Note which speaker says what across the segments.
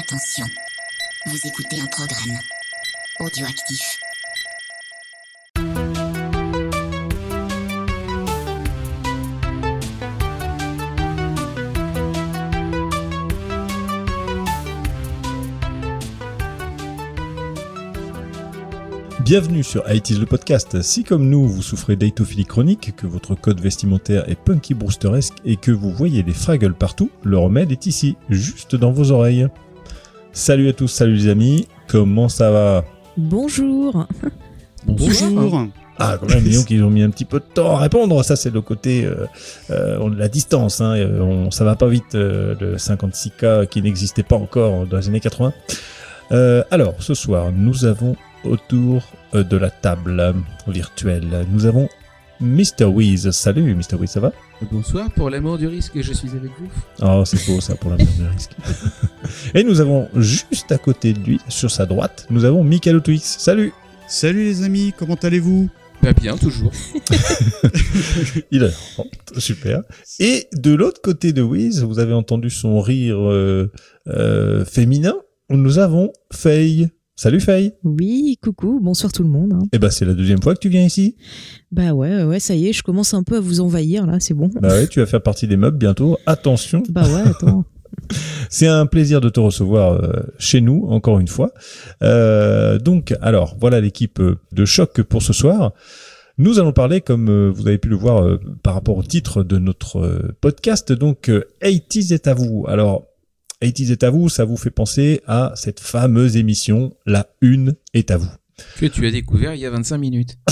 Speaker 1: Attention, vous écoutez un programme audioactif.
Speaker 2: Bienvenue sur IT's le podcast. Si comme nous, vous souffrez d'aitophilie chronique, que votre code vestimentaire est punky brewsteresque et que vous voyez des fraggles partout, le remède est ici, juste dans vos oreilles. Salut à tous, salut les amis, comment ça va
Speaker 3: Bonjour.
Speaker 4: Bonjour.
Speaker 2: Ah, quand même, disons qu'ils ont mis un petit peu de temps à répondre. Ça, c'est le côté euh, euh, la distance. Hein. Euh, On, ça va pas vite, euh, le 56K qui n'existait pas encore dans les années 80. Euh, alors, ce soir, nous avons autour de la table virtuelle, nous avons Mr. Wiz. Salut, Mr. Wiz, ça va?
Speaker 4: Bonsoir, pour l'amour du risque, je suis avec vous.
Speaker 2: Oh, c'est beau ça pour la merde de risque. Et nous avons juste à côté de lui, sur sa droite, nous avons Michael Twix. Salut
Speaker 5: Salut les amis, comment allez-vous?
Speaker 4: Pas bien, toujours.
Speaker 2: Il a... super. Et de l'autre côté de Wiz, vous avez entendu son rire euh, euh, féminin. Nous avons Faye. Salut Faye.
Speaker 3: Oui, coucou, bonsoir tout le monde. hein.
Speaker 2: Eh ben c'est la deuxième fois que tu viens ici.
Speaker 3: Bah ouais, ouais, ça y est, je commence un peu à vous envahir là, c'est bon.
Speaker 2: Bah ouais, tu vas faire partie des meubles bientôt. Attention.
Speaker 3: Bah ouais, attends.
Speaker 2: C'est un plaisir de te recevoir euh, chez nous, encore une fois. Euh, donc, alors, voilà l'équipe euh, de choc pour ce soir. Nous allons parler, comme euh, vous avez pu le voir par rapport au titre de notre podcast, donc euh, 80s est à vous. Alors, 80s est à vous, ça vous fait penser à cette fameuse émission, La Une est à vous.
Speaker 4: Que tu as découvert il y a 25 minutes.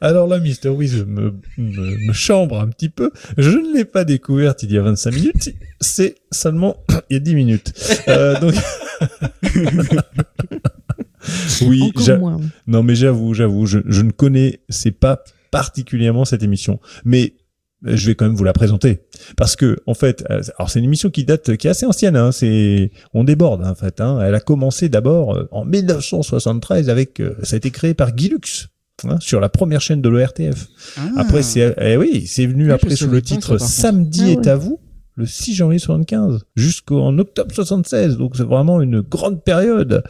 Speaker 2: Alors là, Mister Wiz me, me, me chambre un petit peu. Je ne l'ai pas découverte il y a 25 minutes. C'est seulement il y a 10 minutes. Euh, donc... oui, non mais j'avoue, j'avoue, je, je ne connais, c'est pas particulièrement cette émission, mais je vais quand même vous la présenter parce que en fait, euh, alors c'est une émission qui date, qui est assez ancienne, hein, c'est, on déborde en fait. Hein, elle a commencé d'abord euh, en 1973 avec, euh, ça a été créé par Guy Lux. hein, sur la première chaîne de l'ERTF.
Speaker 5: Ah,
Speaker 2: Après, c'est, eh oui, c'est venu
Speaker 4: Oui,
Speaker 2: après sous le titre
Speaker 4: ça.
Speaker 2: Samedi
Speaker 3: Ah
Speaker 2: est à vous, le 6 janvier 75, jusqu'en octobre 76. Donc c'est vraiment une grande période.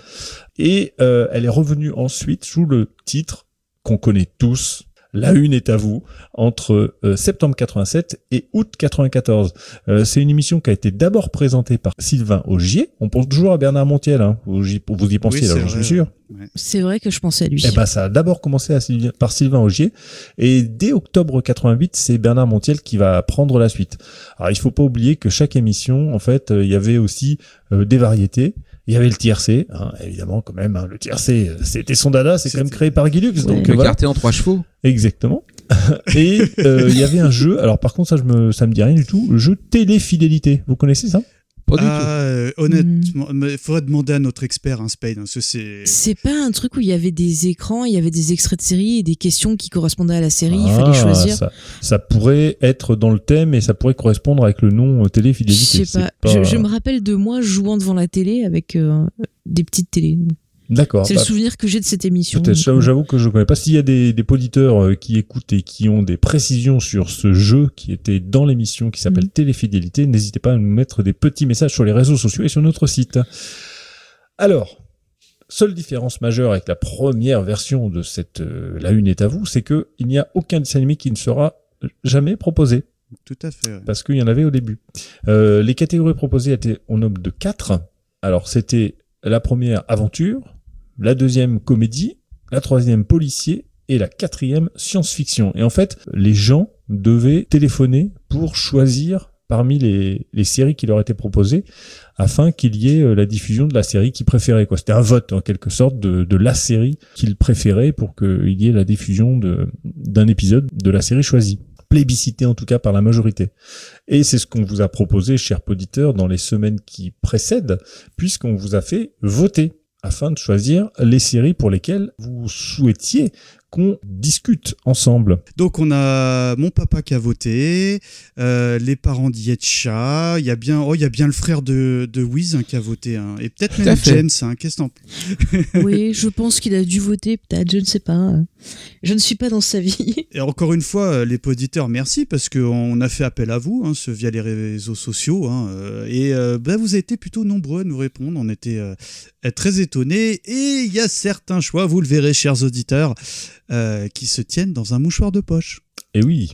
Speaker 2: Et euh, elle est revenue ensuite sous le titre qu'on connaît tous. La une est à vous entre euh, septembre 87 et août 94. Euh, c'est une émission qui a été d'abord présentée par Sylvain Augier. On pense toujours à Bernard Montiel. Hein. Vous, y, vous y pensiez,
Speaker 5: Oui,
Speaker 2: là,
Speaker 5: c'est
Speaker 2: j'en suis
Speaker 5: vrai.
Speaker 2: sûr.
Speaker 3: C'est vrai que je pensais à lui.
Speaker 2: Eh ben, ça a d'abord commencé à par Sylvain Augier et dès octobre 88, c'est Bernard Montiel qui va prendre la suite. Alors, il faut pas oublier que chaque émission, en fait, euh, il y avait aussi euh, des variétés. Il y avait le tiercé, hein, évidemment, quand même. hein, le tiercé, euh, c'était son dada, c'est quand même créé par Guy Lux,
Speaker 3: Ouais.
Speaker 2: donc
Speaker 4: Le
Speaker 2: voilà.
Speaker 4: en trois chevaux.
Speaker 2: Exactement. et euh, il y avait un jeu. Alors, par contre, ça, je me, ça me dit rien du tout. Le jeu téléfidélité. Vous connaissez ça?
Speaker 4: Pas du
Speaker 5: Ah, honnêtement, il faudrait demander à notre expert, un Spade, hein, c'est...
Speaker 3: Pas un truc où il y avait des écrans, il y avait des extraits de série et des questions qui correspondaient à la série, il
Speaker 2: Ah,
Speaker 3: fallait choisir.
Speaker 2: Ça, ça pourrait être dans le thème et ça pourrait correspondre avec le nom euh,
Speaker 3: Je
Speaker 2: téléfidélité.
Speaker 3: sais pas. Je, je me rappelle de moi jouant devant la télé avec euh, des petites télés.
Speaker 2: D'accord.
Speaker 3: C'est
Speaker 2: bah,
Speaker 3: le souvenir que j'ai de cette émission.
Speaker 2: Peut-être, j'avoue-
Speaker 3: euh,
Speaker 2: que je connais pas. S'il y a des, des auditeurs euh, qui écoutent et qui ont des précisions sur ce jeu qui était dans l'émission qui s'appelle
Speaker 3: Mhm.
Speaker 2: Téléfidélité, n'hésitez pas à nous mettre des petits messages sur les réseaux sociaux et sur notre site. Alors, seule différence majeure avec la première version de cette euh, La Une est à vous, c'est que il n'y a aucun dessin animé qui ne sera jamais proposé
Speaker 5: Tout à fait. ouais.
Speaker 2: parce qu'il y en avait au début. Euh, les catégories proposées étaient au nombre de quatre. Alors c'était la première aventure, la deuxième comédie, la troisième policier et la quatrième science-fiction. Et en fait, les gens devaient téléphoner pour choisir parmi les, séries qui leur étaient proposées afin qu'il y ait euh, la diffusion de la série qu'ils préféraient. C'était un vote en quelque sorte de, la série qu'ils préféraient pour qu'il y ait la diffusion d'un épisode de la série choisie plébiscité en tout cas par la majorité. Et c'est ce qu'on vous a proposé, chers auditeurs, dans les semaines qui précèdent, puisqu'on vous a fait voter afin de choisir les séries pour lesquelles vous souhaitiez qu'on discute ensemble.
Speaker 5: Donc on a mon papa qui a voté, euh, les parents d'Yetcha, il y a bien, oh il y a bien le frère de, de Wiz hein, qui a voté, hein, et peut-être même. James. Hein, Qu'est-ce que t'en
Speaker 3: Oui, je pense qu'il a dû voter, peut-être, je ne sais pas. Je ne suis pas dans sa vie.
Speaker 5: Et encore une fois, euh, les auditeurs, merci parce qu'on a fait appel à vous hein, ce- via les réseaux sociaux. hein, euh, et euh, bah, vous avez été plutôt nombreux à nous répondre. On était euh, très étonnés. Et il y a certains choix, vous le verrez, chers auditeurs, euh, qui se tiennent dans un mouchoir de poche.
Speaker 2: Et oui.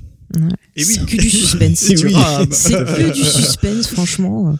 Speaker 5: Et oui.
Speaker 3: C'est que du suspense.
Speaker 5: Et du rame.
Speaker 3: C'est que du suspense, franchement.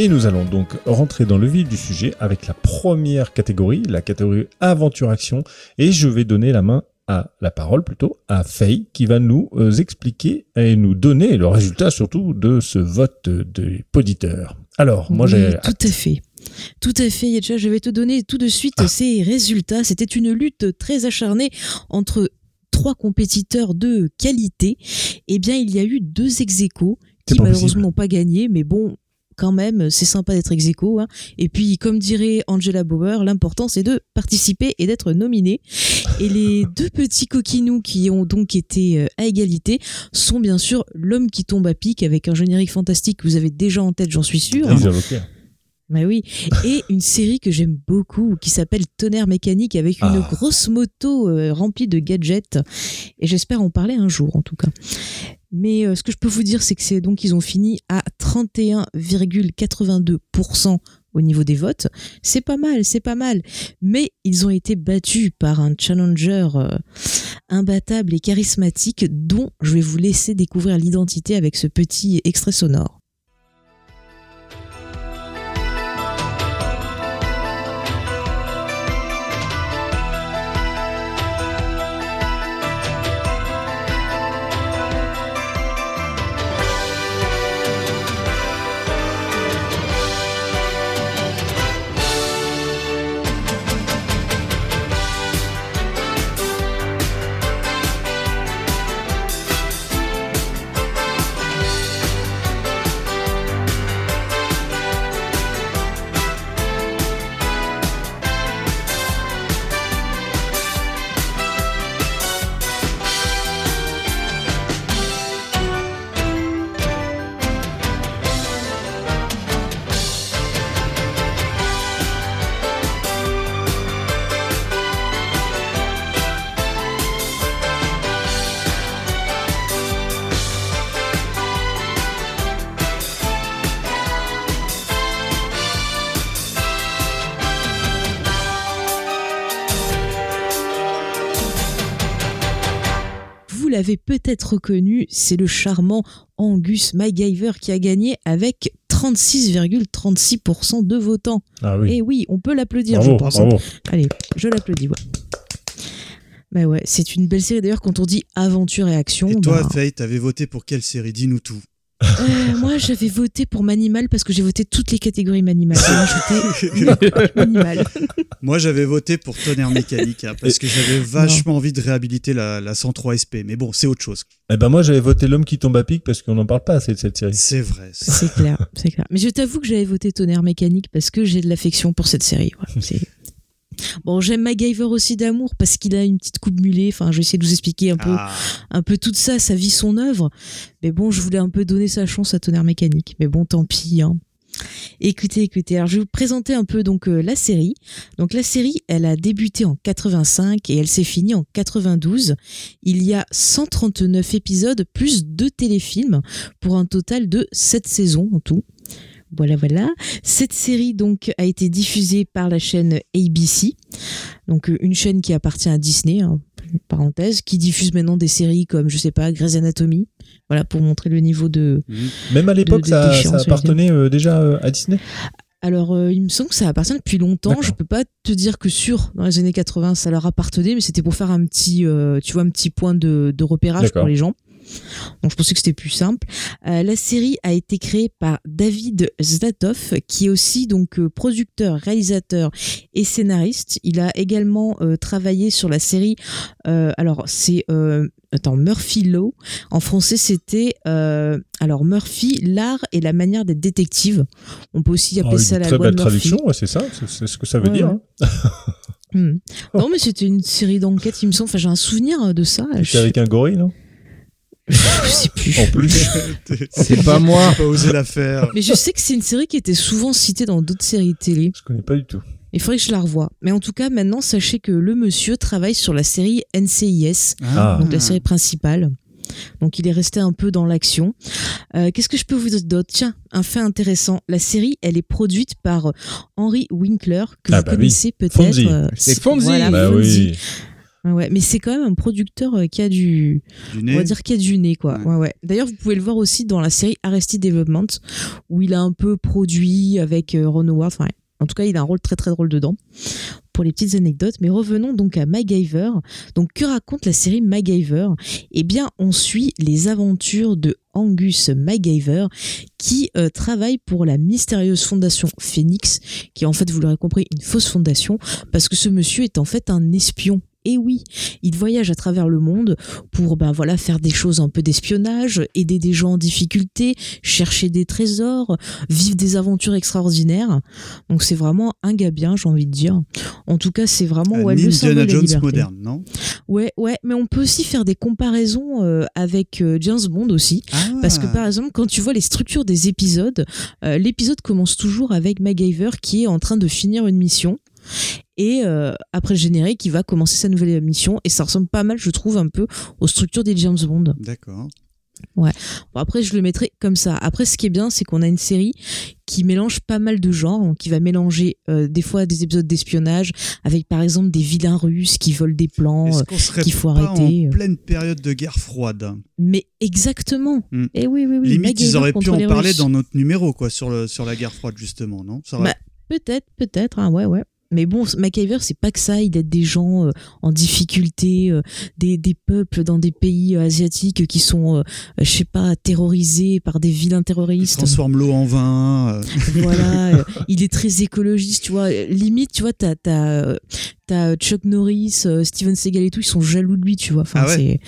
Speaker 2: Et nous allons donc rentrer dans le vif du sujet avec la première catégorie, la catégorie aventure-action. Et je vais donner la main à la parole plutôt à Faye qui va nous euh, expliquer et nous donner le résultat surtout de ce vote des auditeurs. Alors, moi
Speaker 3: Oui,
Speaker 2: j'ai
Speaker 3: tout à fait. Tout à fait, Yetcha. Je vais te donner tout de suite
Speaker 2: Ah.
Speaker 3: ces résultats. C'était une lutte très acharnée entre trois compétiteurs de qualité. Eh bien, il y a eu deux ex qui malheureusement n'ont pas gagné, mais bon. Quand même, c'est sympa d'être ex aequo, hein. Et puis, comme dirait Angela Bauer, l'important c'est de participer et d'être nominé. Et les deux petits coquinous qui ont donc été euh, à égalité sont bien sûr l'homme qui tombe à pic avec un générique fantastique que vous avez déjà en tête, j'en suis sûr. Bah oui. Et une série que j'aime beaucoup qui s'appelle Tonnerre mécanique avec une
Speaker 2: Ah.
Speaker 3: grosse moto euh, remplie de gadgets. Et j'espère en parler un jour en tout cas. Mais euh, ce que je peux vous dire, c'est que c'est donc ils ont fini à 31,82% au niveau des votes. C'est pas mal, c'est pas mal. Mais ils ont été battus par un challenger euh, imbattable et charismatique dont je vais vous laisser découvrir l'identité avec ce petit extrait sonore. L'avez peut-être reconnu, c'est le charmant Angus MacGyver qui a gagné avec 36,36% de votants.
Speaker 2: Ah oui.
Speaker 3: Et oui, on peut l'applaudir, je pense.
Speaker 2: bravo.
Speaker 3: Allez, je l'applaudis. Ouais. Bah ouais, c'est une belle série d'ailleurs quand on dit aventure et action.
Speaker 5: Et toi,
Speaker 3: bah,
Speaker 5: Faye, t'avais voté pour quelle série? Dis-nous tout.
Speaker 3: Euh, moi j'avais voté pour Manimal parce que j'ai voté toutes les catégories Manimal.
Speaker 5: Moi, j'avais voté pour Tonnerre Mécanique hein, parce que j'avais vachement envie de réhabiliter la, la 103 SP. Mais bon, c'est autre chose.
Speaker 2: Eh ben moi j'avais voté l'homme qui tombe à pic parce qu'on n'en parle pas assez de cette série.
Speaker 5: C'est vrai. c'est-
Speaker 3: C'est clair, c'est clair. Mais je t'avoue que j'avais voté Tonnerre Mécanique parce que j'ai de l'affection pour cette série. ouais, c'est- Bon, j'aime MacGyver aussi d'amour parce qu'il a une petite coupe mulet. Enfin, je vais essayer de vous expliquer un peu,
Speaker 5: Ah,
Speaker 3: un peu tout ça, sa vie, son œuvre. Mais bon, je voulais un peu donner sa chance à Tonnerre Mécanique. Mais bon, tant pis. Hein. Écoutez, écoutez. Alors, je vais vous présenter un peu donc euh, la série. Donc, la série, elle a débuté en 85 et elle s'est finie en 92. Il y a 139 épisodes plus deux téléfilms pour un total de 7 saisons en tout. Voilà, voilà. Cette série donc a été diffusée par la chaîne ABC, donc euh, une chaîne qui appartient à Disney, hein, parenthèse, qui diffuse maintenant des séries comme, je sais pas, Grey's Anatomy. Voilà, pour montrer le niveau de.
Speaker 2: Même à l'époque, ça, appartenait euh, déjà euh, à Disney?
Speaker 3: Alors, euh, il me semble que ça appartient depuis longtemps. Je peux pas te dire que sûr, dans les années 80, ça leur appartenait, mais c'était pour faire un petit, euh, tu vois, un petit point de, de repérage pour les gens. Donc, je pensais que c'était plus simple. Euh, la série a été créée par David Zlatov, qui est aussi donc euh, producteur, réalisateur et scénariste. Il a également euh, travaillé sur la série. euh, alors, c'est attends Murphy Law. En français, c'était alors Murphy, l'art et la manière d'être détective. On peut aussi appeler
Speaker 2: Oh,
Speaker 3: ça la
Speaker 2: très
Speaker 3: loi
Speaker 2: belle traduction, ouais, c'est ça, c'est- ce que ça veut
Speaker 3: Ouais,
Speaker 2: dire.
Speaker 3: ouais.
Speaker 2: hein.
Speaker 3: Hmm. Non, mais c'était une série d'enquêtes, il me semble. Enfin, j'ai un souvenir de ça.
Speaker 2: C'est
Speaker 3: Je,
Speaker 2: avec un gorille, non?
Speaker 3: Je sais plus.
Speaker 2: En plus.
Speaker 4: C'est pas moi.
Speaker 5: pas osé la faire.
Speaker 3: Mais je sais que c'est une série qui était souvent citée dans d'autres séries télé.
Speaker 2: Je connais pas du tout.
Speaker 3: Il faudrait que je la revoie. Mais en tout cas, maintenant, sachez que le monsieur travaille sur la série NCIS,
Speaker 2: Ah.
Speaker 3: donc la série principale. Donc il est resté un peu dans l'action. Euh, Qu'est-ce que je peux vous dire d'autre? Tiens, un fait intéressant. La série, elle est produite par Henry Winkler, que
Speaker 2: Ah
Speaker 3: vous
Speaker 2: bah oui.
Speaker 3: connaissez peut-être.
Speaker 2: Fonzie.
Speaker 3: euh,
Speaker 4: C'est Fonzie.
Speaker 3: Voilà,
Speaker 2: bah
Speaker 3: Fonzie.
Speaker 2: oui.
Speaker 3: Ouais. Mais c'est quand même un producteur euh, qui a du,
Speaker 5: Du
Speaker 3: on
Speaker 5: nez.
Speaker 3: va dire qu'il y a du nez, quoi.
Speaker 5: Ouais.
Speaker 3: Ouais, ouais. D'ailleurs, vous pouvez le voir aussi dans la série Arrested Development, où il a un peu produit avec euh, Ron Howard. Enfin, en tout cas, il a un rôle très très drôle dedans. Pour les petites anecdotes. Mais revenons donc à MacGyver. Donc, que raconte la série MacGyver? Eh bien, on suit les aventures de Angus MacGyver, qui euh, travaille pour la mystérieuse fondation Phoenix, qui est en fait, vous l'aurez compris, une fausse fondation, parce que ce monsieur est en fait un espion. Et oui, il voyage à travers le monde pour ben voilà faire des choses un peu d'espionnage, aider des gens en difficulté, chercher des trésors, vivre des aventures extraordinaires. Donc c'est vraiment un gars bien, j'ai envie de dire. En tout cas, c'est vraiment
Speaker 5: Un
Speaker 3: ouais, le symbole de la
Speaker 5: Jones
Speaker 3: liberté.
Speaker 5: moderne, non?
Speaker 3: Ouais, ouais, mais on peut aussi faire des comparaisons euh, avec euh, James Bond aussi. Parce que
Speaker 5: Ah.
Speaker 3: par exemple, quand tu vois les structures des épisodes, euh, l'épisode commence toujours avec MacGyver qui est en train de finir une mission. Et euh, après le générique, il va commencer sa nouvelle mission. Et ça ressemble pas mal, je trouve, un peu aux structures des James Bond.
Speaker 5: D'accord.
Speaker 3: Bon, après, je le mettrai comme ça. Après, ce qui est bien, c'est qu'on a une série qui mélange pas mal de genres, donc qui va mélanger euh, des fois des épisodes d'espionnage avec par exemple des vilains russes qui volent des plans. Euh, qu'il faut
Speaker 5: pas
Speaker 3: arrêter,
Speaker 5: en
Speaker 3: euh.
Speaker 5: pleine période de guerre froide?
Speaker 3: Mais exactement.
Speaker 5: Hmm.
Speaker 3: Et oui, oui, oui.
Speaker 5: Limite, ils auraient pu en parler
Speaker 3: Russes.
Speaker 5: dans notre numéro, quoi, sur, le, sur la guerre froide, justement, non? Ça aurait-
Speaker 3: Bah, Peut-être, peut-être, hein, ouais, ouais. Mais bon, MacGyver, c'est pas que ça, il aide des gens euh, en difficulté, euh, des, des peuples dans des pays euh, asiatiques qui sont, euh, je sais pas, terrorisés par des vilains
Speaker 5: Il
Speaker 3: terroristes.
Speaker 5: transforme l'eau en vin. euh,
Speaker 3: voilà, il est très écologiste, tu vois. Limite, tu vois, t'as, t'as, t'as Chuck Norris, Steven Seagal et tout, ils sont jaloux de lui, tu vois. Enfin,
Speaker 5: Ah ouais
Speaker 3: c'est...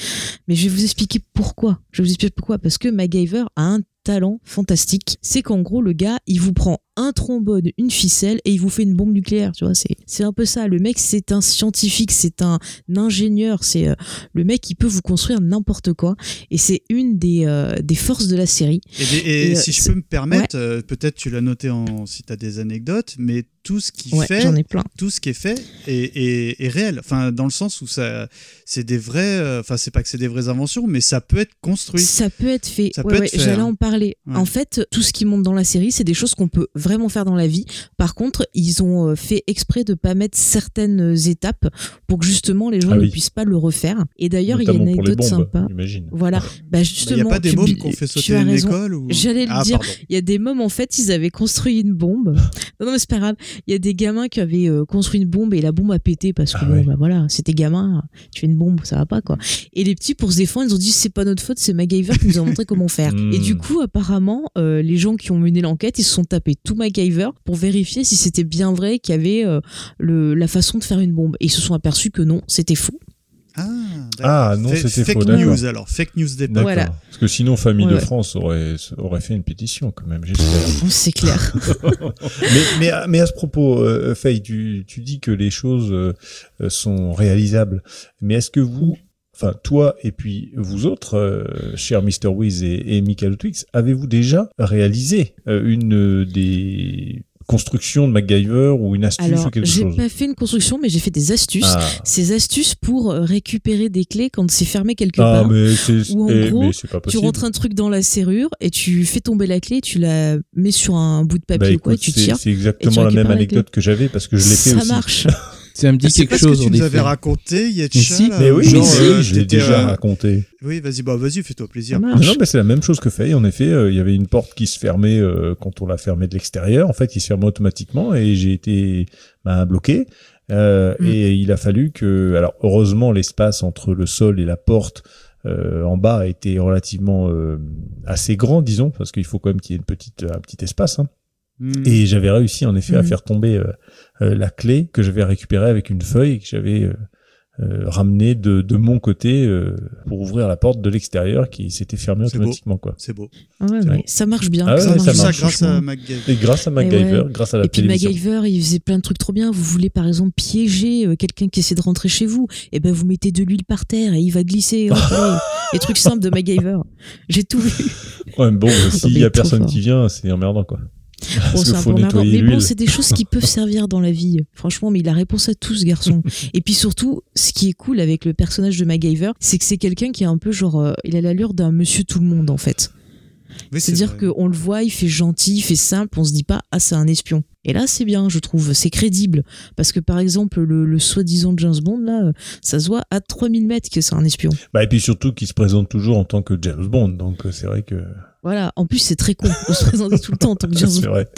Speaker 3: Mais je vais vous expliquer pourquoi. Je vais vous expliquer pourquoi. Parce que MacGyver a un talent fantastique. C'est qu'en gros, le gars, il vous prend un trombone, une ficelle et il vous fait une bombe nucléaire, tu vois. C'est, c'est un peu ça. Le mec, c'est un scientifique, c'est un ingénieur, c'est euh, le mec qui peut vous construire n'importe quoi. Et c'est une des, euh, des forces de la série.
Speaker 5: Et, des- et
Speaker 3: Et, euh,
Speaker 5: si je peux me permettre, euh, peut-être tu l'as noté en, si tu as des anecdotes, mais tout ce qui
Speaker 3: Ouais,
Speaker 5: fait,
Speaker 3: ai plein.
Speaker 5: tout ce qui est fait est, est- est réel. Enfin, dans le sens où ça, c'est des vrais. euh, Enfin, c'est pas que c'est des vraies inventions, mais ça peut être construit.
Speaker 3: Ça peut être fait. Ouais, ouais,
Speaker 5: fait,
Speaker 3: J'allais
Speaker 5: hein.
Speaker 3: en parler.
Speaker 5: Ouais.
Speaker 3: En fait, tout ce qui monte dans la série, c'est des choses qu'on peut vraiment faire dans la vie. Par contre, ils ont euh, fait exprès de pas mettre certaines étapes pour que justement les gens
Speaker 2: Ah
Speaker 3: ne
Speaker 2: oui.
Speaker 3: puissent pas le refaire. Et d'ailleurs, il y a une anecdote sympa. Voilà. Bah
Speaker 5: Il n'y
Speaker 3: justement,
Speaker 5: a pas des mômes qu'on fait
Speaker 3: tu
Speaker 5: sauter une
Speaker 3: raison.
Speaker 5: école ou...
Speaker 3: J'allais le
Speaker 5: Ah,
Speaker 3: dire.
Speaker 5: pardon.
Speaker 3: Il y a des mômes, en fait, ils avaient construit une bombe. non, non, mais c'est pas grave. Il y a des gamins qui avaient euh, construit une bombe et la bombe a pété parce que,
Speaker 2: Ah
Speaker 3: bon,
Speaker 2: ouais.
Speaker 3: bah voilà, c'était gamin, tu fais une bombe, ça va pas, quoi. Et les petits, pour se défendre, ils ont dit c'est pas notre faute, c'est MacGyver qui nous a montré comment faire.
Speaker 2: Hmm.
Speaker 3: Et du coup, apparemment, euh, les gens qui ont mené l'enquête, ils se sont tapés tout MacGyver pour vérifier si c'était bien vrai qu'il y avait euh, le, la façon de faire une bombe. Et ils se sont aperçus que non, c'était fou.
Speaker 5: Ah,
Speaker 2: Ah, non, c'était
Speaker 5: fake
Speaker 2: faux, d'accord.
Speaker 5: news alors, fake news.
Speaker 2: D'accord.
Speaker 3: Voilà.
Speaker 2: Parce que sinon, Famille
Speaker 3: Ouais,
Speaker 2: de. France aurait, aurait fait une pétition, quand même, j'espère.
Speaker 3: Bon, c'est clair.
Speaker 2: mais, mais, à- mais à ce propos, euh, Faye, tu, tu dis que les choses euh, sont réalisables. Mais est-ce que vous, enfin toi et puis vous autres, euh, chers Mr. Wiz et, et Michael Twix, avez-vous déjà réalisé euh, une des constructions de MacGyver ou une astuce
Speaker 3: Alors,
Speaker 2: ou quelque
Speaker 3: j'ai
Speaker 2: chose
Speaker 3: pas fait une construction, mais j'ai fait des astuces.
Speaker 2: Ah,
Speaker 3: Ces astuces pour euh, récupérer des clés quand c'est fermé quelque
Speaker 2: Ah,
Speaker 3: part.
Speaker 2: mais c'est
Speaker 3: Ou en
Speaker 2: eh,
Speaker 3: gros,
Speaker 2: mais c'est pas
Speaker 3: Tu rentres un truc dans la serrure et tu fais tomber la clé, tu la mets sur un bout de papier
Speaker 2: Bah,
Speaker 3: ou quoi, et tu
Speaker 2: c'est
Speaker 3: tires.
Speaker 2: c'est exactement la même anecdote que j'avais parce que je l'ai fait
Speaker 3: Ça
Speaker 2: aussi.
Speaker 3: marche.
Speaker 4: Ça me dit
Speaker 5: C'est pas
Speaker 4: quelque
Speaker 5: ce
Speaker 4: chose
Speaker 5: que
Speaker 4: en
Speaker 5: tu nous avais raconté, Yetcha.
Speaker 4: Mais si,
Speaker 2: Mais oui,
Speaker 5: genre,
Speaker 2: mais si,
Speaker 5: euh,
Speaker 2: je l'ai déjà
Speaker 5: euh,
Speaker 2: raconté.
Speaker 5: Oui, vas-y, bah vas-y, fais-toi plaisir.
Speaker 2: Ah
Speaker 3: marche.
Speaker 2: Non, mais c'est la même chose que Faye. En effet, euh, il y avait une porte qui se fermait euh, quand on l'a fermée de l'extérieur. En fait, qui se fermait automatiquement et j'ai été bah, bloqué. Euh,
Speaker 3: Mm.
Speaker 2: Et il a fallu que, alors heureusement, l'espace entre le sol et la porte euh, en bas a été relativement euh, assez grand, disons, parce qu'il faut quand même qu'il y ait une petite, un petit espace. hein.
Speaker 5: Hmm.
Speaker 2: Et j'avais réussi en effet à
Speaker 3: Mhm.
Speaker 2: faire tomber euh, euh, la clé que j'avais récupérée avec une feuille que j'avais euh, euh, ramenée de, de mon côté euh, pour ouvrir la porte de l'extérieur qui s'était fermée
Speaker 5: C'est beau.
Speaker 2: automatiquement quoi.
Speaker 5: C'est beau.
Speaker 3: Ah ouais,
Speaker 2: bon.
Speaker 3: ça marche bien.
Speaker 2: Ah ouais,
Speaker 3: ça
Speaker 2: ouais,
Speaker 3: marche
Speaker 2: ça
Speaker 5: grâce à. MacGyver.
Speaker 2: Et grâce à
Speaker 3: Et
Speaker 2: MacGyver,
Speaker 3: ouais.
Speaker 2: grâce à la
Speaker 3: Et puis
Speaker 2: télévision.
Speaker 3: MacGyver, il faisait plein de trucs trop bien. Vous voulez par exemple piéger euh, quelqu'un qui essaie de rentrer chez vous, et ben vous mettez de l'huile par terre et il va glisser. Les trucs simples de MacGyver. J'ai tout vu.
Speaker 2: Ouais, mais bon, s'il
Speaker 3: Il
Speaker 2: y a personne
Speaker 3: fort.
Speaker 2: qui vient, c'est emmerdant quoi.
Speaker 3: Bon, c'est un peu Mais bon, c'est des choses qui peuvent servir dans la vie. Franchement, mais il a réponse à tout ce garçon. Et puis surtout, ce qui est cool avec le personnage de MacGyver, c'est que c'est quelqu'un qui est un peu genre, euh, il a l'allure d'un monsieur tout le monde en fait.
Speaker 5: Oui,
Speaker 3: C'est-à-dire qu'on le voit, il fait gentil, il fait simple, on se dit pas, ah, c'est un espion. Et là, c'est bien, je trouve, c'est crédible. Parce que par exemple, le, le soi-disant James Bond, là, euh, ça se voit à 3000 mètres que c'est un espion.
Speaker 2: Bah, et puis surtout qu'il se présente toujours en tant que James Bond, donc euh, c'est vrai que
Speaker 3: Voilà, en plus, c'est très con de se présenter tout le temps en tant que James Bond.
Speaker 2: vrai.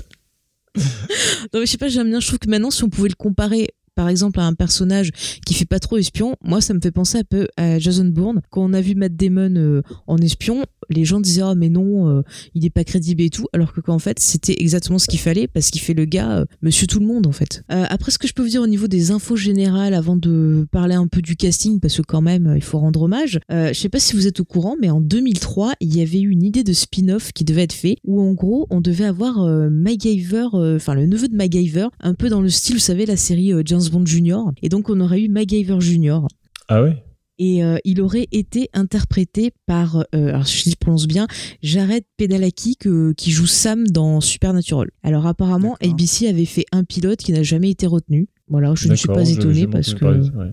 Speaker 3: Non, mais je sais pas, j'aime bien, je trouve que maintenant, si on pouvait le comparer par exemple à un personnage qui fait pas trop espion, moi ça me fait penser un peu à Jason Bourne. Quand on a vu Matt Damon euh, en espion, les gens disaient ah mais non, euh, il est pas crédible et tout, alors que qu'en fait c'était exactement ce qu'il fallait parce qu'il fait le gars euh, Monsieur tout le monde en fait. Euh, après ce que je peux vous dire au niveau des infos générales avant de parler un peu du casting parce que quand même il faut rendre hommage. Je sais pas si vous êtes au courant, mais en 2003 il y avait eu une idée de spin-off qui devait être fait où en gros on devait avoir MacGyver, enfin le neveu de MacGyver, un peu dans le style vous savez la série James Bond Junior, et donc on aurait eu MacGyver Junior
Speaker 2: Ah ouais?
Speaker 3: Et euh, il aurait été interprété par, euh, alors je le prononce bien, Jared Pedalaki que- qui joue Sam dans Supernatural. Alors apparemment. ABC avait fait un pilote qui n'a jamais été retenu. Voilà, je ne suis pas
Speaker 2: jamais
Speaker 3: parce que
Speaker 2: parler ouais.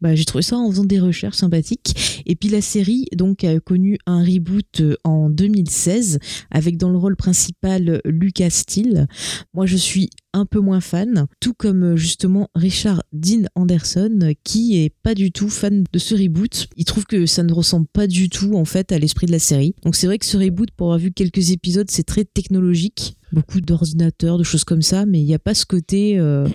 Speaker 3: Bah, j'ai trouvé ça en faisant des recherches sympathiques. Et puis la série donc a connu un reboot euh, en 2016 avec dans le rôle principal Lucas Steele. Moi je suis un peu moins fan, tout comme euh, justement Richard Dean Anderson euh, qui est pas du tout fan de ce reboot. Il trouve que ça ne ressemble pas du tout en fait à l'esprit de la série. Donc c'est vrai que ce reboot pour avoir vu quelques épisodes c'est très technologique, beaucoup d'ordinateurs, de choses comme ça, mais il n'y a pas ce côté euh,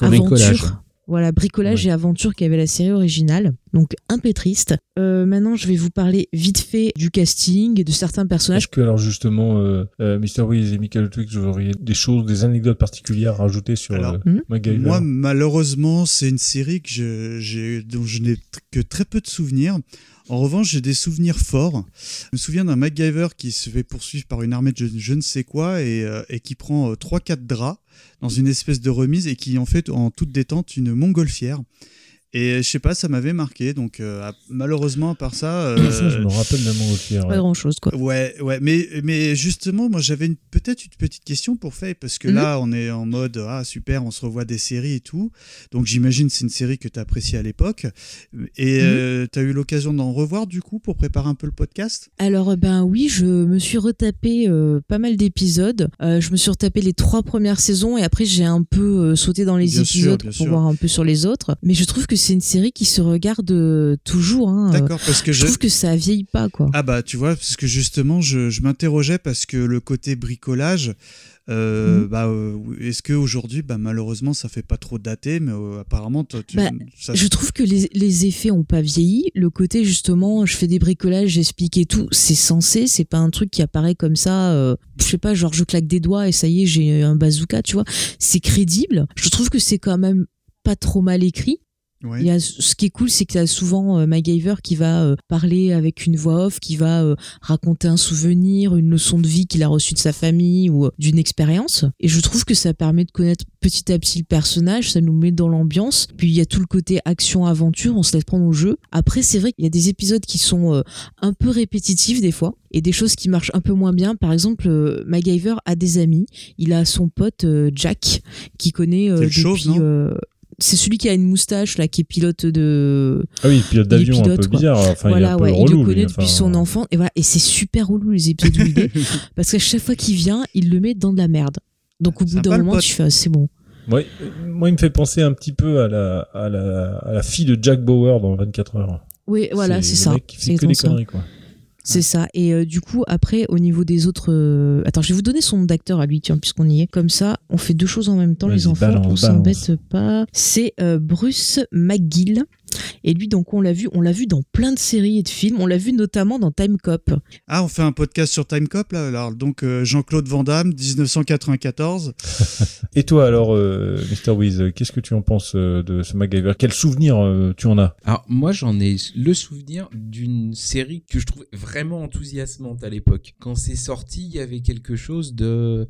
Speaker 3: aventure. Voilà, bricolage
Speaker 2: Ouais.
Speaker 3: et aventure qu'avait la série originale. Donc un peu triste. Euh, maintenant, je vais vous parler vite fait du casting et de certains personnages.
Speaker 2: Est-ce que alors justement, euh, euh, Mr. Wiz et Michael Twix, vous auriez des choses, des anecdotes particulières à rajouter sur
Speaker 5: Alors,
Speaker 2: euh,
Speaker 3: Hmm
Speaker 2: MacGyver
Speaker 5: Moi, malheureusement, c'est une série que je, dont je n'ai que très peu de souvenirs. En revanche, j'ai des souvenirs forts. Je me souviens d'un MacGyver qui se fait poursuivre par une armée de je, ne sais quoi et, euh, et qui prend 3-4 draps dans une espèce de remise et qui en fait en toute détente une montgolfière. Et je sais pas, ça m'avait marqué. Donc euh, malheureusement, à part ça, euh,
Speaker 2: Ça, je me rappelle d'un montgolfière.
Speaker 3: Pas
Speaker 2: ouais.
Speaker 3: grand chose, quoi.
Speaker 5: Ouais, ouais, mais, mais justement, moi j'avais une- peut-être une petite question pour Faye, parce que
Speaker 3: Mhm.
Speaker 5: là on est en mode Ah super, on se revoit des séries et tout. Donc j'imagine que c'est une série que tu as appréciée à l'époque. Et
Speaker 3: Mhm.
Speaker 5: tu as eu l'occasion d'en revoir du coup pour préparer un peu le podcast?
Speaker 3: Alors, euh, ben oui, je me suis retapé euh, pas mal d'épisodes. Euh, je me suis retapé les trois premières saisons et après j'ai un peu euh, sauté dans les
Speaker 5: Bien
Speaker 3: épisodes pour
Speaker 5: sûr.
Speaker 3: voir un peu sur les autres. Mais je trouve que c'est une série qui se regarde euh, toujours. Hein. Euh,
Speaker 5: D'accord, parce que
Speaker 3: je
Speaker 5: je.
Speaker 3: trouve que ça vieillit pas, quoi.
Speaker 5: Ah bah tu vois, parce que justement je, je m'interrogeais parce que le côté bricolage, euh,
Speaker 3: Mhm.
Speaker 5: bah, euh, est-ce qu'aujourd'hui, bah, malheureusement ça fait pas trop daté, mais euh, apparemment toi, tu,
Speaker 3: Bah,
Speaker 5: ça-
Speaker 3: Je trouve que les, les effets ont pas vieilli. Le côté justement, je fais des bricolages, j'explique et tout, c'est censé, c'est pas un truc qui apparaît comme ça. je sais pas, genre je claque des doigts et ça y est, j'ai un bazooka, tu vois. C'est crédible. Je trouve que c'est quand même pas trop mal écrit.
Speaker 5: Ouais.
Speaker 3: Il y a, ce qui est cool, c'est qu'il y a souvent euh, MacGyver qui va euh, parler avec une voix off, qui va euh, raconter un souvenir, une leçon de vie qu'il a reçue de sa famille ou euh, d'une expérience. Et je trouve que ça permet de connaître petit à petit le personnage, ça nous met dans l'ambiance. Puis il y a tout le côté action-aventure, on se laisse prendre au jeu. Après, c'est vrai qu'il y a des épisodes qui sont un peu répétitifs des fois et des choses qui marchent un peu moins bien. Par exemple, MacGyver a des amis. Il a son pote Jack qui connaît depuis. euh, c'est celui qui a une moustache là, qui est pilote de.
Speaker 2: Ah oui, pilote
Speaker 3: Il
Speaker 2: d'avion un peu
Speaker 3: quoi.
Speaker 2: bizarre. Enfin, il est
Speaker 3: voilà,
Speaker 2: un peu
Speaker 3: ouais, il
Speaker 2: relou,
Speaker 3: le connaît
Speaker 2: lui,
Speaker 3: depuis
Speaker 2: enfin.
Speaker 3: son enfant et voilà, et c'est super relou les épisodes où il est, parce qu'à chaque fois qu'il vient, il le met dans de la merde. Donc au bout d'un moment,
Speaker 5: pote.
Speaker 3: tu fais, ah, c'est bon.
Speaker 2: Moi, moi, il me fait penser un petit peu à la, à la, à la fille de Jack Bauer dans 24 heures.
Speaker 3: Oui, voilà, c'est ça. C'est
Speaker 2: que des
Speaker 3: exactement ça.
Speaker 2: conneries, quoi.
Speaker 3: C'est ça. Et euh, du coup, après, au niveau des autres. euh, Attends, je vais vous donner son nom d'acteur à lui, tiens, puisqu'on y est. Comme ça, on fait deux choses en même temps, les enfants.
Speaker 2: balance,
Speaker 3: on
Speaker 2: balance.
Speaker 3: s'embête pas. C'est euh, Bruce McGill. Et lui, donc, on l'a vu, on l'a vu dans plein de séries et de films. On l'a vu notamment dans Time Cop.
Speaker 5: Ah, on fait un podcast sur Time Cop là. Alors donc euh, Jean-Claude Van Damme, 1994.
Speaker 2: Et toi, alors, euh, Mr. Wiz, qu'est-ce que tu en penses euh, de ce MacGyver? Quel souvenir euh, tu en as?
Speaker 4: Alors moi j'en ai le souvenir d'une série que je trouvais vraiment enthousiasmante à l'époque. Quand c'est sorti, il y avait quelque chose de,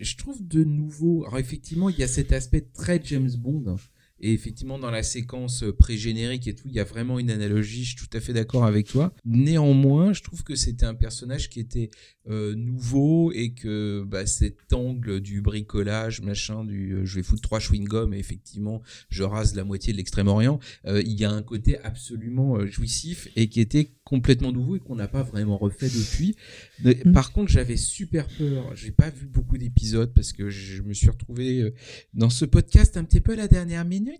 Speaker 4: je trouve de nouveau. Alors effectivement, il y a cet aspect très James Bond. Et effectivement, dans la séquence pré-générique et tout, il y a vraiment une analogie. Je suis tout à fait d'accord avec toi. Néanmoins, je trouve que c'était un personnage qui était euh, nouveau et que bah, cet angle du bricolage, machin, du euh, je vais foutre trois chewing-gums et effectivement, je rase la moitié de l'extrême-orient. Euh, il y a un côté absolument euh, jouissif et qui était complètement nouveau et qu'on n'a pas vraiment refait depuis.
Speaker 3: Mm.
Speaker 4: Par contre, j'avais super peur. J'ai pas vu beaucoup d'épisodes parce que je me suis retrouvé euh, dans ce podcast un petit peu à la dernière minute.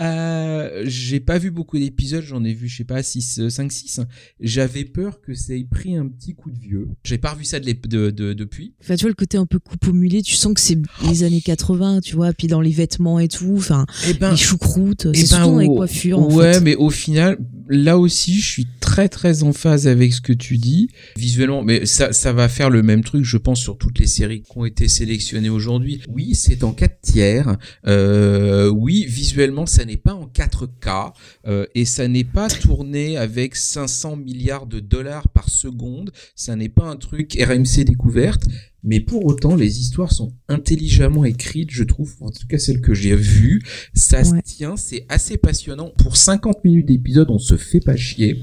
Speaker 4: Euh, j'ai pas vu beaucoup d'épisodes, j'en ai vu, je sais pas, 6, 5, 6. J'avais peur que ça ait pris un petit coup de vieux. J'ai pas revu ça de, l'ép- de- de- depuis.
Speaker 3: Enfin, tu vois, le côté un peu coupe au mulet, tu sens que c'est les années 80, tu vois, puis dans les vêtements et tout, enfin,
Speaker 4: Eh ben,
Speaker 3: les choucroutes,
Speaker 4: Eh
Speaker 3: c'est
Speaker 4: ben,
Speaker 3: dans les coiffures, en
Speaker 4: ouais,
Speaker 3: fait.
Speaker 4: mais au final, là aussi, je suis très très en phase avec ce que tu dis visuellement. Mais ça, ça va faire le même truc, je pense, sur toutes les séries qui ont été sélectionnées aujourd'hui. Oui, c'est en 4 tiers. Euh, oui, visuellement, ça n'est pas en 4K euh, et ça n'est pas tourné avec 500 milliards de dollars par seconde. Ça n'est pas un truc RMC découverte. Mais pour autant, les histoires sont intelligemment écrites, je trouve, en tout cas celles que j'ai vues. Ça
Speaker 3: Ouais.
Speaker 4: se tient, c'est assez passionnant. Pour 50 minutes d'épisode, on se fait pas chier.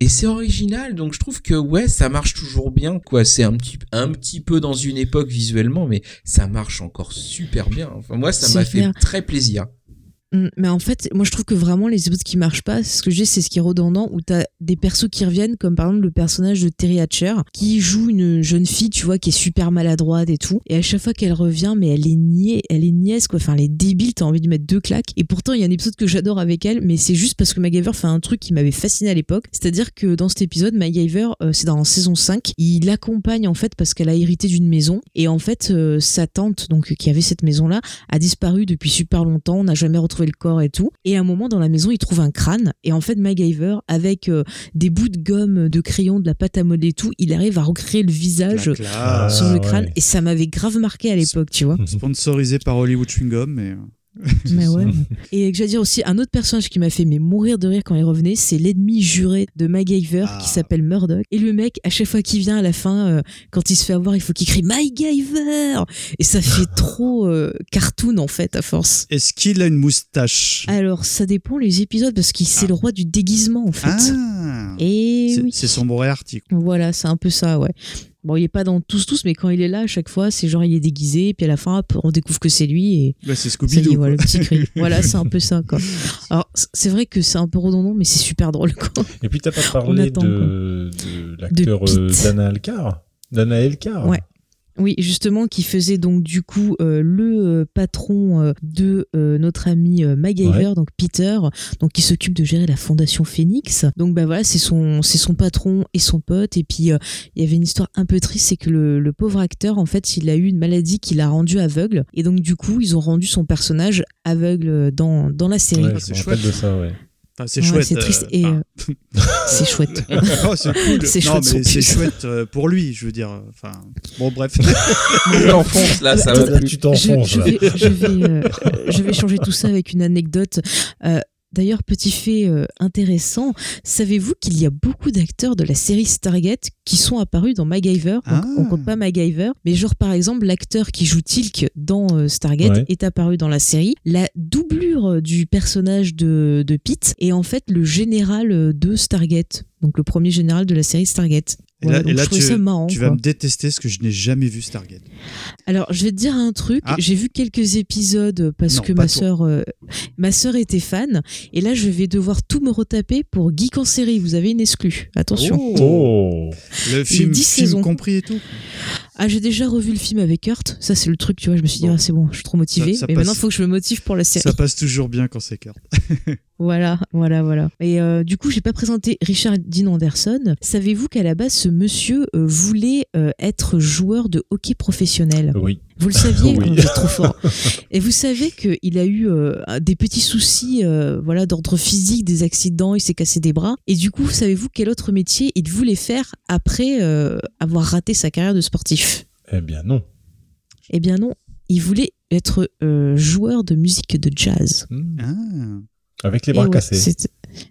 Speaker 4: Et c'est original, donc je trouve que ouais, ça marche toujours bien, quoi. C'est un petit, un petit peu dans une époque visuellement, mais ça marche encore super bien. Enfin, moi, ça m'a fait très plaisir.
Speaker 3: Mm, Mais en fait, moi je trouve que vraiment les épisodes qui marchent pas, ce que dis, c'est ce qui est redondant, où t'as des persos qui reviennent, comme par exemple le personnage de Terry Hatcher, qui joue une jeune fille, tu vois, qui est super maladroite et tout. Et à chaque fois qu'elle revient, mais elle est niais, elle est niaise, quoi. Enfin, elle est débile, t'as envie de mettre deux claques. Et pourtant, il y a un épisode que j'adore avec elle, mais c'est juste parce que MacGyver fait un truc qui m'avait fasciné à l'époque. C'est-à-dire que dans cet épisode, MacGyver, euh, c'est dans la saison 5, il l'accompagne en fait parce qu'elle a hérité d'une maison. Et en fait, euh, sa tante, donc, qui avait cette maison-là, a disparu depuis super longtemps, on n'a jamais retrouvé le corps et tout. Et à un moment dans la maison, il trouve un crâne et en fait MacGyver avec euh, des bouts de gomme, de crayon, de la pâte à modeler et tout, il arrive à recréer le visage
Speaker 5: classe.
Speaker 3: sur le
Speaker 2: Ah,
Speaker 3: crâne
Speaker 2: ouais.
Speaker 3: et ça m'avait grave marqué à l'époque, tu vois.
Speaker 5: Sponsorisé par Hollywood Chewing Gum, mais.
Speaker 3: Mais ouais. Et que j'allais dire aussi un autre personnage qui m'a fait mais mourir de rire quand il revenait, c'est l'ennemi juré de MacGyver
Speaker 5: Ah.
Speaker 3: qui s'appelle Murdoch. Et le mec, à chaque fois qu'il vient à la fin, euh, quand il se fait avoir, il faut qu'il crie MacGyver et ça fait trop euh, cartoon en fait à force.
Speaker 5: Est-ce qu'il a une moustache?
Speaker 3: Alors ça dépend les épisodes parce qu'il c'est
Speaker 5: Ah.
Speaker 3: le roi du déguisement en fait.
Speaker 5: Ah
Speaker 3: Et
Speaker 5: C'est
Speaker 3: oui.
Speaker 5: son Moriarty. quoi.
Speaker 3: Voilà, c'est un peu ça, ouais. Bon, il est pas dans tous tous, mais quand il est là, à chaque fois, c'est genre il est déguisé, et puis à la fin, hop, on découvre que c'est lui et
Speaker 5: Ouais, c'est Scooby-Doo.
Speaker 3: voilà, le
Speaker 5: quoi.
Speaker 3: petit cri. voilà, c'est un peu ça, quoi. Alors, c'est vrai que c'est un peu redondant, mais c'est super drôle, quoi.
Speaker 2: Et puis t'as pas parlé
Speaker 3: attend,
Speaker 2: de, de l'acteur euh, Dana Elkar? Dana Elkar?
Speaker 3: Ouais. Oui, justement, qui faisait donc du coup euh, le euh, patron euh, de euh, notre ami euh, MacGyver, donc Peter, donc qui s'occupe de gérer la fondation Phoenix. Donc bah voilà, c'est son c'est son patron et son pote. Et puis euh, il y avait une histoire un peu triste, c'est que le, le pauvre acteur, en fait, il a eu une maladie qui l'a rendu aveugle. Et donc du coup, ils ont rendu son personnage aveugle dans dans la série.
Speaker 2: Ouais,
Speaker 5: Ah, c'est chouette.
Speaker 2: de ça, ouais.
Speaker 5: Enfin, c'est
Speaker 3: Ouais,
Speaker 5: chouette.
Speaker 3: c'est triste
Speaker 5: euh,
Speaker 3: et
Speaker 5: enfin,
Speaker 3: euh, c'est chouette.
Speaker 5: oh, c'est cool.
Speaker 3: C'est
Speaker 5: non,
Speaker 3: chouette, son
Speaker 5: mais c'est
Speaker 3: puce.
Speaker 5: chouette euh, pour lui, je veux dire. Enfin, bon, bref.
Speaker 4: Là, ça va plus.
Speaker 2: tu
Speaker 3: je,
Speaker 2: t'enfonces
Speaker 3: je vais, je, vais, euh, je vais changer tout ça avec une anecdote. Euh, D'ailleurs, petit fait euh, intéressant, savez-vous qu'il y a beaucoup d'acteurs de la série Stargate qui sont apparus dans MacGyver? Donc,
Speaker 5: Ah.
Speaker 3: On compte pas MacGyver, mais genre par exemple l'acteur qui joue Tilk dans euh, Stargate
Speaker 2: Ouais.
Speaker 3: est apparu dans la série. La doublure euh, du personnage de, de Pete est en fait le général de Stargate, donc le premier général de la série Stargate.
Speaker 5: Et
Speaker 3: Voilà,
Speaker 5: là,
Speaker 3: donc
Speaker 5: et là,
Speaker 3: je
Speaker 5: tu,
Speaker 3: ça marrant.
Speaker 5: tu
Speaker 3: quoi.
Speaker 5: vas me détester parce que je n'ai jamais vu Stargate.
Speaker 3: Alors, je vais te dire un truc.
Speaker 5: Ah.
Speaker 3: J'ai vu quelques épisodes parce
Speaker 5: Non,
Speaker 3: que ma sœur, euh, ma sœur était fan. Et là, je vais devoir tout me retaper pour Geek en série. Vous avez une exclue. Attention.
Speaker 2: Oh
Speaker 5: Le film,
Speaker 3: dix
Speaker 5: film
Speaker 3: saisons.
Speaker 5: compris et tout.
Speaker 3: Ah, j'ai déjà revu le film avec Kurt. Ça, c'est le truc, tu vois. Je me suis dit,
Speaker 5: Bon.
Speaker 3: ah, c'est bon, je suis trop
Speaker 5: ça
Speaker 3: mais
Speaker 5: passe.
Speaker 3: maintenant, il faut que je me motive pour la série.
Speaker 5: Ça passe toujours bien quand c'est Kurt.
Speaker 3: Voilà, voilà, voilà. Et euh, du coup, j'ai pas présenté Richard Dean Anderson. Savez-vous qu'à la base, ce monsieur euh, voulait euh, être joueur de hockey professionnel?
Speaker 2: Oui.
Speaker 3: Vous le saviez
Speaker 2: Oui.
Speaker 3: Vous êtes trop fort. Et vous savez qu'il a eu euh, des petits soucis euh, voilà, d'ordre physique, des accidents, il s'est cassé des bras. Et du coup, savez-vous quel autre métier il voulait faire après euh, avoir raté sa carrière de sportif?
Speaker 2: Eh bien non.
Speaker 3: Eh bien non, il voulait être euh, joueur de musique de jazz.
Speaker 2: Hmm.
Speaker 5: Ah.
Speaker 2: Avec les bras cassés.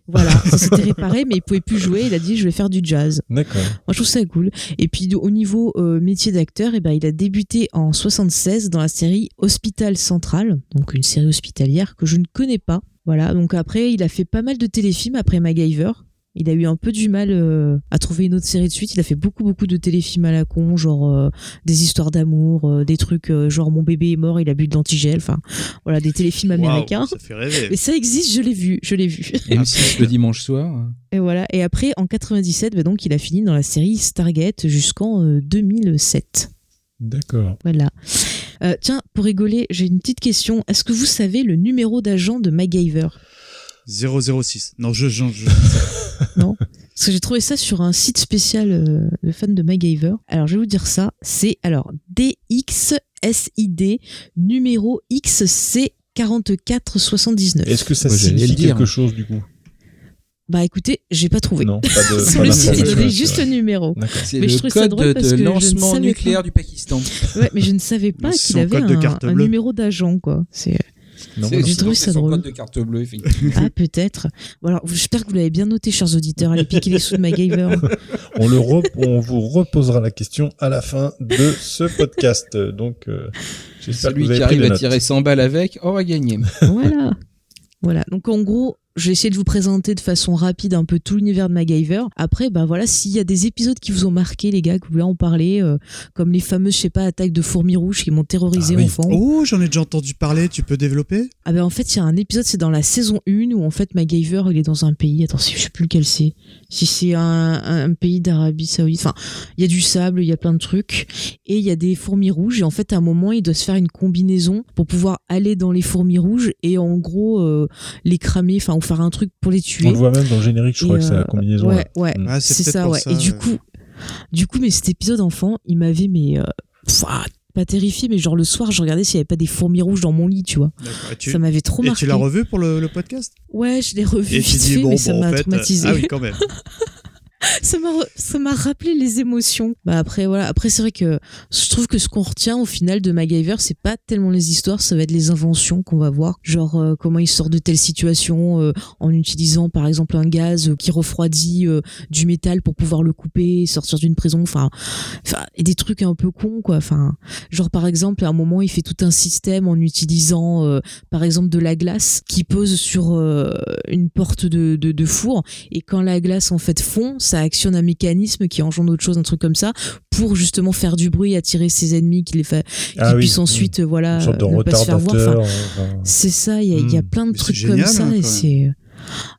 Speaker 3: Voilà, ça s'était réparé, mais il pouvait plus jouer. Il a dit, je vais faire du jazz.
Speaker 2: D'accord.
Speaker 3: Moi, je trouve ça cool. Et puis, au niveau euh, métier d'acteur, eh ben, il a débuté en 76 dans la série Hospital Central, donc une série hospitalière que je ne connais pas. Voilà, donc après, il a fait pas mal de téléfilms après MacGyver. Il a eu un peu du mal euh, à trouver une autre série de suite. Il a fait beaucoup, beaucoup de téléfilms à la con, genre euh, des histoires d'amour, euh, des trucs euh, genre mon bébé est mort, il a bu de l'antigel. Enfin, voilà, des téléfilms
Speaker 5: Waouh,
Speaker 3: américains.
Speaker 5: ça fait rêver.
Speaker 3: Mais ça existe, je l'ai vu, je l'ai vu.
Speaker 4: M6 le dimanche soir.
Speaker 3: Et voilà. Et après, en 97, bah donc, il a fini dans la série Stargate jusqu'en euh, 2007.
Speaker 2: D'accord.
Speaker 3: Voilà. Euh, tiens, pour rigoler, j'ai une petite question. Est-ce que vous savez le numéro d'agent de MacGyver?
Speaker 5: 006. Non, je, je, je-
Speaker 3: Parce que j'ai trouvé ça sur un site spécial euh, de fans de MacGyver. Alors, je vais vous dire ça. C'est alors DXSID numéro XC4479.
Speaker 2: Est-ce que ça
Speaker 4: le
Speaker 2: signifie
Speaker 4: dire.
Speaker 2: quelque chose du coup?
Speaker 3: Bah écoutez, j'ai pas trouvé.
Speaker 2: Non, pas de.
Speaker 3: Sur
Speaker 2: pas
Speaker 3: le site, il donnait
Speaker 2: c'est
Speaker 3: juste le numéro.
Speaker 4: C'est
Speaker 3: Mais je
Speaker 4: le
Speaker 3: trouvais ça
Speaker 4: code
Speaker 3: drôle
Speaker 4: de,
Speaker 3: parce que je
Speaker 4: lancement nucléaire
Speaker 3: pas.
Speaker 4: du Pakistan.
Speaker 3: Ouais, mais je ne savais pas qu'il avait un, un numéro d'agent, quoi. C'est
Speaker 2: Non,
Speaker 3: trouvé
Speaker 4: c'est
Speaker 3: ça drôle.
Speaker 4: code de carte bleue, effectivement.
Speaker 3: Ah, peut-être. Bon, alors, j'espère que vous l'avez bien noté, chers auditeurs. Allez piquer les sous de MacGyver.
Speaker 2: on, le re- on vous reposera la question à la fin de ce podcast. Donc, euh, j'espère que
Speaker 4: Celui
Speaker 2: vous avez
Speaker 4: qui
Speaker 2: pris
Speaker 4: arrive à
Speaker 2: notes.
Speaker 4: tirer 100 balles avec aura gagné.
Speaker 3: voilà. Voilà. Donc, en gros, j'ai essayé de vous présenter de façon rapide un peu tout l'univers de MacGyver. Après, bah voilà, s'il y a des épisodes qui vous ont marqué, les gars, que vous voulez en parler, euh, comme les fameuses, je sais pas, attaques de fourmis rouges qui m'ont terrorisé
Speaker 2: Ah oui.
Speaker 3: enfant.
Speaker 5: Oh, j'en ai déjà entendu parler. Tu peux développer?
Speaker 3: Ah ben en fait, il y a un épisode, c'est dans la saison 1 où en fait MacGyver, il est dans un pays, attends, je sais plus lequel c'est. Si c'est un pays d'Arabie Saoudite, enfin, il y a du sable, il y a plein de trucs et il y a des fourmis rouges et en fait à un moment, il doit se faire une combinaison pour pouvoir aller dans les fourmis rouges et en gros euh, les cramer, enfin ou faire un truc pour les tuer.
Speaker 2: On le voit même dans le générique, je
Speaker 3: Et,
Speaker 2: crois que c'est
Speaker 3: euh,
Speaker 2: la combinaison.
Speaker 3: Ouais,
Speaker 2: là.
Speaker 3: ouais.
Speaker 2: Mm.
Speaker 5: Ah, c'est
Speaker 3: ça, ouais.
Speaker 5: ça,
Speaker 3: et du coup, du coup, mais cet épisode enfant, il m'avait mais euh, pff, ah, pas terrifié, mais genre le soir, je regardais s'il y avait pas des fourmis rouges dans mon lit, tu vois.
Speaker 5: Tu,
Speaker 3: Ça m'avait trop
Speaker 5: et
Speaker 3: marqué.
Speaker 5: tu l'as revu pour le, le podcast?
Speaker 3: Ouais, je l'ai revu
Speaker 5: Et tu dis,
Speaker 3: fait,
Speaker 5: bon,
Speaker 3: mais
Speaker 5: bon,
Speaker 3: ça
Speaker 5: en
Speaker 3: m'a
Speaker 5: fait,
Speaker 3: traumatisé.
Speaker 5: Ah oui, quand même.
Speaker 3: ça m'a ça m'a rappelé les émotions. Bah après voilà, après c'est vrai que je trouve que ce qu'on retient au final de MacGyver, c'est pas tellement les histoires, ça va être les inventions qu'on va voir, genre euh, comment il sort de telle situation euh, en utilisant par exemple un gaz euh, qui refroidit euh, du métal pour pouvoir le couper, sortir d'une prison, enfin enfin des trucs un peu cons quoi, enfin genre par exemple à un moment il fait tout un système en utilisant euh, par exemple de la glace qui pose sur une porte de, de, de four. Et quand la glace en fait fond, ça actionne un mécanisme qui engendre autre chose, un truc comme ça, pour justement faire du bruit, attirer ses ennemis, qui les fait, qui
Speaker 2: Ah oui.
Speaker 3: puissent ensuite, euh, voilà, euh, ne pas se faire voir. Enfin,
Speaker 2: retardateur. enfin,
Speaker 3: c'est ça, il y, a- il y a
Speaker 2: Hmm.
Speaker 3: plein de
Speaker 5: Mais
Speaker 3: trucs comme ça
Speaker 5: hein,
Speaker 3: et c'est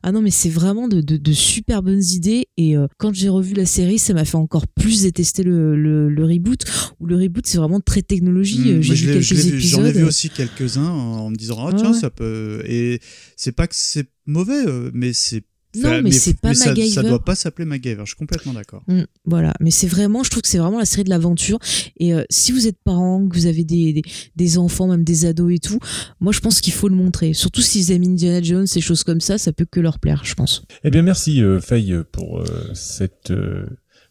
Speaker 3: ah non mais c'est vraiment de, de, de super bonnes idées et euh, quand j'ai revu la série ça m'a fait encore plus détester le, le, le reboot où le reboot c'est vraiment très technologie Euh, j'ai vu quelques
Speaker 5: je vu- J'en ai
Speaker 3: épisodes
Speaker 5: vu aussi quelques-uns en, en me disant, ah tiens,
Speaker 3: ouais.
Speaker 5: ça peut. Et c'est pas que c'est mauvais, euh, mais c'est.
Speaker 3: Non, mais c'est pas
Speaker 5: ça, ça
Speaker 3: MacGyver.
Speaker 5: doit pas s'appeler MacGyver, je suis complètement d'accord.
Speaker 3: Mm, voilà, mais c'est vraiment, je trouve que c'est vraiment la série de l'aventure. Et euh, si vous êtes parents, que vous avez des, des, des enfants, même des ados et tout, moi je pense qu'il faut le montrer. Surtout s'ils aiment Indiana Jones, ces choses comme ça, ça peut que leur plaire, je pense.
Speaker 2: Eh bien, merci euh, Faye pour euh, cette euh,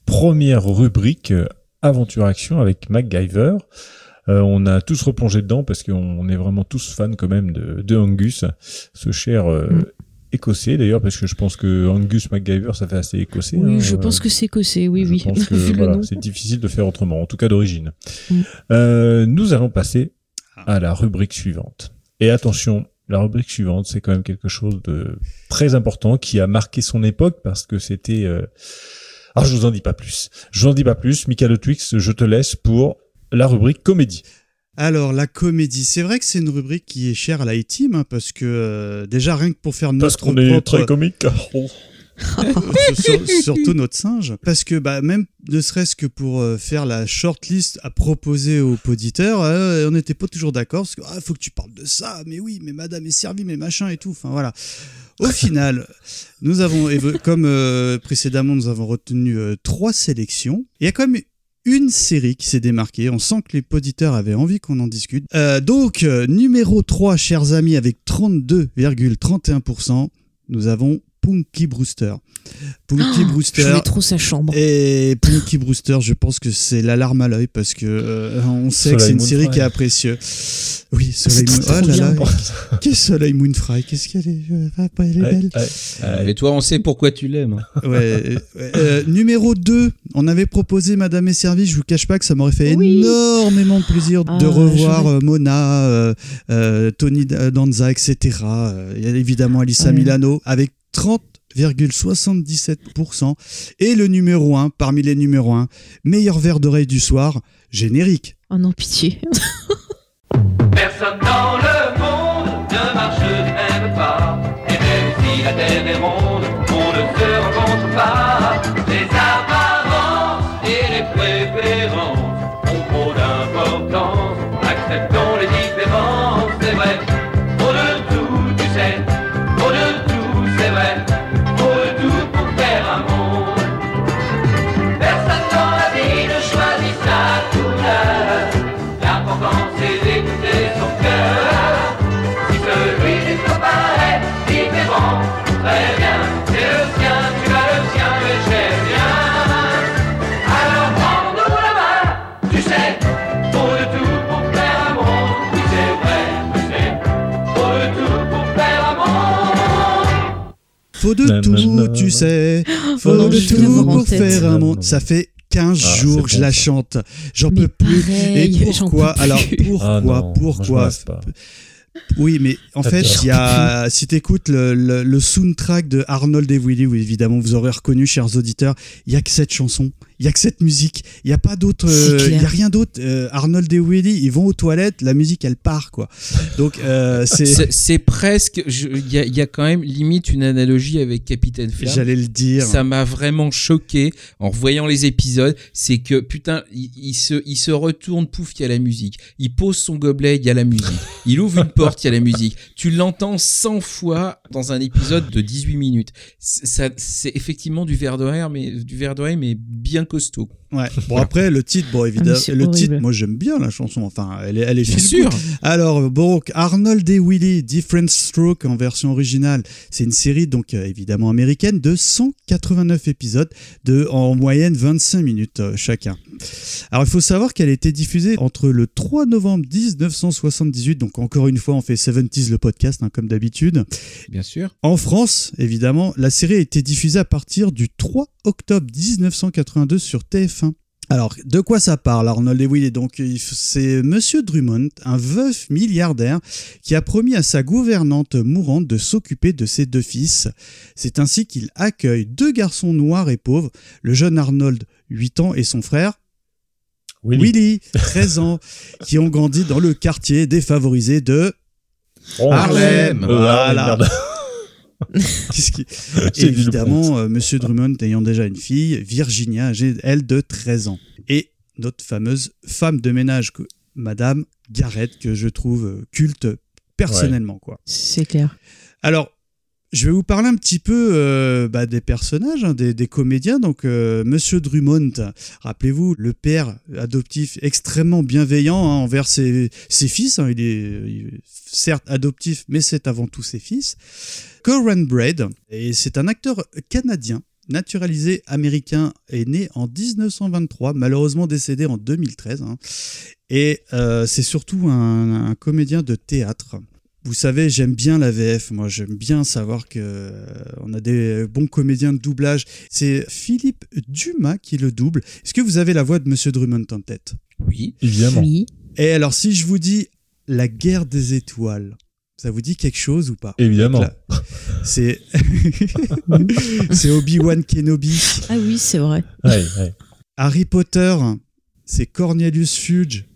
Speaker 2: première rubrique euh, aventure action avec MacGyver. Euh, on a tous replongé dedans parce qu'on on est vraiment tous fans quand même de, de Angus, ce cher euh,
Speaker 3: Mm.
Speaker 2: Écossais d'ailleurs, parce que je pense que Angus MacGyver ça fait assez écossais.
Speaker 3: Oui,
Speaker 2: hein,
Speaker 3: je
Speaker 2: euh,
Speaker 3: pense que c'est écossais, oui,
Speaker 2: je
Speaker 3: oui,
Speaker 2: pense que, voilà, c'est difficile de faire autrement, en tout cas d'origine.
Speaker 3: Mm.
Speaker 2: Euh, nous allons passer
Speaker 5: Ah.
Speaker 2: à la rubrique suivante. Et attention, la rubrique suivante, c'est quand même quelque chose de très important qui a marqué son époque parce que c'était. Euh... Ah, je vous en dis pas plus. Je vous en dis pas plus. Michael Twix, je te laisse pour la rubrique comédie.
Speaker 5: Alors, la comédie, c'est vrai que c'est une rubrique qui est chère à la team parce que euh, déjà, rien que pour faire
Speaker 2: Parce
Speaker 5: notre
Speaker 2: qu'on est très comique.
Speaker 5: Sur- surtout notre singe. Parce que bah, même ne serait-ce que pour euh, faire la shortlist à proposer aux auditeurs, euh, on n'était pas toujours d'accord. Parce que ah, faut que tu parles de ça, mais oui, mais madame est servie, mais machin et tout. Enfin voilà. Au final, nous avons, comme euh, précédemment, nous avons retenu euh, trois sélections. Il y a quand même une série qui s'est démarquée. On sent que les auditeurs avaient envie qu'on en discute. Euh, donc, euh, numéro 3, chers amis, avec 32,31%, nous avons Punky Brewster. Punky
Speaker 3: Je
Speaker 5: Brewster.
Speaker 3: voulais trop sa chambre.
Speaker 5: Et Punky Brewster, je pense que c'est l'alarme à l'œil parce que euh, on sait que c'est une
Speaker 2: Moon
Speaker 5: série
Speaker 2: Fry.
Speaker 5: qui est apprécieuse. Oui, Soleil Moon. Oh là là, qu'est-ce Soleil Moonfry Qu'est-ce qu'elle est Elle est belle.
Speaker 2: ouais, ouais.
Speaker 4: Mais toi, on sait pourquoi tu l'aimes. hein.
Speaker 5: Ouais, euh, numéro 2, on avait proposé Madame est servie, je vous cache pas que ça m'aurait fait
Speaker 3: Oui.
Speaker 5: énormément de plaisir
Speaker 3: Ah,
Speaker 5: de revoir
Speaker 3: je
Speaker 5: euh, Mona, euh, euh, Tony Danza, etc. Euh, Il y a évidemment Alissa
Speaker 3: Ouais.
Speaker 5: Milano avec 30,77%. Et le numéro 1, parmi les numéros 1, meilleur verre d'oreille du soir, générique.
Speaker 3: Oh non, pitié.
Speaker 6: Personne dans le monde ne marche même pas. Et même si la terre est ronde, on ne se rencontre pas.
Speaker 5: Faut de tout, tu sais. Faut
Speaker 3: non,
Speaker 5: de tout pour faire un monde. Ça fait 15
Speaker 2: Ah,
Speaker 5: jours que je la
Speaker 2: ça.
Speaker 5: chante. J'en peux plus.
Speaker 3: pareil,
Speaker 5: Et pourquoi
Speaker 3: plus.
Speaker 5: Alors
Speaker 2: Ah
Speaker 5: pourquoi
Speaker 2: moi,
Speaker 5: Pourquoi. Oui, mais en fait, il y a, si t'écoutes le, le, le soundtrack de Arnold et Willy, oui, évidemment, vous aurez reconnu, chers auditeurs, il y a que cette chanson, il y a que cette musique, il y a pas d'autre, euh, il y a rien d'autre. Euh, Arnold et Willy, ils vont aux toilettes, la musique, elle part, quoi. Donc, euh, c'est,
Speaker 4: presque. Il y, a- il y a quand même limite une analogie avec Capitaine Flamme.
Speaker 5: j'allais le dire.
Speaker 4: Ça m'a vraiment choqué en revoyant les épisodes. C'est que putain, il, il se, il se retourne, pouf, il y a la musique. Il pose son gobelet, il y a la musique. Il ouvre une porte, il y a la musique. Tu l'entends 100 fois dans un épisode de 18 minutes. C'est ça- c'est effectivement du verre d'oreille, mais du verre d'oreille, mais bien costaud.
Speaker 5: Ouais. Bon, après, le titre, bon, évidemment,
Speaker 3: Ah,
Speaker 5: le
Speaker 3: horrible.
Speaker 5: titre, moi, j'aime bien la chanson. Enfin, elle est, elle est
Speaker 4: Bien sûr.
Speaker 5: Alors, bon, Arnold et Willy, Different Stroke en version originale. C'est une série, donc, euh, évidemment américaine, de 189 épisodes, de, en moyenne, 25 minutes euh, chacun. Alors, il faut savoir qu'elle a été diffusée entre le 3 novembre 1978, donc encore une fois, on fait 70s le podcast, hein, comme d'habitude.
Speaker 4: Bien sûr.
Speaker 5: En France, évidemment, la série a été diffusée à partir du 3 octobre 1982 sur TF1. Alors, de quoi ça parle, Arnold et Willy Donc, c'est Monsieur Drummond, un veuf milliardaire, qui a promis à sa gouvernante mourante de s'occuper de ses deux fils. C'est ainsi qu'il accueille deux garçons noirs et pauvres, le jeune Arnold, 8 ans, et son frère,
Speaker 2: Willy.
Speaker 5: Willy, 13 ans, qui ont grandi dans le quartier défavorisé de Harlem.
Speaker 2: euh,
Speaker 5: Voilà. qui- Évidemment, euh, Monsieur Drummond ayant déjà une fille, Virginia, âgée, elle, de 13 ans. Et notre fameuse femme de ménage, que- Madame Garrett, que je trouve euh, culte personnellement. quoi.
Speaker 3: C'est clair.
Speaker 5: Alors, je vais vous parler un petit peu euh, bah, des personnages, hein, des, des comédiens. Donc, euh, Monsieur Drummond, rappelez-vous, le père adoptif extrêmement bienveillant hein, envers ses, ses fils. hein. il, est, il est certes adoptif, mais c'est avant tout ses fils. Coran Braid, et c'est un acteur canadien naturalisé américain, est né en 1923, malheureusement décédé en 2013. hein. Et euh, c'est surtout un, un comédien de théâtre. Vous savez, j'aime bien la VF. Moi, j'aime bien savoir que euh, on a des bons comédiens de doublage. C'est Philippe Dumas qui le double. Est-ce que vous avez la voix de Monsieur Drummond en tête?
Speaker 4: Oui.
Speaker 2: Évidemment.
Speaker 3: Oui.
Speaker 5: Et alors, si je vous dis la guerre des étoiles, ça vous dit quelque chose ou pas?
Speaker 2: Évidemment.
Speaker 5: C'est c'est Obi-Wan Kenobi.
Speaker 3: Ah oui, c'est vrai.
Speaker 2: Ouais, ouais.
Speaker 5: Harry Potter, c'est Cornelius Fudge.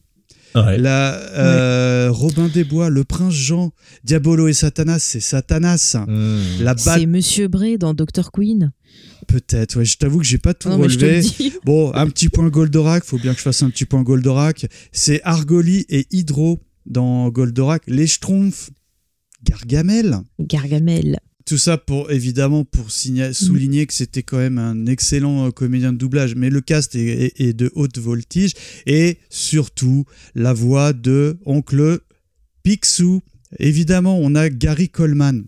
Speaker 2: Ouais.
Speaker 5: La, euh, Robin des Bois, le prince Jean, Diabolo et Satanas, c'est Satanas.
Speaker 2: Hmm.
Speaker 5: La
Speaker 3: C'est Monsieur Bray dans Dr. Queen.
Speaker 5: peut-être. Ouais, je t'avoue que j'ai pas tout
Speaker 3: Non, mais je te le
Speaker 5: relevé.
Speaker 3: dis.
Speaker 5: Bon, un petit point Goldorak, faut bien que je fasse un petit point Goldorak. C'est Argoli et Hydro dans Goldorak. Les Schtroumpfs, Gargamel.
Speaker 3: Gargamel.
Speaker 5: Tout ça pour évidemment pour souligner que c'était quand même un excellent euh, comédien de doublage, mais le cast est, de haute voltige et surtout la voix de Oncle Picsou. Évidemment, on a Gary Coleman,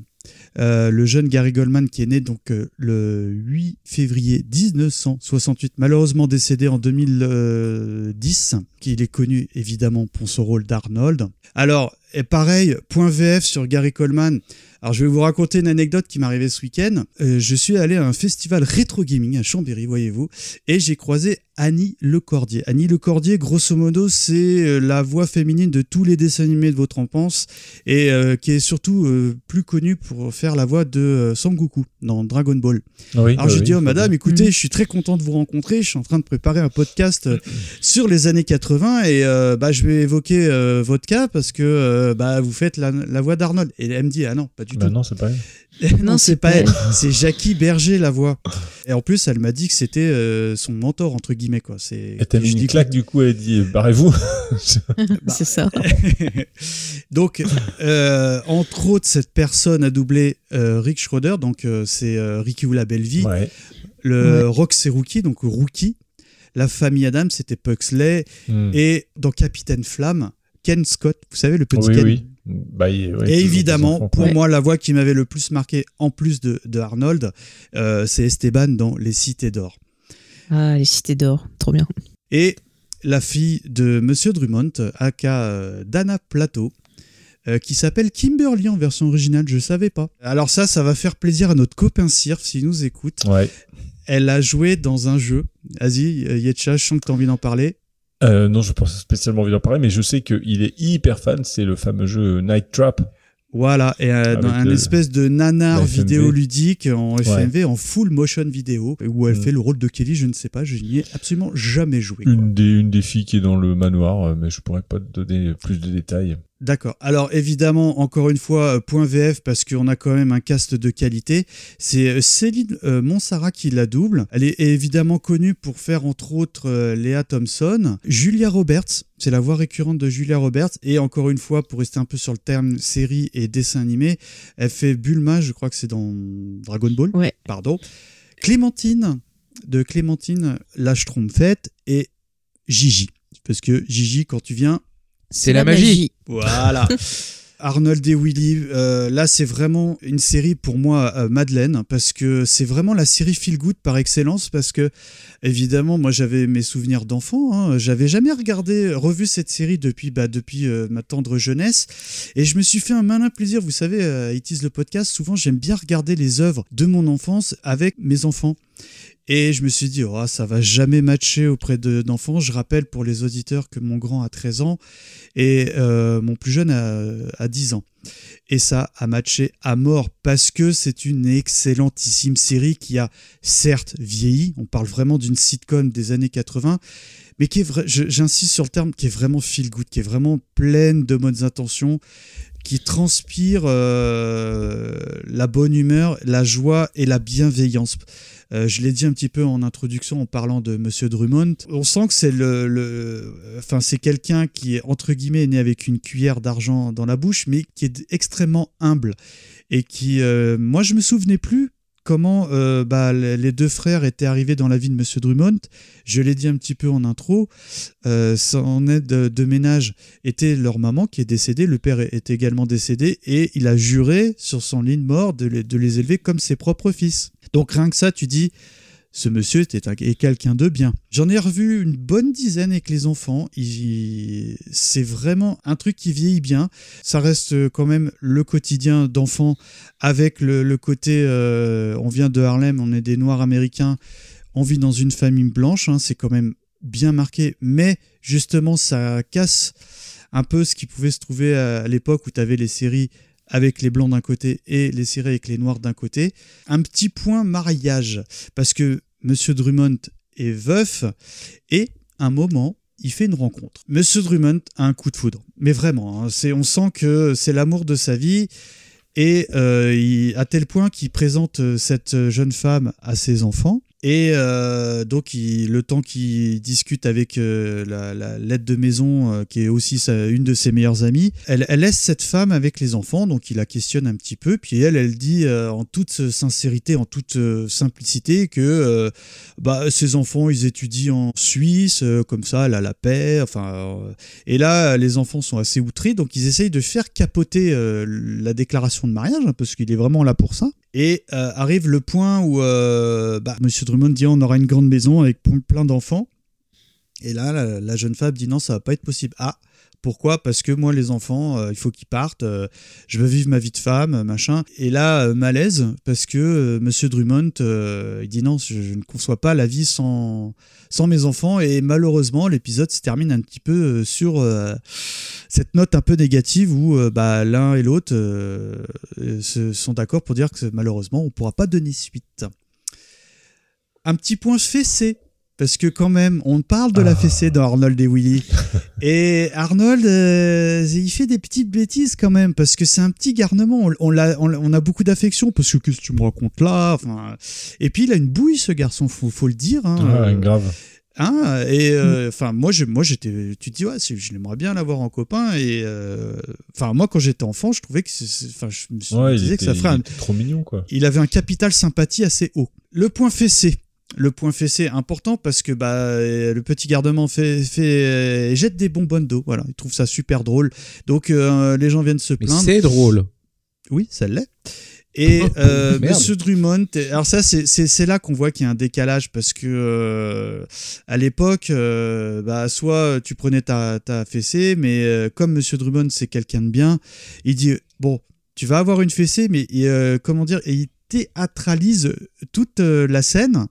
Speaker 5: euh, le jeune Gary Coleman qui est né donc euh, le 8 février 1968, malheureusement décédé en 2010, qu'il est connu évidemment pour son rôle d'Arnold. Alors, et pareil, point VF sur Gary Coleman. Alors, je vais vous raconter une anecdote qui m'est arrivée ce week-end. Euh, je suis allé à un festival rétro gaming à Chambéry, voyez-vous, et j'ai croisé Annie Lecordier. Annie Lecordier, grosso modo, c'est euh, la voix féminine de tous les dessins animés de votre enfance et euh, qui est surtout euh, plus connue pour faire la voix de euh, Sangoku dans Dragon Ball.
Speaker 2: Oui,
Speaker 5: Alors
Speaker 2: bah
Speaker 5: je
Speaker 2: oui,
Speaker 5: dis, oh madame, écoutez,
Speaker 3: Mhm.
Speaker 5: je suis très content de vous rencontrer. Je suis en train de préparer un podcast euh, sur les années 80 et euh, bah, je vais évoquer euh, votre cas parce que euh, bah, vous faites la, la voix d'Arnold. Et elle me dit, ah non, pas du
Speaker 2: Bah
Speaker 5: tout.
Speaker 2: non, c'est pas elle.
Speaker 5: non,
Speaker 3: Non,
Speaker 5: c'est
Speaker 3: c'est
Speaker 5: pas elle. C'est Jackie Berger, la voix. Et en plus, elle m'a dit que c'était euh, son mentor, entre guillemets. Quoi. C'est,
Speaker 2: Elle t'a mis une
Speaker 5: dis,
Speaker 2: claque, du coup, elle dit barrez-vous.
Speaker 5: Bah,
Speaker 3: C'est ça.
Speaker 5: donc, euh, entre autres, cette personne a doublé euh, Rick Schroeder, donc euh, c'est euh, Ricky ou la belle vie.
Speaker 2: ouais.
Speaker 5: Le
Speaker 3: Ouais.
Speaker 5: Rox et Rookie, donc Rookie. La famille Adams, c'était Puxley.
Speaker 2: Hmm.
Speaker 5: Et dans Capitaine Flamme, Ken Scott, vous savez, le petit
Speaker 2: oui,
Speaker 5: Ken.
Speaker 2: oui. Bah, il- ouais,
Speaker 5: Et évidemment, pour moi, la voix qui m'avait le plus marqué, en plus de, de Arnold, euh, c'est Esteban dans Les Cités d'Or.
Speaker 3: Ah, les cités d'or. Trop bien.
Speaker 5: Et la fille de Monsieur Drummond, aka euh, Dana Plateau, euh, qui s'appelle Kimberly en version originale, je savais pas. Alors ça, ça va faire plaisir à notre copain Sirf s'il nous écoute.
Speaker 2: Ouais.
Speaker 5: Elle a joué dans un jeu. Vas-y, euh, Yetcha, je sens que tu as envie d'en parler.
Speaker 2: Euh, non, je pense spécialement envie d'en parler, mais je sais qu'il est hyper fan. C'est le fameux jeu Night Trap.
Speaker 5: Voilà, et euh, dans un espèce de nanar vidéoludique en FMV, en full motion vidéo, où elle
Speaker 2: Mm.
Speaker 5: fait le rôle de Kelly, je ne sais pas, je n'y ai absolument jamais joué.
Speaker 2: Une des, une des filles qui est dans le manoir, mais je pourrais pas te donner plus de détails.
Speaker 5: D'accord. Alors évidemment, encore une fois, euh, point VF parce qu'on a quand même un cast de qualité. C'est euh, Céline euh, Monsara qui la double. Elle est évidemment connue pour faire entre autres euh, Léa Thompson, Julia Roberts. C'est la voix récurrente de Julia Roberts. Et encore une fois, pour rester un peu sur le terme série et dessin animé, elle fait Bulma, je crois que c'est dans Dragon Ball.
Speaker 3: Ouais.
Speaker 5: Pardon. Clémentine, de Clémentine, la Schtroumpfette et Gigi. Parce que Gigi, quand tu viens,
Speaker 4: C'est la magie.
Speaker 5: voilà. Arnold et Willy, euh, là c'est vraiment une série pour moi euh, Madeleine parce que c'est vraiment la série feel good par excellence parce que évidemment moi j'avais mes souvenirs d'enfant, hein, j'avais jamais regardé revu cette série depuis bah, depuis euh, ma tendre jeunesse et je me suis fait un malin plaisir. Vous savez, euh, It is le podcast. Souvent j'aime bien regarder les œuvres de mon enfance avec mes enfants. Et je me suis dit, oh, ça va jamais matcher auprès de- d'enfants. Je rappelle pour les auditeurs que mon grand a 13 ans et euh, mon plus jeune a, a 10 ans. Et ça a matché à mort parce que c'est une excellentissime série qui a certes vieilli. On parle vraiment d'une sitcom des années 80, mais qui est j'insiste sur le terme, qui est vraiment feel good, qui est vraiment pleine de bonnes intentions, qui transpire euh, la bonne humeur, la joie et la bienveillance. Euh, je l'ai dit un petit peu en introduction en parlant de Monsieur Drummond. On sent que c'est le, enfin c'est quelqu'un qui est entre guillemets né avec une cuillère d'argent dans la bouche, mais qui est extrêmement humble et qui, euh, moi je me souvenais plus comment euh, bah, les deux frères étaient arrivés dans la vie de Monsieur Drummond. Je l'ai dit un petit peu en intro. Euh, son aide de, ménage était leur maman qui est décédée. Le père est également décédé et il a juré sur son lit de mort de les élever comme ses propres fils. Donc rien que ça, tu dis, ce monsieur était quelqu'un de bien. J'en ai revu une bonne dizaine avec les enfants. C'est vraiment un truc qui vieillit bien. Ça reste quand même le quotidien d'enfants avec le, côté, euh, on vient de Harlem, on est des Noirs américains, on vit dans une famille blanche, hein, c'est quand même bien marqué, mais justement ça casse un peu ce qui pouvait se trouver à l'époque où tu avais les séries avec les blancs d'un côté et les séries avec les noirs d'un côté. Un petit point mariage, parce que Monsieur Drummond est veuf et un moment il fait une rencontre. Monsieur Drummond a un coup de foudre, mais vraiment, hein, on sent que c'est l'amour de sa vie. Et euh, à tel point qu'il présente euh, cette jeune femme à ses enfants. Et euh, donc, le temps qu'il discute avec euh, la, la l'aide de maison, euh, qui est aussi une de ses meilleures amies, elle, laisse cette femme avec les enfants, donc il la questionne un petit peu. Puis elle, elle dit en toute sincérité, en toute simplicité, que bah, ses enfants, ils étudient en Suisse, comme ça, elle a la paix. Enfin, et là, les enfants sont assez outrés, donc ils essayent de faire capoter la déclaration de mariage, hein, parce qu'il est vraiment là pour ça. Et arrive le point où bah, Monsieur Drummond dit on aura une grande maison avec plein d'enfants. Et là, la, jeune femme dit non, ça va pas être possible. Ah, pourquoi? Parce que moi, les enfants, euh, il faut qu'ils partent. euh, je veux vivre ma vie de femme, machin. Et là, euh, malaise, parce que Monsieur Drummond, il dit non, je, ne conçois pas la vie sans, sans mes enfants. Et malheureusement, l'épisode se termine un petit peu sur cette note un peu négative où bah, l'un et l'autre se sont d'accord pour dire que malheureusement, on ne pourra pas donner suite. Un petit point fessé. Parce que quand même, on parle de la
Speaker 2: Ah.
Speaker 5: fessée dans Arnold et Willy. et Arnold, euh, il fait des petites bêtises quand même, parce que c'est un petit garnement. On, on, l'a- on, l'a- on a beaucoup d'affection, parce que qu'est-ce que tu me racontes là enfin, Et puis il a une bouille, ce garçon, faut, faut le dire. Hein, Euh,
Speaker 2: grave.
Speaker 5: Hein, et euh, enfin moi je moi j'étais tu te dis ouais je l'aimerais bien l'avoir en copain et euh, enfin moi quand j'étais enfant je trouvais que enfin je me
Speaker 2: Ouais,
Speaker 5: disais
Speaker 2: était,
Speaker 5: que ça ferait un,
Speaker 2: trop mignon, quoi.
Speaker 5: il avait un capital sympathie assez haut. Le point fessé. Le point fessé important parce que bah, euh, le petit gardement fait, fait euh, jette des bonbonnes d'eau. Voilà, il trouve ça super drôle. Donc euh, les gens viennent se plaindre.
Speaker 4: c'est drôle.
Speaker 5: Oui, ça l'est. Et euh. Monsieur Drummond, alors ça c'est- là qu'on voit qu'il y a un décalage parce que euh, à l'époque, euh, bah, soit tu prenais ta, ta fessée, mais comme Monsieur Drummond c'est quelqu'un de bien, il dit bon, tu vas avoir une fessée, mais comment dire, et il théâtralise toute euh, la scène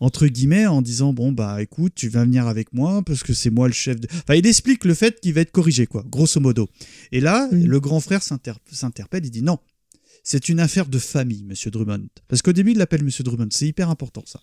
Speaker 5: entre guillemets en disant bon bah écoute tu vas venir avec moi parce que c'est moi le chef de... enfin il explique le fait qu'il va être corrigé quoi grosso modo et là le grand frère s'inter- s'interpelle il dit non c'est une affaire de famille, Monsieur Drummond. Parce qu'au début, il l'appelle Monsieur Drummond. C'est hyper important, ça.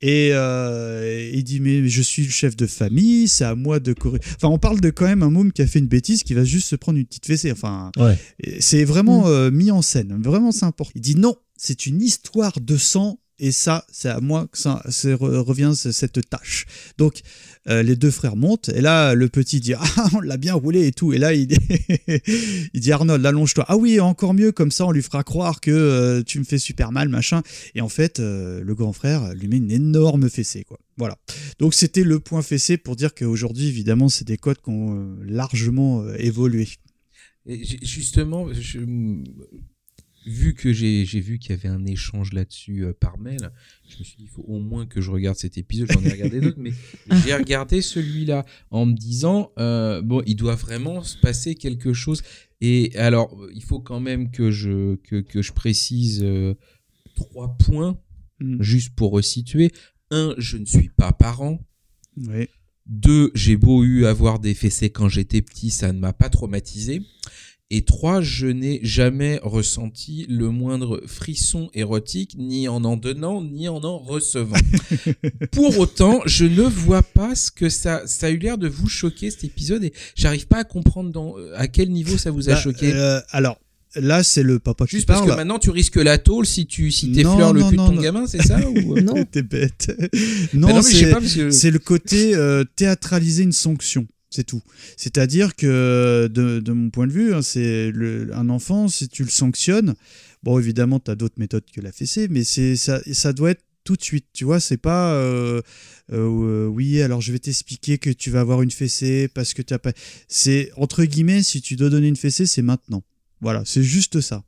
Speaker 5: Et euh, il dit mais je suis le chef de famille, c'est à moi de corriger. Enfin, on parle de quand même un môme qui a fait une bêtise, qui va juste se prendre une petite fessée. Enfin,
Speaker 2: Ouais.
Speaker 5: c'est vraiment euh, mis en scène, vraiment c'est important. Il dit non, c'est une histoire de sang. Et ça, c'est à moi que ça, revient cette tâche. Donc, euh, les deux frères montent, et là, le petit dit Ah, on l'a bien roulé et tout. Et là, il dit, Arnold, allonge-toi. Ah oui, encore mieux, comme ça, on lui fera croire que euh, tu me fais super mal, machin. Et en fait, euh, le grand frère lui met une énorme fessée, quoi. Voilà. Donc, c'était le point fessé pour dire qu'aujourd'hui, évidemment, c'est des codes qui ont largement évolué.
Speaker 4: Et justement, je- vu que j'ai j'ai vu qu'il y avait un échange là-dessus euh, par mail, je me suis dit, il faut au moins que je regarde cet épisode. J'en ai regardé d'autres, mais j'ai regardé celui-là en me disant, euh, bon, il doit vraiment se passer quelque chose. Et alors, il faut quand même que je, que, que je précise euh, trois points,
Speaker 5: Mm.
Speaker 4: juste pour resituer. Un, je ne suis pas parent.
Speaker 5: Oui.
Speaker 4: Deux, j'ai beau eu avoir des fessées quand j'étais petit, ça ne m'a pas traumatisé. Et trois, je n'ai jamais ressenti le moindre frisson érotique, ni en en donnant, ni en en recevant. Pour autant, je ne vois pas ce que ça, ça a eu l'air de vous choquer cet épisode et j'arrive pas à comprendre dans, à quel niveau ça vous a
Speaker 5: Bah,
Speaker 4: choqué.
Speaker 5: euh, alors, là, c'est le papa qui
Speaker 4: Juste parce
Speaker 5: parle.
Speaker 4: que maintenant tu risques la tôle si tu si
Speaker 5: Non,
Speaker 4: t'effleures le
Speaker 5: non,
Speaker 4: cul de
Speaker 5: non,
Speaker 4: ton
Speaker 5: non.
Speaker 4: gamin, c'est ça ou...
Speaker 3: Non.
Speaker 5: T'es bête.
Speaker 4: Bah
Speaker 5: non,
Speaker 4: non, mais je sais
Speaker 5: c'est le côté euh, théâtraliser une sanction. C'est tout. C'est-à-dire que, de, mon point de vue, hein, c'est un enfant, si tu le sanctionnes, bon, évidemment, tu as d'autres méthodes que la fessée, mais ça, ça doit être tout de suite. Tu vois, c'est pas euh, euh, oui, alors je vais t'expliquer que tu vas avoir une fessée parce que tu as pas. C'est entre guillemets, si tu dois donner une fessée, c'est maintenant. Voilà, c'est juste ça.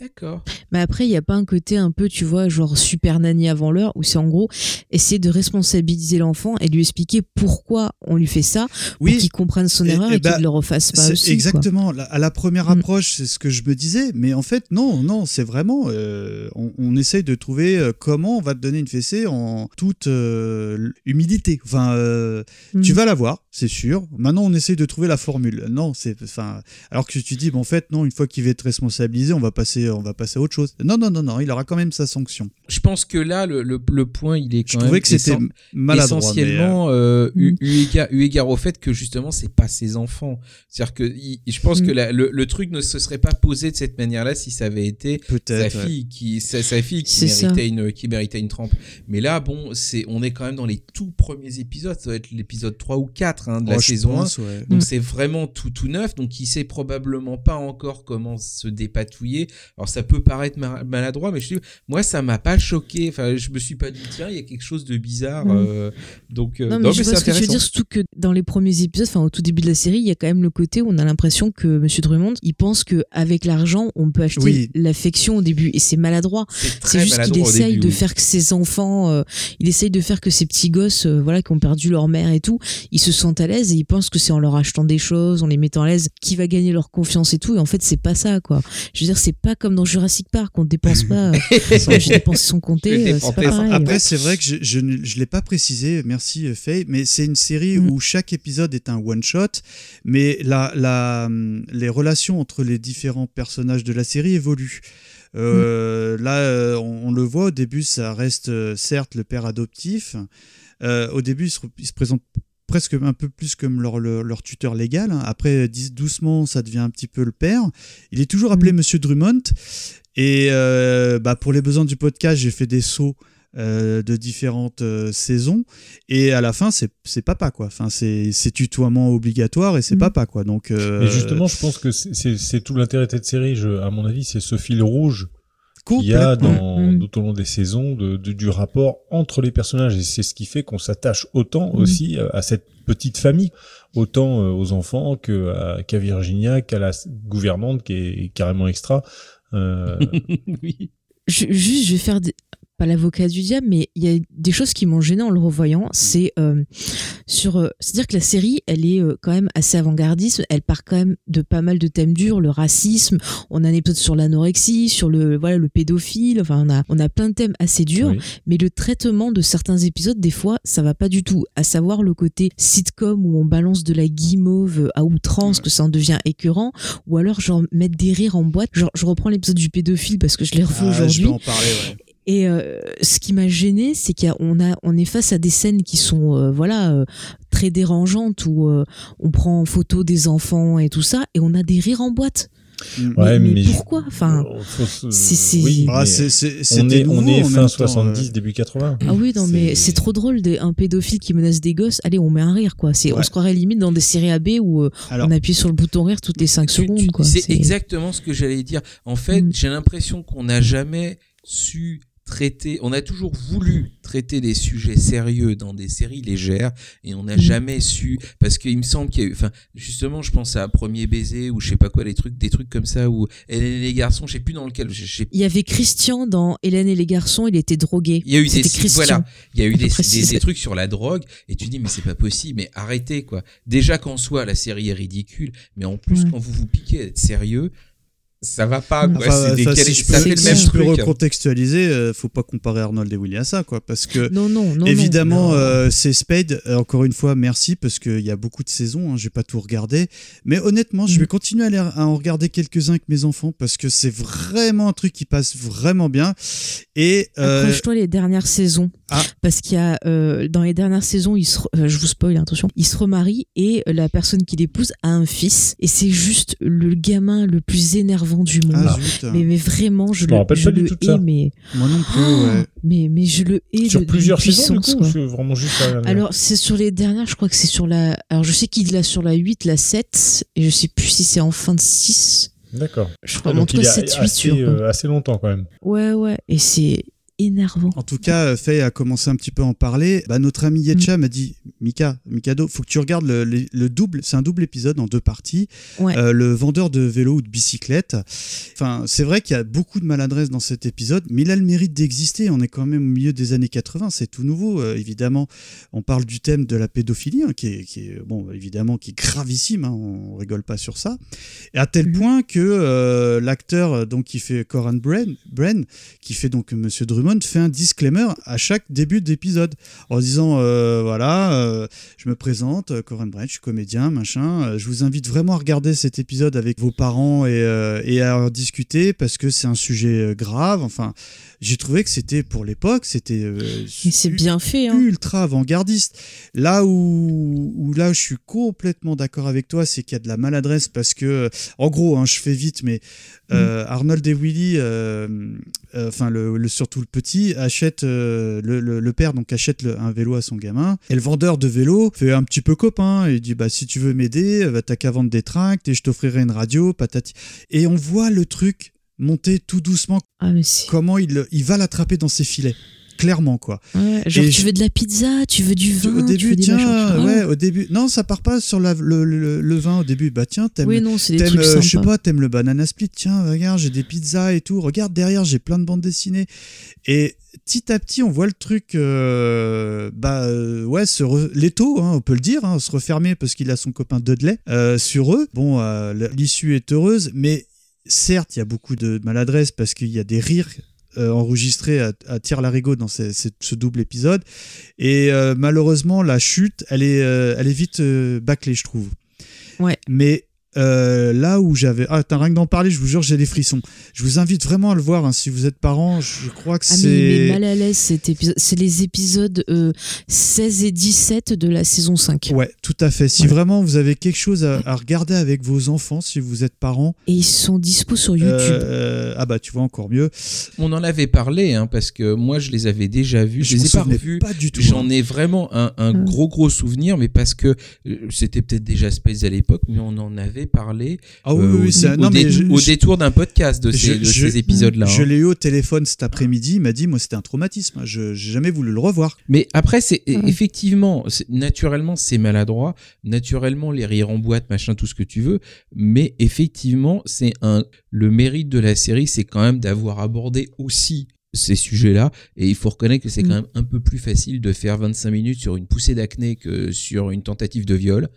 Speaker 4: D'accord.
Speaker 3: Mais après, il n'y a pas un côté un peu, tu vois, genre super nanny avant l'heure, où c'est en gros essayer de responsabiliser l'enfant et lui expliquer pourquoi on lui fait ça, pour qu'il comprenne son
Speaker 5: Et-
Speaker 3: erreur
Speaker 5: et
Speaker 3: et, qu'il
Speaker 5: bah,
Speaker 3: ne le refasse pas aussi.
Speaker 5: exactement. La- À la première
Speaker 3: Mm.
Speaker 5: approche, c'est ce que je me disais, mais en fait, non, non, c'est vraiment. euh, on, on essaye de trouver euh, comment on va te donner une fessée en toute euh, humilité. Enfin, euh,
Speaker 3: Mm.
Speaker 5: tu vas l'avoir, c'est sûr. Maintenant, on essaye de trouver la formule. Non, c'est. Enfin, alors que tu dis, bon, en fait, non, une fois qu'il va être responsabilisé, on va passer on va passer à autre chose. Non, non, non, non, il aura quand même sa sanction.
Speaker 4: Je pense que là, le, le, le point, il est
Speaker 5: Je
Speaker 4: quand
Speaker 5: trouvais
Speaker 4: même
Speaker 5: que c'était
Speaker 4: essen-
Speaker 5: maladroit. mais, euh,
Speaker 4: essentiellement euh, eu, eu égard, eu égard au fait que justement c'est pas ses enfants. C'est-à-dire que il- je pense
Speaker 3: Mm.
Speaker 4: que la- le, le truc ne se serait pas posé de cette manière-là si ça avait été sa
Speaker 5: ouais.
Speaker 4: fille qui sa, sa fille qui
Speaker 3: ça.
Speaker 4: méritait une qui méritait une trempe. Mais là bon, c'est on est quand même dans les tout premiers épisodes, ça doit être l'épisode 3 ou 4 hein, de la
Speaker 5: Oh, je
Speaker 4: saison 1.
Speaker 5: pense, ouais.
Speaker 4: Donc
Speaker 3: Mm.
Speaker 4: c'est vraiment tout tout neuf, donc il sait probablement pas encore comment se dépatouiller. Alors ça peut paraître ma- maladroit, mais je dis, moi ça m'a pas choqué. Enfin, je me suis pas dit tiens il y a quelque chose de bizarre.
Speaker 3: Mm.
Speaker 4: euh, donc euh,
Speaker 3: Non, mais je vois ce que tu veux dire, surtout que dans les premiers épisodes, enfin au tout début de la série, il y a quand même le côté où on a l'impression que Monsieur Drummond, il pense que avec l'argent, on peut acheter
Speaker 5: Oui.
Speaker 3: l'affection au début, et c'est maladroit.
Speaker 4: C'est
Speaker 3: juste qu'il essaye
Speaker 4: début,
Speaker 3: de
Speaker 4: oui.
Speaker 3: faire que ses enfants, euh, il essaye de faire que ces petits gosses, euh, voilà, qui ont perdu leur mère et tout, ils se sentent à l'aise et ils pensent que c'est en leur achetant des choses, en les mettant à l'aise, qui va gagner leur confiance et tout. Et en fait, c'est pas ça, quoi. Je veux dire, c'est pas comme dans Jurassic Park, on dépense pas. euh,
Speaker 4: Je
Speaker 3: euh, pas
Speaker 4: dépensé.
Speaker 3: pareil.
Speaker 5: Après, c'est vrai que je, je ne je l'ai pas précisé, merci euh, Faye, mais c'est une série
Speaker 3: Mm.
Speaker 5: où chaque épisode est un one-shot, mais la, la, hum, les relations entre les différents personnages de la série évoluent. Euh, Là, euh, on, on le voit, au début, ça reste euh, certes le père adoptif. Euh, au début, il se, il se présente presque un peu plus comme leur, leur, leur tuteur légal. hein. Après, doucement, ça devient un petit peu le père. Il est toujours appelé Monsieur Drummond. Et euh, bah, pour les besoins du podcast, j'ai fait des sauts euh, de différentes euh, saisons. Et à la fin, c'est c'est papa, quoi. Enfin, c'est c'est tutoiement obligatoire et c'est
Speaker 3: Mm.
Speaker 5: papa, quoi. Donc, euh,
Speaker 2: Mais justement, je pense que c'est- c'est c'est tout l'intérêt de cette série. Je, à mon avis, c'est ce fil rouge qu'il y a dans,
Speaker 3: Mm.
Speaker 2: tout au long des saisons de, de- du rapport entre les personnages. Et c'est ce qui fait qu'on s'attache autant
Speaker 3: Mm.
Speaker 2: aussi euh, à cette petite famille, autant aux enfants que à- qu'à Virginia, qu'à la gouvernante qui est carrément extra. Euh,
Speaker 4: oui.
Speaker 3: Je- juste, je vais faire des- pas l'avocat du diable, mais il y a des choses qui m'ont gêné en le revoyant. C'est euh, sur, euh, c'est-à-dire que la série, elle est euh, quand même assez avant-gardiste. Elle part quand même de pas mal de thèmes durs, le racisme. On a un épisode sur l'anorexie, sur le voilà le pédophile. Enfin, on a on a plein de thèmes assez durs.
Speaker 2: oui.
Speaker 3: Mais le traitement de certains épisodes, des fois, ça va pas du tout. À savoir le côté sitcom où on balance de la guimauve à outrance, que ça en devient écœurant, ou alors genre mettre des rires en boîte. Genre, je reprends l'épisode du pédophile parce que je l'ai revu
Speaker 5: Ah,
Speaker 3: aujourd'hui.
Speaker 5: ouais.
Speaker 3: Et euh, ce qui m'a gêné, c'est qu'on a, on est face à des scènes qui sont, euh, voilà, euh, très dérangeantes où euh, on prend en photo des enfants et tout ça, et on a des rires en boîte.
Speaker 5: Mm.
Speaker 2: Ouais,
Speaker 3: mais pourquoi? Enfin, c'est-
Speaker 2: oui, on est, on fin
Speaker 5: même temps,
Speaker 2: 70,
Speaker 5: euh.
Speaker 2: début 80.
Speaker 3: ah oui, non, mais
Speaker 2: C'est-
Speaker 3: trop drôle, des, un pédophile qui menace des gosses. Allez, on met un rire, quoi. C'est, on se croirait limite dans des séries AB où euh,
Speaker 5: Alors,
Speaker 3: on appuie sur le bouton rire toutes les 5
Speaker 4: Tu-
Speaker 3: secondes.
Speaker 4: C'est exactement ce que j'allais dire. En fait,
Speaker 3: Mm.
Speaker 4: j'ai l'impression qu'on n'a jamais su traiter, on a toujours voulu traiter des sujets sérieux dans des séries légères et on n'a
Speaker 3: Mm.
Speaker 4: jamais su parce qu'il me semble qu'il y a eu, enfin, justement, je pense à Premier baiser ou je sais pas quoi, les trucs, des trucs comme ça où Hélène et les garçons, je sais plus dans lequel,
Speaker 3: Il y avait Christian dans Hélène et les garçons, il était drogué.
Speaker 4: Il y a eu des
Speaker 3: Christian.
Speaker 4: voilà, il y a eu des, des, des trucs sur la drogue et tu dis mais c'est pas possible, mais arrêtez quoi. Déjà qu'en soi la série est ridicule, mais en plus
Speaker 3: Ouais.
Speaker 4: quand vous vous piquez à être sérieux, ça va pas. Quoi.
Speaker 5: Enfin,
Speaker 4: C'est des
Speaker 5: enfin,
Speaker 4: quali-
Speaker 5: si je
Speaker 4: ça
Speaker 5: peux,
Speaker 4: fait le
Speaker 5: si
Speaker 4: même
Speaker 5: je peux
Speaker 4: truc.
Speaker 5: recontextualiser, euh, faut pas comparer Arnold et Willy à ça, quoi, parce que
Speaker 3: Non, non, non.
Speaker 5: Évidemment,
Speaker 3: non.
Speaker 5: euh, c'est Spade. Euh, encore une fois, merci parce qu'il y a beaucoup de saisons. Hein, je vais pas tout regarder, mais honnêtement, je
Speaker 3: Mm.
Speaker 5: vais continuer à en regarder quelques-uns avec mes enfants parce que c'est vraiment un truc qui passe vraiment bien. Et euh,
Speaker 3: Accroche-toi les dernières saisons.
Speaker 5: Ah.
Speaker 3: Parce qu'il y a, euh, dans les dernières saisons, il se, re- euh, je vous spoil, hein, attention, il se remarie et la personne qui l'épouse a un fils. Et c'est juste le gamin le plus énervant du monde.
Speaker 5: ah,
Speaker 3: mais, mais vraiment, je
Speaker 2: Je
Speaker 3: le,
Speaker 2: rappelle
Speaker 3: je
Speaker 2: pas du
Speaker 3: le hais,
Speaker 2: ça.
Speaker 3: mais,
Speaker 5: moi non plus.
Speaker 3: Oh,
Speaker 5: ouais.
Speaker 3: mais, mais je le hais
Speaker 2: Sur
Speaker 3: de-
Speaker 2: plusieurs saisons, du coup, c'est vraiment juste dernière
Speaker 3: Alors, c'est sur les dernières, je crois que c'est sur la. Alors, je sais qu'il l'a sur la 8, la 7, et je sais plus si c'est en fin de 6.
Speaker 2: D'accord.
Speaker 3: Je crois,
Speaker 2: Ah,
Speaker 3: mais en
Speaker 2: donc
Speaker 3: tout
Speaker 2: il
Speaker 3: cas,
Speaker 2: est
Speaker 3: 7, 8
Speaker 2: assez,
Speaker 3: quoi.
Speaker 2: euh, assez longtemps quand même.
Speaker 3: Ouais, ouais. Et c'est énervant.
Speaker 5: En tout cas, Faye a commencé un petit peu à en parler. Bah, notre ami Yetcha
Speaker 3: Mm.
Speaker 5: m'a dit Mika, Mikado, faut que tu regardes le, le- le double. C'est un double épisode en deux parties.
Speaker 3: Ouais.
Speaker 5: Euh, le vendeur de vélo ou de bicyclette. Enfin, c'est vrai qu'il y a beaucoup de maladresse dans cet épisode, mais il a le mérite d'exister. On est quand même au milieu des années 80, c'est tout nouveau. Euh, évidemment, on parle du thème de la pédophilie, hein, qui, est, qui est, bon, évidemment, qui est gravissime. hein, on rigole pas sur ça. Et à tel
Speaker 3: Mhm.
Speaker 5: point que euh, l'acteur, euh, donc qui fait Coran Bren, Bren, qui fait donc Monsieur Drummond, Fait un disclaimer à chaque début d'épisode en disant euh, voilà, euh, je me présente, euh, Corinne Brett, je suis comédien, machin. je vous invite vraiment à regarder cet épisode avec vos parents et, euh, et à en discuter parce que c'est un sujet grave. Enfin, j'ai trouvé que c'était pour l'époque, c'était
Speaker 3: c'est bien fait. Hein.
Speaker 5: ultra avant-gardiste. Là où, où là je suis complètement d'accord avec toi, c'est qu'il y a de la maladresse parce que, en gros, hein, je fais vite, mais euh, Arnold et Willy, enfin le, le- surtout le petit, achète euh, le, le- le père donc achète le- un vélo à son gamin. Et le vendeur de vélo fait un petit peu copain et il dit bah si tu veux m'aider, euh, bah, t'as qu'à vendre des tracts et je t'offrirai une radio, patati. Et on voit le truc monter tout doucement.
Speaker 3: Ah, mais.
Speaker 5: Comment il, il va l'attraper dans ses filets. Clairement, quoi.
Speaker 3: Ouais, genre,
Speaker 5: Et
Speaker 3: tu
Speaker 5: je-
Speaker 3: veux de la pizza, tu veux du vin,
Speaker 5: au
Speaker 3: tu
Speaker 5: début, tiens,
Speaker 3: machins.
Speaker 5: ouais, au début. Non, ça part pas sur la- le, le- le vin au début. Bah tiens, t'aimes,
Speaker 3: Oui, non, c'est des
Speaker 5: t'aimes,
Speaker 3: trucs
Speaker 5: euh, je sais pas, t'aimes le banana split. Tiens, regarde, j'ai des pizzas et tout. Regarde derrière, j'ai plein de bandes dessinées. Et petit à petit, on voit le truc, euh, bah euh, ouais, se re- l'étau, hein, on peut le dire, hein, se refermer parce qu'il a son copain Dudley euh, sur eux. Bon, l'issue est heureuse, mais certes, il y a beaucoup de maladresse parce qu'il y a des rires euh, enregistrés à, à tir larigot dans ce, double épisode. Et euh, malheureusement, la chute, elle est, euh, elle est vite bâclée, je trouve.
Speaker 3: Ouais.
Speaker 5: Mais euh, là où j'avais. Ah, t'as rien que d'en parler, je vous jure, j'ai des frissons. Je vous invite vraiment à le voir. hein, si vous êtes parents, je crois que
Speaker 3: Ah, mais il met
Speaker 5: c'est.
Speaker 3: mal à l'aise cet épisode. C'est les épisodes euh, 16 et 17 de la saison 5.
Speaker 5: Ouais, tout à fait. Si
Speaker 3: Ouais.
Speaker 5: vraiment vous avez quelque chose à, à regarder avec vos enfants, si vous êtes parents,
Speaker 3: Et ils sont dispo sur YouTube.
Speaker 5: euh, ah bah tu vois encore mieux.
Speaker 4: On en avait parlé, hein, parce que moi, je les avais déjà vus. Je,
Speaker 5: m'en
Speaker 4: les ai pas revus.
Speaker 5: pas du tout.
Speaker 4: J'en
Speaker 5: hein.
Speaker 4: ai vraiment un, un gros gros souvenir, mais parce que euh, c'était peut-être déjà Space à l'époque, mais on en avait parlé
Speaker 5: Ah oui,
Speaker 4: euh,
Speaker 5: oui,
Speaker 4: au, dé-
Speaker 5: je-
Speaker 4: détour d'un podcast de ces, épisodes-là.
Speaker 5: Je
Speaker 4: hein.
Speaker 5: l'ai eu au téléphone cet après-midi, il m'a dit, moi c'était un traumatisme, je j'ai jamais voulu le revoir.
Speaker 4: Mais après, c'est
Speaker 3: Ouais.
Speaker 4: effectivement, naturellement, c'est maladroit. Naturellement, les rires en boîte, machin, tout ce que tu veux. Mais effectivement, c'est un le mérite de la série, c'est quand même d'avoir abordé aussi ces sujets-là. Et il faut reconnaître que c'est
Speaker 3: Mm.
Speaker 4: quand même un peu plus facile de faire 25 minutes sur une poussée d'acné que sur une tentative de viol.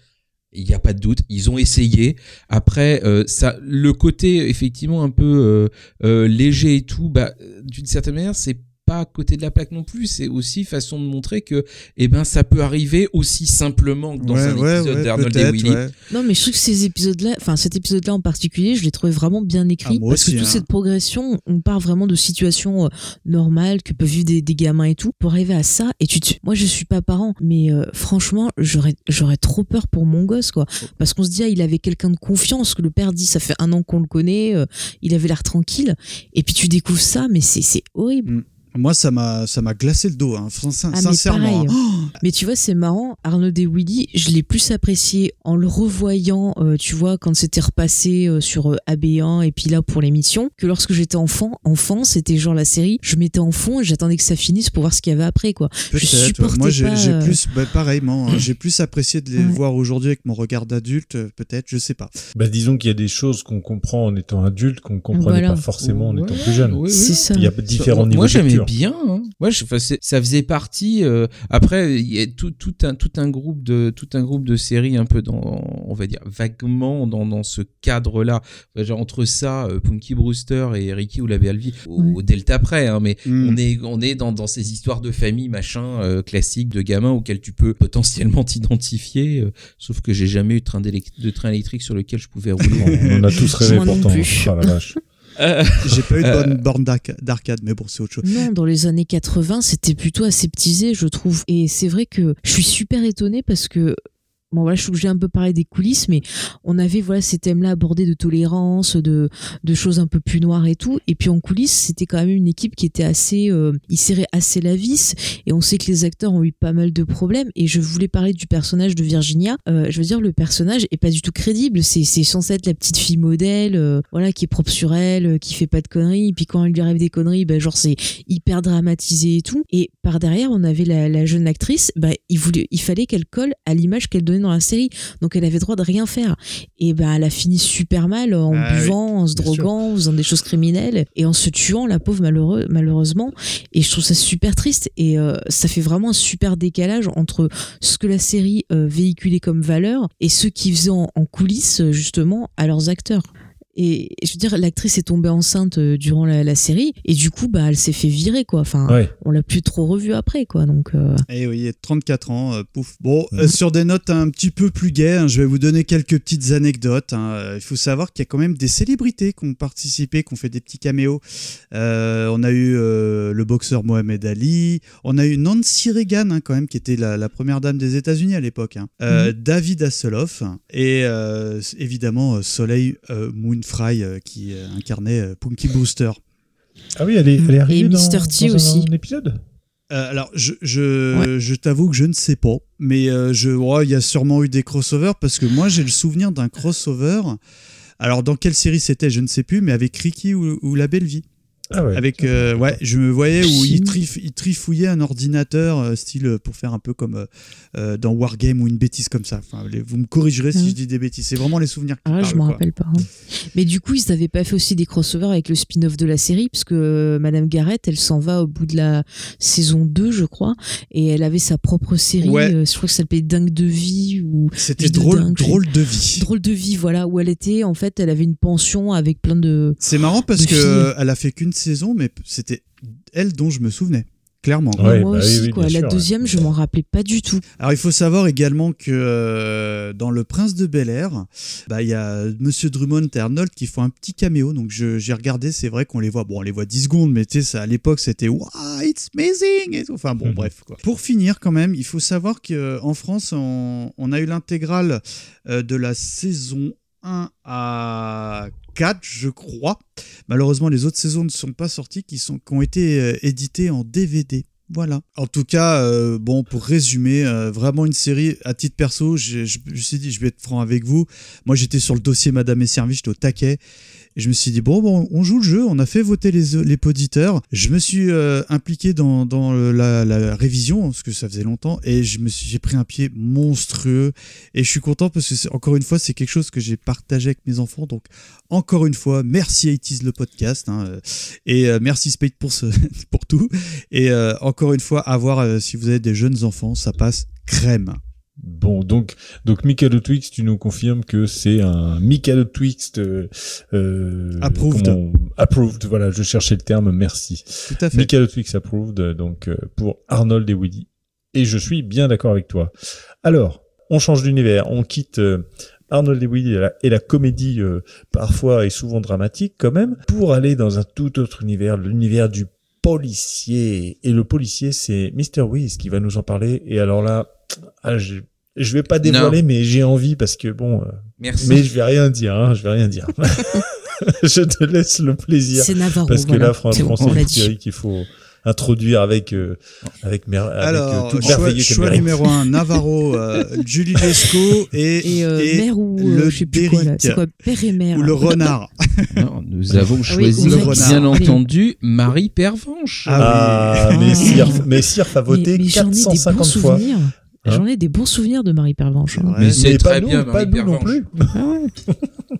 Speaker 4: Il n'y a pas de doute, ils ont essayé. Après, euh, ça, le côté effectivement un peu euh, euh, léger et tout, bah, euh, d'une certaine manière, c'est pas à côté de la plaque non plus. C'est aussi façon de montrer que, eh ben, ça peut arriver aussi simplement que dans
Speaker 5: Ouais,
Speaker 4: un
Speaker 5: ouais,
Speaker 4: épisode
Speaker 5: ouais,
Speaker 4: d'Arnold et Willy.
Speaker 5: ouais.
Speaker 3: Non, mais je trouve que ces épisodes-là, enfin cet épisode-là en particulier, je l'ai trouvé vraiment bien écrit
Speaker 5: Ah,
Speaker 3: parce
Speaker 5: aussi,
Speaker 3: que toute
Speaker 5: hein.
Speaker 3: cette progression, on part vraiment de situations euh, normales que peuvent vivre des, des gamins et tout pour arriver à ça. Et tu, te- moi, je suis pas parent, mais euh, franchement, j'aurais, j'aurais trop peur pour mon gosse, quoi, parce qu'on se dit, ah, il avait quelqu'un de confiance que le père dit, ça fait un an qu'on le connaît, euh, il avait l'air tranquille, et puis tu découvres ça, mais c'est, c'est horrible.
Speaker 5: Moi ça m'a ça m'a glacé le dos, hein, sin-
Speaker 3: Ah, mais
Speaker 5: sincèrement. hein.
Speaker 3: Mais tu vois, c'est marrant, Arnaud et Willy, je l'ai plus apprécié en le revoyant, euh, tu vois, quand c'était repassé euh, sur euh, AB1 et puis là pour l'émission, que lorsque j'étais enfant. Enfant, c'était genre la série, je mettais en fond et j'attendais que ça finisse pour voir ce qu'il y avait après, quoi.
Speaker 5: Peut-être.
Speaker 3: supportais
Speaker 5: Moi j'ai
Speaker 3: pas,
Speaker 5: j'ai
Speaker 3: euh,
Speaker 5: plus, bah, pareillement, hein, j'ai plus apprécié de les
Speaker 3: Ouais.
Speaker 5: voir aujourd'hui avec mon regard d'adulte, euh, peut-être, je sais pas.
Speaker 2: Bah, disons qu'il y a des choses qu'on comprend en étant adulte qu'on comprenait
Speaker 3: Voilà.
Speaker 2: pas forcément en
Speaker 4: Ouais,
Speaker 2: étant plus jeune.
Speaker 4: oui, oui.
Speaker 3: C'est ça.
Speaker 2: Il y a différents niveaux
Speaker 4: Moi, bien. Hein. Moi, je, enfin, c'est- ça faisait partie. euh, après, il y a tout, tout un tout un groupe de tout un groupe de séries un peu dans, on va dire vaguement dans, dans ce cadre-là. Genre, entre ça, euh, Punky Brewster et Ricky ou la Belle-Vie au,
Speaker 3: Ouais.
Speaker 4: au Delta près. Hein, mais
Speaker 5: Hmm.
Speaker 4: on est on est dans, dans ces histoires de famille machin euh, classiques de gamins auxquels tu peux potentiellement t'identifier. euh, sauf que j'ai jamais eu de train, d'élec- de train électrique sur lequel je pouvais rouler.
Speaker 2: On en a tous rêvé pourtant.
Speaker 3: plus.
Speaker 2: Ah, la vache.
Speaker 4: Euh,
Speaker 5: J'ai pas eu de
Speaker 4: Euh.
Speaker 5: bonne borne d'arca- d'arcade, mais bon, c'est autre chose.
Speaker 3: Non, dans les années 80, c'était plutôt aseptisé, je trouve. Et c'est vrai que je suis super étonnée parce que bon voilà, je suis obligée un peu parler des coulisses, mais on avait voilà ces thèmes-là abordés de tolérance, de de choses un peu plus noires et tout. Et puis en coulisses, c'était quand même une équipe qui était assez, euh, ils serraient assez la vis. Et on sait que les acteurs ont eu pas mal de problèmes. Et je voulais parler du personnage de Virginia. Euh, je veux dire, le personnage est pas du tout crédible. C'est censé être la petite fille modèle, euh, voilà, qui est propre sur elle, euh, qui fait pas de conneries. Et puis quand elle lui arrive des conneries, ben genre c'est hyper dramatisé et tout. Et par derrière, on avait la, la jeune actrice, bah, il, voulait, il fallait qu'elle colle à l'image qu'elle donnait dans la série. Donc elle avait droit de rien faire. Et ben elle a fini super mal en
Speaker 5: Ah oui,
Speaker 3: buvant, en se droguant, en faisant des choses criminelles et en se tuant, la pauvre malheureux, malheureusement. Et je trouve ça super triste. Et euh, ça fait vraiment un super décalage entre ce que la série euh, véhiculait comme valeur et ce qu'ils faisaient en, en coulisses, justement, à leurs acteurs. Et je veux dire, l'actrice est tombée enceinte euh, durant la, la série et du coup, bah, elle s'est fait virer quoi. Enfin,
Speaker 2: Ouais.
Speaker 3: on l'a plus trop revue après quoi. Donc, euh,
Speaker 5: Eh oui, 34 ans, euh, pouf. Bon,
Speaker 2: Mhm.
Speaker 5: euh, sur des notes un petit peu plus gaies, hein, je vais vous donner quelques petites anecdotes. hein. Euh, Il faut savoir qu'il y a quand même des célébrités qui ont participé, qui ont fait des petits caméos. Euh, on a eu euh, le boxeur Mohamed Ali, on a eu Nancy Reagan, hein, quand même, qui était la, la première dame des États-Unis à l'époque. hein. Euh, David Hasselhoff et euh, évidemment Soleil euh, Moonfry euh, qui euh, incarnait euh, Punky Brewster.
Speaker 2: Ah oui, elle est, elle est arrivée
Speaker 3: Et
Speaker 2: dans.
Speaker 3: T aussi.
Speaker 2: un épisode?
Speaker 5: Euh, alors, je, je, je t'avoue que je ne sais pas, mais euh, je, ouais, il y a sûrement eu des crossovers parce que moi j'ai le souvenir d'un crossover. Alors, dans quelle série c'était, je ne sais plus, mais avec Ricky ou, ou La Belle Vie.
Speaker 2: Ah ouais.
Speaker 5: Avec, euh, ouais, je me voyais où il, trif- il trifouillait un ordinateur, euh, style euh, pour faire un peu comme euh, dans Wargame ou une bêtise comme ça. Enfin, les- vous me corrigerez si je dis des bêtises. C'est vraiment les souvenirs qui
Speaker 3: ah, je m'en rappelle pas. hein. Mais du coup, ils n'avaient pas fait aussi des crossovers avec le spin-off de la série parce que Madame Garrett, elle s'en va au bout de la saison 2, je crois, et elle avait sa propre série.
Speaker 5: Ouais.
Speaker 3: euh, je crois que ça s'appelait Dingue de vie ou
Speaker 5: C'était
Speaker 3: Vie de
Speaker 5: drôle,
Speaker 3: dingue,
Speaker 5: drôle de vie.
Speaker 3: Drôle de vie, voilà, où elle était, en fait, elle avait une pension avec plein de.
Speaker 5: C'est marrant parce
Speaker 3: de
Speaker 5: que
Speaker 3: filles.
Speaker 5: euh, elle a fait qu'une saison, mais c'était elle dont je me souvenais. Clairement.
Speaker 2: Ouais,
Speaker 3: Moi
Speaker 2: bah
Speaker 3: aussi,
Speaker 2: oui,
Speaker 3: quoi. La
Speaker 2: sûr,
Speaker 3: deuxième, je m'en rappelais pas du tout.
Speaker 5: Alors il faut savoir également que euh, dans Le Prince de Bel Air, bah, il y a Monsieur Drummond et Arnold qui font un petit caméo. Donc j'ai regardé, c'est vrai qu'on les voit. Bon, on les voit 10 secondes, mais tu sais, ça, à l'époque c'était Wow, it's amazing et tout. Enfin bon,
Speaker 2: Mhm.
Speaker 5: bref. Quoi. Pour finir, quand même, il faut savoir qu'en France, on, on a eu l'intégrale euh, de la saison 1 à 4, je crois. Malheureusement, les autres saisons ne sont pas sorties, qui, sont, qui ont été euh, éditées en DVD. Voilà. En tout cas, euh, bon, pour résumer, euh, vraiment une série à titre perso, je, je, je me suis dit, je vais être franc avec vous. Moi, j'étais sur le dossier Madame et Service, j'étais au taquet. Et je me suis dit, bon, bon, on joue le jeu, on a fait voter les, les poditeurs. Je me suis euh, impliqué dans, dans la, révision, parce que ça faisait longtemps, et j'ai pris un pied monstrueux. Et je suis content parce que, encore une fois, c'est quelque chose que j'ai partagé avec mes enfants. Donc, encore une fois, merci 80 le podcast. hein, euh, et euh, merci Spade pour, ce, pour tout. Et encore une fois, à voir si vous avez des jeunes enfants, ça passe crème.
Speaker 2: Bon, donc, donc Mikado Twix, tu nous confirmes que c'est un Mikado Twix euh, euh,
Speaker 5: Approved.
Speaker 2: approved, voilà, je cherchais le terme, merci.
Speaker 5: Tout à fait.
Speaker 2: Mikado Twix approved, donc euh, pour Arnold et Woody. Et je suis bien d'accord avec toi. Alors, on change d'univers, on quitte euh, Arnold et Woody et la, et la comédie euh, parfois et souvent dramatique quand même, pour aller dans un tout autre univers, l'univers du policier. Et le policier, c'est Mr. Wiz qui va nous en parler. Et alors là, ah, je, je vais pas dévoiler, mais j'ai envie parce que bon, euh,
Speaker 4: Merci.
Speaker 2: mais je vais rien dire, hein, je vais rien dire. je te laisse le plaisir.
Speaker 3: C'est Navarro.
Speaker 2: Parce que
Speaker 3: voilà.
Speaker 2: là, franchement, c'est
Speaker 3: dit.
Speaker 2: Thierry qu'il faut introduire avec euh, avec, mer- avec euh,
Speaker 5: Alors,
Speaker 2: tout le
Speaker 5: choix, choix numéro 1, Navarro, euh, Julie Lescaut et,
Speaker 3: Et, euh,
Speaker 5: et
Speaker 3: mère ou
Speaker 5: le
Speaker 3: euh, je sais plus quoi là. Quoi Père et mère.
Speaker 5: ou le renard.
Speaker 4: Non, nous avons
Speaker 3: oui,
Speaker 4: choisi,
Speaker 5: le renard.
Speaker 4: bien entendu, Marie Pervenche.
Speaker 2: Ah,
Speaker 3: Ah.
Speaker 2: mais Sir, mais Sir a voté
Speaker 3: mais, mais j'en ai des bons
Speaker 2: 450 fois. Hein
Speaker 3: J'en ai des bons souvenirs de Marie Pervenche. hein.
Speaker 4: Mais c'est très
Speaker 2: nous,
Speaker 4: bien,
Speaker 2: pas
Speaker 4: Marie
Speaker 2: nous non plus.
Speaker 3: Ah ouais.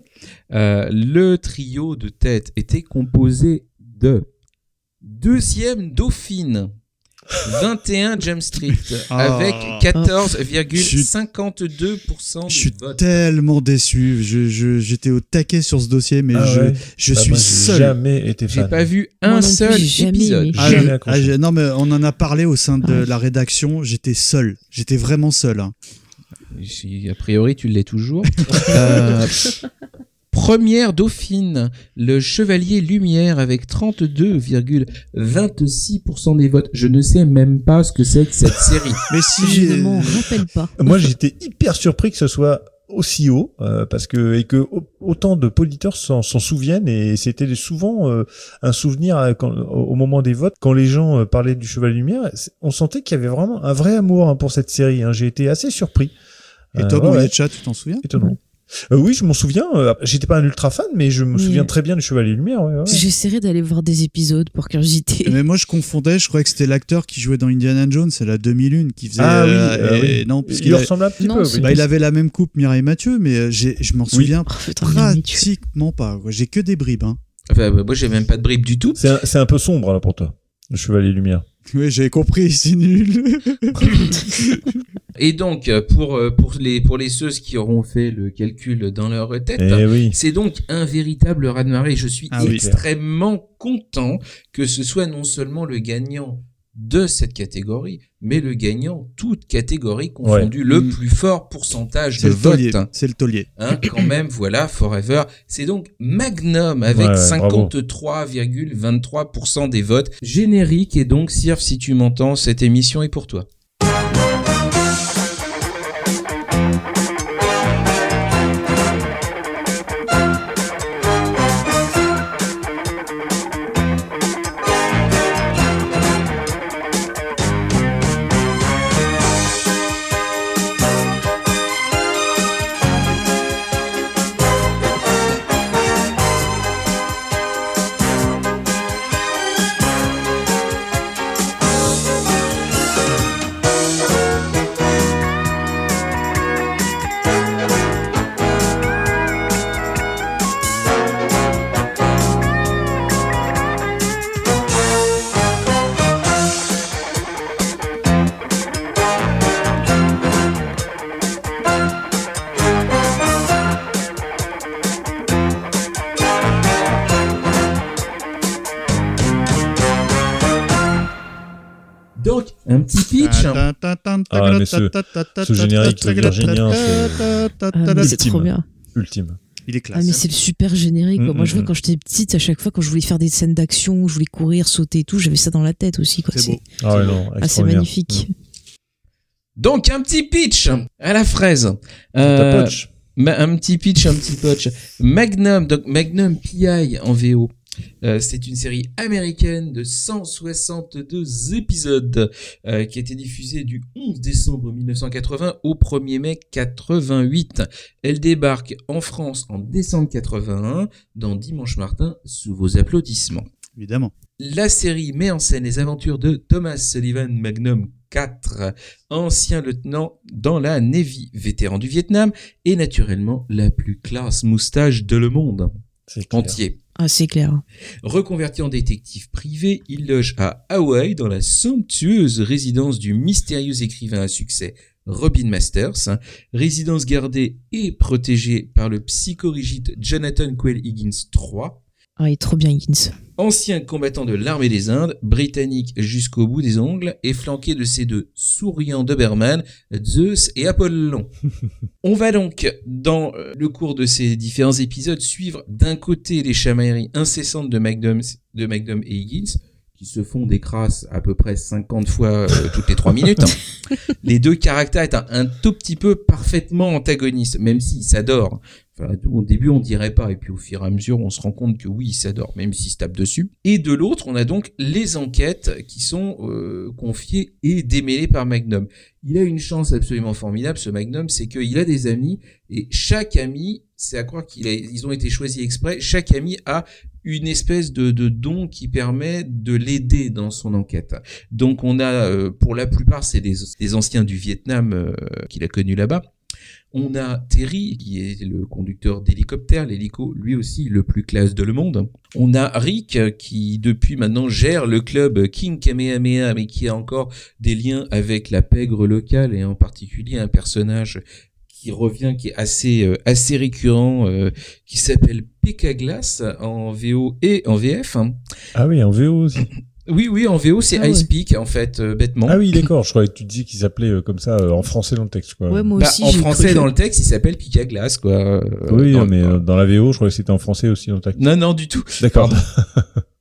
Speaker 4: Euh, le trio de tête était composé de deuxième Dauphine, 21 Jump Street,
Speaker 5: Ah.
Speaker 4: avec 14,52%
Speaker 5: Je suis tellement déçu. Je- je- J'étais au taquet sur ce dossier, mais
Speaker 2: Ah
Speaker 5: je,
Speaker 2: ouais.
Speaker 5: je
Speaker 2: Ah,
Speaker 5: suis
Speaker 2: moi, j'ai
Speaker 5: seul.
Speaker 2: jamais été
Speaker 4: J'ai
Speaker 2: fan.
Speaker 4: pas vu un
Speaker 3: non plus,
Speaker 4: seul
Speaker 3: j'ai jamais
Speaker 4: épisode.
Speaker 5: Ah,
Speaker 2: Jamais
Speaker 5: je-
Speaker 2: accroché.
Speaker 5: ah, non, mais on en a parlé au sein de
Speaker 3: Ouais.
Speaker 5: la rédaction. J'étais seul. J'étais vraiment seul. hein.
Speaker 4: Si, a priori, tu l'es toujours. Euh, première Dauphine, le Chevalier Lumière avec 32,26% des votes. Je ne sais même pas ce que c'est que cette série.
Speaker 5: Mais si
Speaker 3: Je ne m'en rappelle pas.
Speaker 2: Moi, j'étais hyper surpris que ce soit aussi haut euh, parce que et que au- autant de auditeurs s'en s'en souviennent et c'était souvent euh, un souvenir euh, quand, au moment des votes quand les gens euh, parlaient du Cheval Lumière on sentait qu'il y avait vraiment un vrai amour hein, pour cette série hein. j'ai été assez surpris
Speaker 5: Et
Speaker 2: Euh,
Speaker 5: toi,
Speaker 2: ouais,
Speaker 5: tu t'en souviens?
Speaker 2: Étonnant Euh, oui je m'en souviens euh, j'étais pas un ultra fan mais je me
Speaker 3: Oui.
Speaker 2: souviens très bien du Chevalier Lumière ouais, ouais.
Speaker 3: J'essaierai d'aller voir des épisodes pour curiosité.
Speaker 5: Mais moi, je confondais. Je croyais que c'était l'acteur qui jouait dans Indiana Jones. C'est la 2001 qui faisait.
Speaker 2: ah oui,
Speaker 5: euh,
Speaker 2: euh,
Speaker 5: et-
Speaker 2: oui.
Speaker 5: Non, parce
Speaker 2: il
Speaker 5: a-
Speaker 2: ressemble un petit
Speaker 3: Non,
Speaker 2: peu oui.
Speaker 5: bah, il avait la même coupe Mireille Mathieu, mais je m'en souviens
Speaker 3: Oh, putain,
Speaker 5: pratiquement pas. J'ai que des bribes. Hein.
Speaker 4: Enfin, bah, moi, j'ai même pas de bribe du tout.
Speaker 2: c'est un, c'est un peu sombre là pour toi le Chevalier Lumière
Speaker 5: Oui, j'ai compris. C'est nul.
Speaker 4: Et donc, euh, pour, euh, pour, les, pour les ceux qui auront fait le calcul dans leur tête,
Speaker 2: Eh oui.
Speaker 4: c'est donc un véritable raz-de-marée. Je suis
Speaker 5: Ah oui.
Speaker 4: extrêmement content que ce soit non seulement le gagnant de cette catégorie, mais le gagnant toute catégorie confondue, le
Speaker 5: Mm.
Speaker 4: plus fort pourcentage
Speaker 5: C'est
Speaker 4: de
Speaker 5: le taulier.
Speaker 4: votes.
Speaker 5: C'est le taulier.
Speaker 4: Hein, quand même, voilà, Forever. C'est donc Magnum avec
Speaker 2: Ouais, ouais, bravo.
Speaker 4: 53,23% des votes. Générique et donc, Sirf, si tu m'entends, cette émission est pour toi. Donc, un petit pitch.
Speaker 2: Ah, mais ce- ce générique virginien, c'est-
Speaker 3: Ah, trop bien.
Speaker 2: Ultime.
Speaker 5: Il est
Speaker 3: Ah,
Speaker 5: classe.
Speaker 3: mais c'est le super générique. quoi.
Speaker 2: Mm,
Speaker 3: Moi, je
Speaker 2: mm,
Speaker 3: vois
Speaker 2: mm.
Speaker 3: quand j'étais petite, à chaque fois, quand je voulais faire des scènes d'action, je voulais courir, sauter et tout, j'avais ça dans la tête aussi.
Speaker 5: C'est beau.
Speaker 2: Ah ouais, non,
Speaker 3: Ah, c'est
Speaker 2: extraordinaire.
Speaker 3: magnifique.
Speaker 4: Donc, un petit pitch à la fraise. Euh, un petit pitch, un petit pitch. Magnum, donc Magnum PI en VO. Euh, c'est une série américaine de 162 épisodes euh, qui a été diffusée du 11 décembre 1980 au 1er mai 88. Elle débarque en France en décembre 81 dans Dimanche Martin sous vos applaudissements.
Speaker 5: Évidemment.
Speaker 4: La série met en scène les aventures de Thomas Sullivan Magnum IV, ancien lieutenant dans la Navy, vétéran du Vietnam et naturellement la plus classe moustache de le monde entier.
Speaker 3: Ah, c'est clair.
Speaker 4: Reconverti en détective privé, il loge à Hawaï dans la somptueuse résidence du mystérieux écrivain à succès Robin Masters, hein, résidence gardée et protégée par le psychorigide Jonathan Quayle Higgins III,
Speaker 3: Ah, il est trop bien, Higgins.
Speaker 4: Ancien combattant de l'armée des Indes, britannique jusqu'au bout des ongles, et flanqué de ses deux souriants Doberman, Zeus et Apollon. On va donc, dans euh, le cours de ces différents épisodes, suivre d'un côté les chamailleries incessantes de Magnum et Higgins, qui se font des crasses à peu près 50 fois euh, toutes les 3 minutes. hein. Les deux caractères étant un tout petit peu parfaitement antagonistes, même s'ils s'adorent. Enfin, au début, on dirait pas, et puis au fur et à mesure, on se rend compte que oui, ils s'adorent, même s'ils se tapent dessus. Et de l'autre, on a donc les enquêtes qui sont euh, confiées et démêlées par Magnum. Il a une chance absolument formidable, ce Magnum, c'est qu'il a des amis, et chaque ami, c'est à croire qu'ils ils ont été choisis exprès, chaque ami a une espèce de, don qui permet de l'aider dans son enquête. Donc on a, euh, pour la plupart, c'est des, des anciens du Vietnam euh, qu'il a connus là-bas. On a Terry, qui est le conducteur d'hélicoptère, l'hélico, lui aussi le plus classe de le monde. On a Rick, qui depuis maintenant gère le club King Kamehameha, mais qui a encore des liens avec la pègre locale, et en particulier un personnage qui revient, qui est assez, euh, assez récurrent, euh, qui s'appelle P.K. Glass en VO et en VF. hein.
Speaker 2: Ah oui, en VO aussi.
Speaker 4: Oui, oui, en VO, c'est
Speaker 3: Ah ouais.
Speaker 4: Ice Peak, en fait, euh, bêtement.
Speaker 2: Ah oui, d'accord. Je croyais que tu disais qu'il s'appelait euh, comme ça euh, en français dans le texte. Quoi.
Speaker 3: Ouais, moi
Speaker 4: Bah,
Speaker 3: aussi.
Speaker 4: en français, dans le texte, il s'appelle Pic à glace, quoi. euh,
Speaker 2: oui,
Speaker 4: dans-
Speaker 2: mais euh, dans la VO, je croyais que c'était en français aussi dans le texte.
Speaker 4: Non, non, du tout.
Speaker 2: D'accord.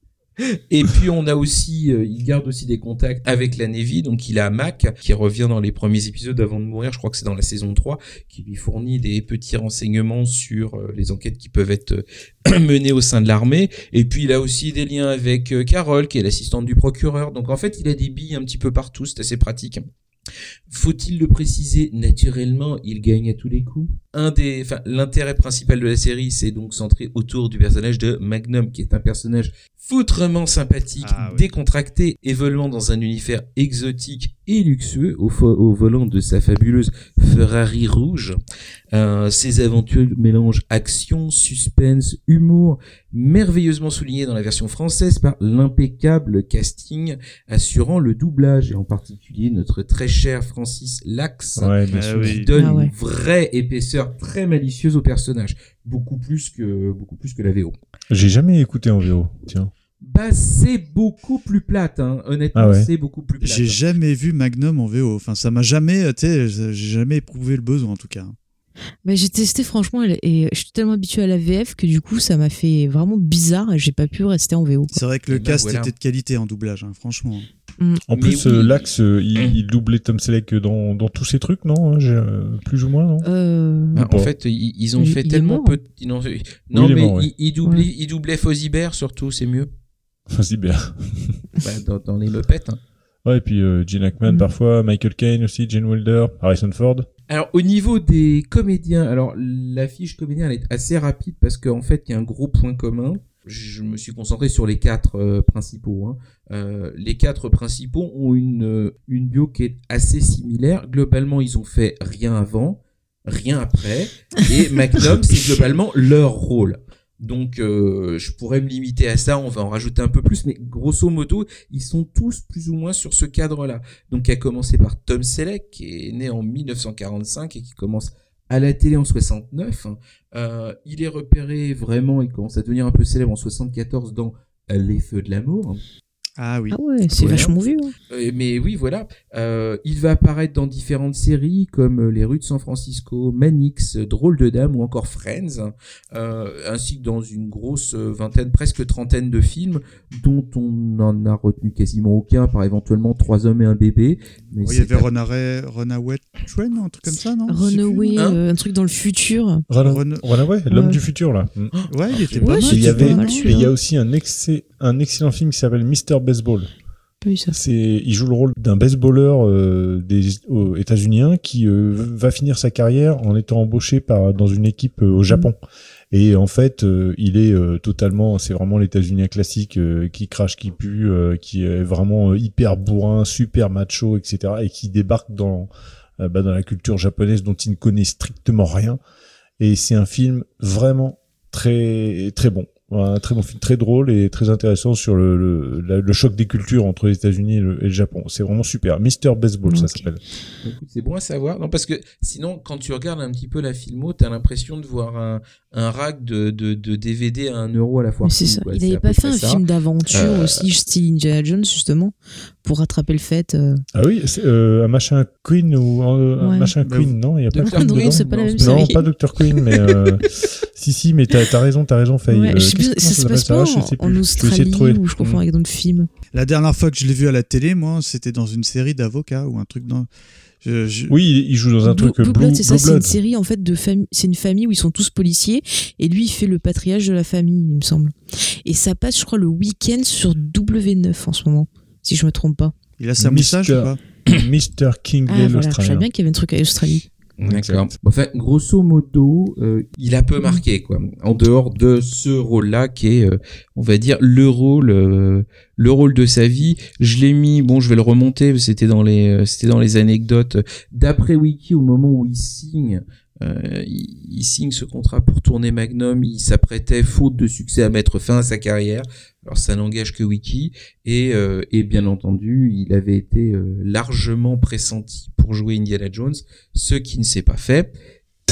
Speaker 4: Et puis on a aussi, euh, il garde aussi des contacts avec la Navy, donc il a Mac qui revient dans les premiers épisodes avant de mourir, je crois que c'est dans la saison 3, qui lui fournit des petits renseignements sur euh, les enquêtes qui peuvent être euh, menées au sein de l'armée. Et puis il a aussi des liens avec Carole, qui est l'assistante du procureur. Donc en fait, il a des billes un petit peu partout, c'est assez pratique. Faut-il le préciser? Naturellement, il gagne à tous les coups. L'intérêt principal de la série, c'est donc centré autour du personnage de Magnum, qui est un personnage foutrement sympathique,
Speaker 5: Ah oui.
Speaker 4: décontracté, évoluant dans un univers exotique et luxueux au, volant de sa fabuleuse Ferrari rouge. Euh, ses aventures mélangent action, suspense, humour, merveilleusement souligné dans la version française par l'impeccable casting assurant le doublage, et en particulier notre très cher Francis Lax,
Speaker 2: Ouais, bien
Speaker 5: Ah oui.
Speaker 4: qui donne
Speaker 3: Ah ouais.
Speaker 4: une vraie épaisseur très malicieuse au personnage, beaucoup plus que beaucoup plus que la VO.
Speaker 2: J'ai jamais écouté en VO. Tiens.
Speaker 4: Bah c'est beaucoup plus plate, hein. honnêtement
Speaker 2: Ah ouais.
Speaker 4: c'est beaucoup plus plate.
Speaker 5: J'ai jamais vu Magnum en VO. Enfin, ça m'a jamais, tu sais, j'ai jamais éprouvé le besoin en tout cas.
Speaker 3: Mais j'ai testé franchement et je suis tellement habituée à la VF que du coup ça m'a fait vraiment bizarre et j'ai pas pu rester en VO.
Speaker 5: C'est vrai que le
Speaker 4: ben,
Speaker 5: cast
Speaker 4: voilà.
Speaker 5: était de qualité en doublage, hein, franchement.
Speaker 2: En
Speaker 4: Mais
Speaker 2: plus,
Speaker 4: oui.
Speaker 2: euh, Lax, euh, il, il doublait Tom Selleck dans, dans tous ces trucs, non hein, euh, Plus ou moins, non?
Speaker 3: Euh,
Speaker 4: Bah, en fait, ils, ils ont
Speaker 3: Il-
Speaker 4: fait
Speaker 3: il
Speaker 4: tellement peu. de- Non,
Speaker 2: il
Speaker 4: mais
Speaker 2: mort, ouais.
Speaker 4: ils, ils doublait, Fozibert surtout, c'est mieux.
Speaker 2: Vas-y, bien.
Speaker 4: Bah, dans, dans les Muppets. hein.
Speaker 2: Ouais, et puis euh, Gene Hackman
Speaker 3: Mm.
Speaker 2: parfois, Michael Caine aussi, Gene Wilder, Harrison Ford.
Speaker 4: Alors au niveau des comédiens, alors la fiche comédien elle est assez rapide parce qu'en fait il y a un gros point commun. Je me suis concentré sur les quatre euh, principaux. hein. Euh, les quatre principaux ont une une bio qui est assez similaire. Globalement ils ont fait rien avant, rien après, et Magnum c'est globalement leur rôle. Donc euh, je pourrais me limiter à ça, on va en rajouter un peu plus, mais grosso modo ils sont tous plus ou moins sur ce cadre-là. Donc qui a commencé par Tom Selleck, qui est né en 1945 et qui commence à la télé en 69. Euh, il est repéré vraiment, il commence à devenir un peu célèbre en 74 dans Les Feux de l'amour.
Speaker 5: Ah oui.
Speaker 3: Ah ouais, c'est vachement vieux. hein.
Speaker 4: Euh, mais oui, voilà. Euh, il va apparaître dans différentes séries comme euh, Les rues de San Francisco, Manix, Drôle de Dame ou encore Friends, euh, ainsi que dans une grosse vingtaine, presque trentaine de films dont on n'en a retenu quasiment aucun, par éventuellement Trois hommes et un bébé. Mais
Speaker 5: Oh, il y avait
Speaker 4: à-
Speaker 5: Runaway, Runaway Train, un truc comme ça, non?
Speaker 3: Runaway,
Speaker 4: Hein?
Speaker 3: euh, un truc dans le futur.
Speaker 2: Run-
Speaker 5: Run-
Speaker 2: Runaway, l'homme
Speaker 3: Ouais.
Speaker 2: du futur, là.
Speaker 5: Ouais, il était
Speaker 3: Ouais,
Speaker 5: pas mal.
Speaker 2: il y avait,
Speaker 3: pas mal,
Speaker 2: il y a aussi un, excès- un excellent film qui s'appelle Mr. Baseball. C'est, il joue le rôle d'un baseballeur euh, des aux États-Unis qui euh, va finir sa carrière en étant embauché par dans une équipe euh, au Japon. Et en fait, euh, il est euh, totalement, c'est vraiment l'États-Unis classique euh, qui crache, qui pue, euh, qui est vraiment euh, hyper bourrin, super macho, etc. Et qui débarque dans euh, bah, dans la culture japonaise dont il ne connaît strictement rien. Et c'est un film vraiment très très bon. Un très bon film, très drôle et très intéressant sur le, le, la- le choc des cultures entre les États-Unis et le, et le Japon. C'est vraiment super. Mister Baseball, ça s'appelle.
Speaker 4: C'est bon à savoir. Non, parce que sinon, quand tu regardes un petit peu la filmo, t'as l'impression de voir un, un rack de, de, de DVD à un euro à la fois.
Speaker 3: C'est ça. Il
Speaker 4: à
Speaker 3: avait pas fait un film d'aventure
Speaker 4: Euh,
Speaker 3: aussi, style Indiana Jones, justement, pour rattraper le fait. euh.
Speaker 2: Ah oui, c'est euh, un machin Queen ou un
Speaker 3: Ouais.
Speaker 2: machin
Speaker 5: Bah,
Speaker 2: Queen, non? Il y a pas Queen dedans?
Speaker 3: c'est pas la même
Speaker 2: Non,
Speaker 3: série.
Speaker 2: pas Dr. Queen, mais euh, si, si, mais t'as as raison, t'as raison, Faye.
Speaker 3: Ouais,
Speaker 2: Euh,
Speaker 3: je sais plus,
Speaker 2: qu'est-ce-
Speaker 3: ça se passe pas
Speaker 2: Je
Speaker 3: en.
Speaker 2: Je
Speaker 3: Australie
Speaker 2: trouver.
Speaker 3: ou je confonds avec d'autres films.
Speaker 5: La dernière fois que je l'ai vu à la télé, moi, c'était dans une série d'avocats ou un truc dans. Je, je-
Speaker 2: Oui, il, joue dans un
Speaker 3: Blue,
Speaker 2: truc
Speaker 3: Blue
Speaker 2: Blue,
Speaker 3: Blood, c'est ça, c'est une série en fait de famille. C'est une famille où ils sont tous policiers et lui il fait le patriarche de la famille, il me semble. Et ça passe, je crois, le week-end sur W9 en ce moment, si je me trompe pas.
Speaker 5: Il a sa
Speaker 2: Mister-
Speaker 5: moustache ou pas
Speaker 2: Mr. Kingley,
Speaker 3: Ah voilà, je savais bien qu'il y avait un truc à Australie.
Speaker 4: D'accord. Enfin, grosso modo, euh, il a peu marqué, quoi. En dehors de ce rôle-là, qui est, euh, on va dire, le rôle, euh, le rôle de sa vie. Je l'ai mis, bon, je vais le remonter. C'était dans les, euh, c'était dans les anecdotes. D'après Wiki, au moment où il signe, euh, il, signe ce contrat pour tourner Magnum, il s'apprêtait, faute de succès, à mettre fin à sa carrière. Alors ça n'engage que Wiki. Et, euh, et bien entendu, il avait été euh, largement pressenti pour jouer Indiana Jones, ce qui ne s'est pas fait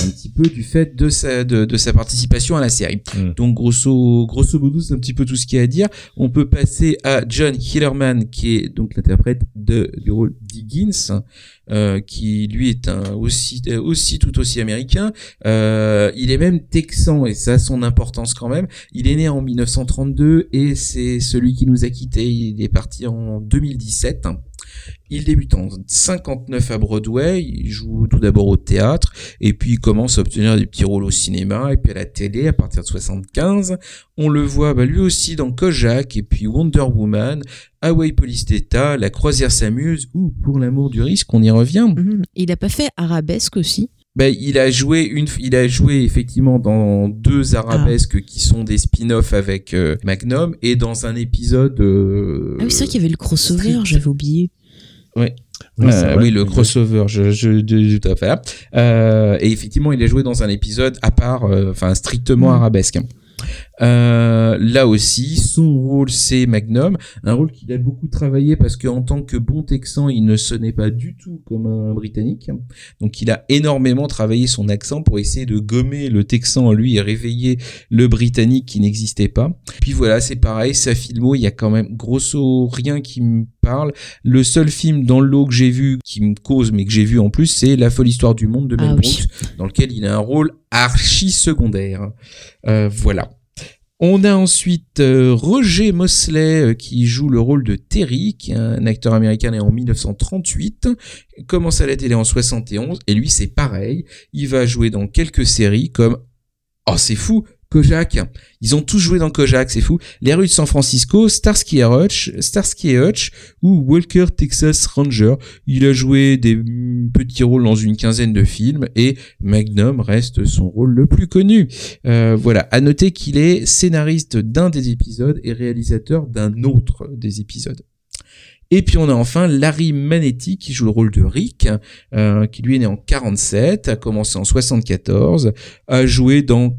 Speaker 4: un petit peu du fait de sa de, de sa participation à la série.
Speaker 2: Mm.
Speaker 4: Donc grosso grosso modo, c'est un petit peu tout ce qu'il y a à dire. On peut passer à John Hillerman qui est donc l'interprète de du rôle d'Higgins euh, qui lui est un aussi euh, aussi tout aussi américain. Euh, il est même texan et ça a son importance quand même. Il est né en 1932 et c'est celui qui nous a quittés. Il est parti en 2017. Il débute en 59 à Broadway, il joue tout d'abord au théâtre, et puis il commence à obtenir des petits rôles au cinéma, et puis à la télé à partir de 75. On le voit bah, lui aussi dans Kojak, et puis Wonder Woman, Hawaii Police d'État, La Croisière s'amuse, ou Pour l'amour du risque, on y revient.
Speaker 3: Et il a pas fait Arabesque aussi?
Speaker 4: Ben, il a joué une, il a joué effectivement dans deux arabesques qui sont des spin-offs avec euh, Magnum et dans un épisode. euh,
Speaker 3: Ah oui, c'est vrai qu'il y avait le crossover, j'avais oublié.
Speaker 2: Oui,
Speaker 4: Euh, oui, le crossover, je, je, de- tout à fait. Euh, et effectivement, il a joué dans un épisode à part, euh, enfin strictement
Speaker 3: Mm.
Speaker 4: arabesque. Euh, là aussi, son rôle c'est Magnum, un rôle qu'il a beaucoup travaillé parce qu'en tant que bon Texan, il ne sonnait pas du tout comme un Britannique. Donc, il a énormément travaillé son accent pour essayer de gommer le Texan en lui et réveiller le Britannique qui n'existait pas. Puis voilà, c'est pareil, sa filmo, il y a quand même grosso rien qui me parle. Le seul film dans le lot que j'ai vu, qui me cause, mais que j'ai vu en plus, c'est La folle histoire du monde de Mel
Speaker 3: Ah oui.
Speaker 4: Brooks, dans lequel il a un rôle archi secondaire. Euh, voilà. On a ensuite euh, Roger Mosley euh, qui joue le rôle de Terry, qui est un acteur américain né en 1938, commence à la télé en 71, et lui c'est pareil, il va jouer dans quelques séries comme Oh c'est fou, Kojak. Ils ont tous joué dans Kojak, c'est fou. Les rues de San Francisco, Starsky et Hutch, Starsky et Hutch ou Walker Texas Ranger. Il a joué des petits rôles dans une quinzaine de films et Magnum reste son rôle le plus connu. Euh, voilà. À noter qu'il est scénariste d'un des épisodes et réalisateur d'un autre des épisodes. Et puis on a enfin Larry Manetti qui joue le rôle de Rick, euh, qui lui est né en 47, a commencé en 74, a joué dans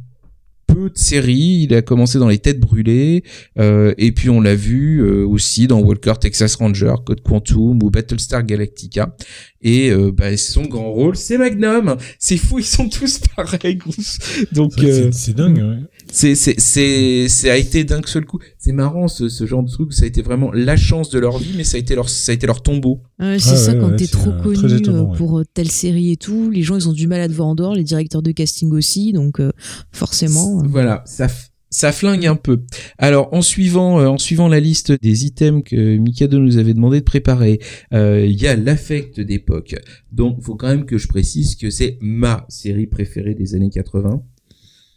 Speaker 4: peu de séries. Il a commencé dans Les Têtes Brûlées, euh, et puis on l'a vu euh, aussi dans Walker Texas Ranger, Code Quantum ou Battlestar Galactica. Et euh, bah, son grand rôle, c'est Magnum. C'est fou, ils sont tous pareils. Donc
Speaker 2: C'est-
Speaker 4: euh,
Speaker 2: C'est dingue, ouais.
Speaker 4: C'est c'est c'est ça a été d'un seul coup. C'est marrant ce, ce genre de truc. Ça a été vraiment la chance de leur vie, mais ça a été leur ça a été leur tombeau.
Speaker 3: Ouais, c'est
Speaker 2: Ah
Speaker 3: ça,
Speaker 2: ouais,
Speaker 3: quand
Speaker 2: ouais,
Speaker 3: t'es trop
Speaker 2: euh,
Speaker 3: connu
Speaker 2: étonnant,
Speaker 3: euh,
Speaker 2: ouais.
Speaker 3: pour euh, telle série et tout, les gens ils ont du mal à te voir en dehors, les directeurs de casting aussi, donc euh, forcément. euh,
Speaker 4: Voilà, ça ça flingue un peu. Alors en suivant euh, en suivant la liste des items que Mikado nous avait demandé de préparer, euh, il y a l'affect d'époque. Donc faut quand même que je précise que c'est ma série préférée des années 80.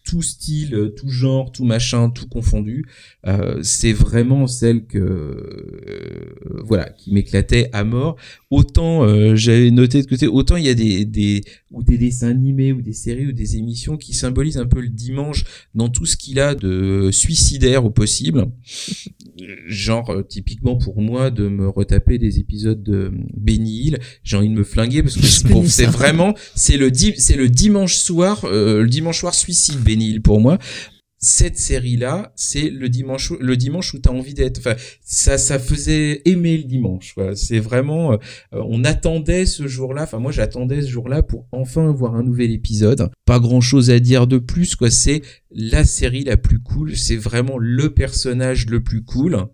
Speaker 4: Tout style, euh, tout genre, tout machin, tout confondu. Euh, c'est vraiment celle que euh, voilà qui m'éclatait à mort. Autant euh, j'avais noté de côté, autant il y a des des ou des dessins animés ou des séries ou des émissions qui symbolisent un peu le dimanche dans tout ce qu'il a de suicidaire au possible. Genre, euh, typiquement pour moi, de me retaper des épisodes de Benny Hill, j'ai envie de me flinguer parce que c'est vraiment, c'est le, c'est le dimanche soir, euh, le dimanche soir suicide Benny Hill pour moi. Cette série-là, c'est le dimanche, le dimanche où t'as envie d'être. Enfin, ça, ça faisait aimer le dimanche. C'est vraiment, euh, on attendait ce jour-là. Enfin, moi, j'attendais ce jour-là pour enfin voir un nouvel épisode. Pas grand-chose à dire de plus, quoi. C'est la série la plus cool. C'est vraiment le personnage le plus cool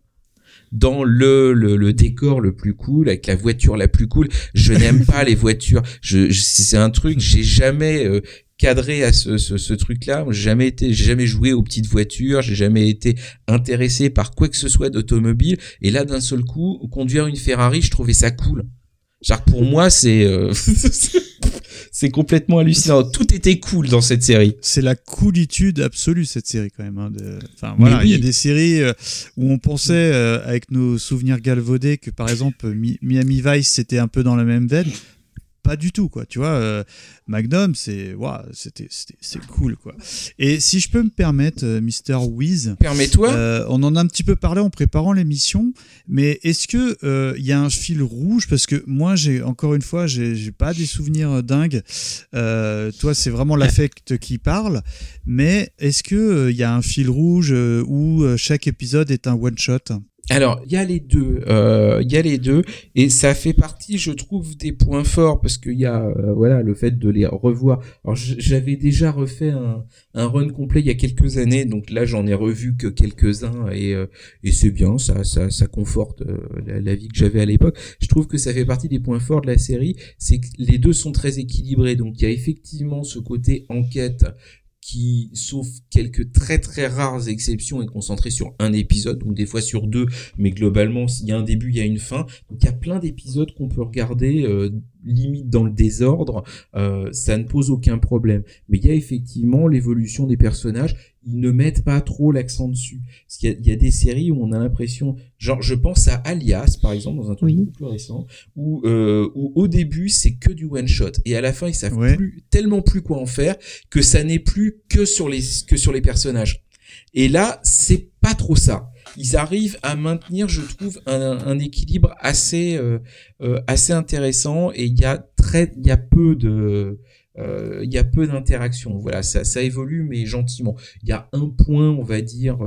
Speaker 4: dans le, le, le décor le plus cool, avec la voiture la plus cool. Je n'aime pas les voitures. Je, je- c'est un truc, j'ai jamais euh, cadré à ce, ce, ce truc-là. J'ai jamais été, j'ai jamais joué aux petites voitures. J'ai jamais été intéressé par quoi que ce soit d'automobile. Et là, d'un seul coup, conduire une Ferrari, je trouvais ça cool. Genre pour moi, c'est euh, c'est complètement hallucinant. Tout était cool dans cette série.
Speaker 5: C'est la coolitude absolue cette série quand même. hein, de- Enfin voilà, il y a des séries euh, où on pensait euh, avec nos souvenirs galvaudés que par exemple Mi- Miami Vice c'était un peu dans la même veine. Pas du tout quoi, tu vois. euh, Magnum c'est waouh, c'était c'est cool quoi. Et si je peux me permettre, euh, Mister Wiz,
Speaker 4: Permets-toi.
Speaker 5: euh, on en a un petit peu parlé en préparant l'émission, mais est-ce que il y a un fil rouge? Parce que moi j'ai encore une fois j'ai pas des souvenirs dingues. Toi c'est vraiment l'affect qui parle, mais est-ce que il y a un fil rouge où chaque épisode est un one shot?
Speaker 4: Alors, il y a les deux, euh, il y a les deux, et ça fait partie, je trouve, des points forts parce qu'il y a, euh, voilà, le fait de les revoir. Alors, j'avais déjà refait un, un run complet il y a quelques années, donc là, j'en ai revu que quelques-uns, et, euh, et c'est bien, ça, ça, conforte la, la vie que j'avais à l'époque. Je trouve que ça fait partie des points forts de la série, c'est que les deux sont très équilibrés. Donc, il y a effectivement ce côté enquête qui, sauf quelques très très rares exceptions, est concentré sur un épisode, donc des fois sur deux, mais globalement, s'il y a un début, il y a une fin. Donc il y a plein d'épisodes qu'on peut regarder euh, limite dans le désordre, euh, ça ne pose aucun problème. Mais il y a effectivement l'évolution des personnages. Ils ne mettent pas trop l'accent dessus. Parce qu'il y, a- il y a des séries où on a l'impression, genre, je pense à Alias par exemple dans un truc
Speaker 3: Oui.
Speaker 4: beaucoup plus récent, où, euh, où au début c'est que du one shot et à la fin ils savent
Speaker 5: Ouais.
Speaker 4: plus tellement plus quoi en faire que ça n'est plus que sur les que sur les personnages. Et là, c'est pas trop ça. Ils arrivent à maintenir, je trouve, un, un équilibre assez euh, euh, assez intéressant et il y a très il y a peu de il y a peu d'interactions. Voilà, ça, ça évolue mais gentiment. Il y a un point, on va dire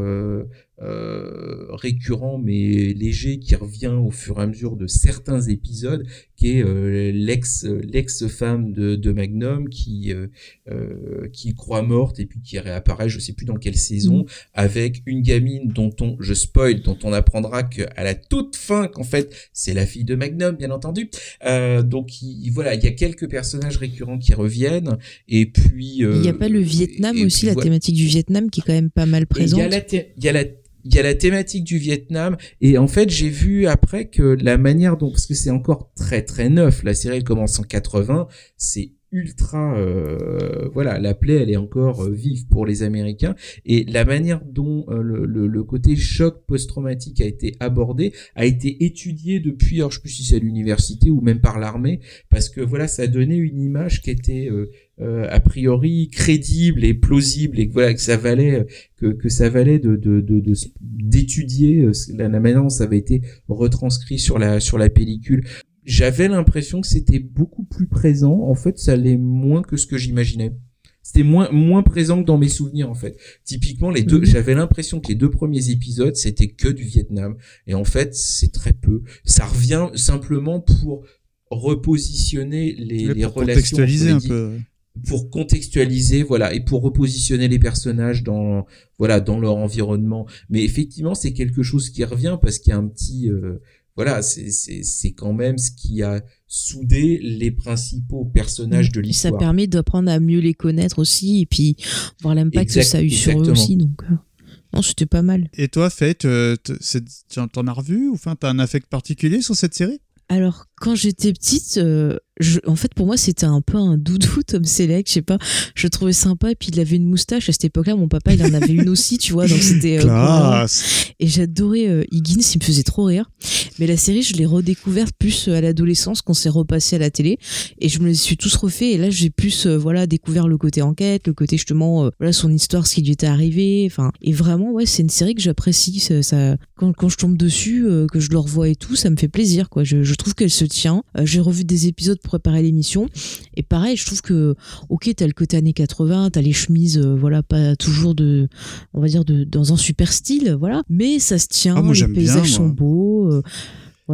Speaker 4: euh, euh, récurrent mais léger qui revient au fur et à mesure de certains épisodes, qui est euh, l'ex l'ex femme de, de Magnum qui euh, euh, qui croit morte et puis qui réapparaît, je sais plus dans quelle saison, avec une gamine dont on, je spoil, dont on apprendra qu'à la toute fin qu'en fait c'est la fille de Magnum, bien entendu. Euh, donc il- voilà, il y a quelques personnages récurrents qui reviennent et puis
Speaker 3: Il n'y a
Speaker 4: euh,
Speaker 3: pas le Vietnam
Speaker 4: et
Speaker 3: aussi,
Speaker 4: puis
Speaker 3: la
Speaker 4: voilà.
Speaker 3: thématique du Vietnam qui est quand même pas mal présente.
Speaker 4: il y a la, il y a la thématique du Vietnam. Et en fait j'ai vu après que la manière dont parce que c'est encore très très neuf, la série commence en 80, c'est ultra euh, voilà la plaie elle est encore euh, vive pour les Américains. Et la manière dont euh, le, côté choc post-traumatique a été abordé a été étudié depuis alors je sais plus si c'est à l'université ou même par l'armée parce que voilà ça donné une image qui était euh, a priori crédible et plausible et que voilà que ça valait que, que ça valait de de de de- d'étudier euh, la, la manière dont ça avait été retranscrit sur la sur la pellicule. J'avais l'impression que c'était beaucoup plus présent. En fait, ça l'est moins que ce que j'imaginais. C'était moins moins présent que dans mes souvenirs en fait. Typiquement les deux,
Speaker 3: Mhm.
Speaker 4: j'avais l'impression que les deux premiers épisodes c'était que du Vietnam et en fait c'est très peu. Ça revient simplement pour repositionner les, les
Speaker 5: pour
Speaker 4: relations
Speaker 5: contextualiser un peu.
Speaker 4: Pour contextualiser voilà et pour repositionner les personnages dans voilà dans leur environnement mais effectivement c'est quelque chose qui revient parce qu'il y a un petit euh, voilà c'est c'est c'est quand même ce qui a soudé les principaux personnages de
Speaker 3: Et ça
Speaker 4: l'histoire
Speaker 3: permet d'apprendre à mieux les connaître aussi et puis voir l'impact que ça a eu sur eux aussi. Donc, euh, non, c'était pas mal.
Speaker 5: Et toi, Fate, euh, t'en as revu ou enfin t'as un affect particulier sur cette série?
Speaker 3: Alors, quand j'étais petite, euh, je- en fait, pour moi, c'était un peu un doudou, Tom Selleck, je sais pas. Je le trouvais sympa, et puis il avait une moustache. À cette époque-là, mon papa, il en avait une aussi, tu vois, donc c'était. euh, Et j'adorais euh, Higgins, il me faisait trop rire. Mais la série, je l'ai redécouverte plus euh, à l'adolescence, quand c'est repassé à la télé. Et je me les suis tous refait. Et là, j'ai plus, euh, voilà, découvert le côté enquête, le côté justement, voilà, son histoire, ce qui lui était arrivé. Enfin, et vraiment, ouais, c'est une série que j'apprécie. Ça, ça- quand, quand je tombe dessus, que je le revois et tout, ça me fait plaisir, quoi. Je, je trouve qu'elle se tient. J'ai revu des épisodes pour préparer l'émission. Et pareil, je trouve que, ok, t'as le côté années 80, t'as les chemises, euh, voilà, pas toujours de, on va dire, de, dans un super style, voilà. Mais ça se tient,
Speaker 5: Ah,
Speaker 3: les
Speaker 5: bien,
Speaker 3: paysages sont beaux, euh,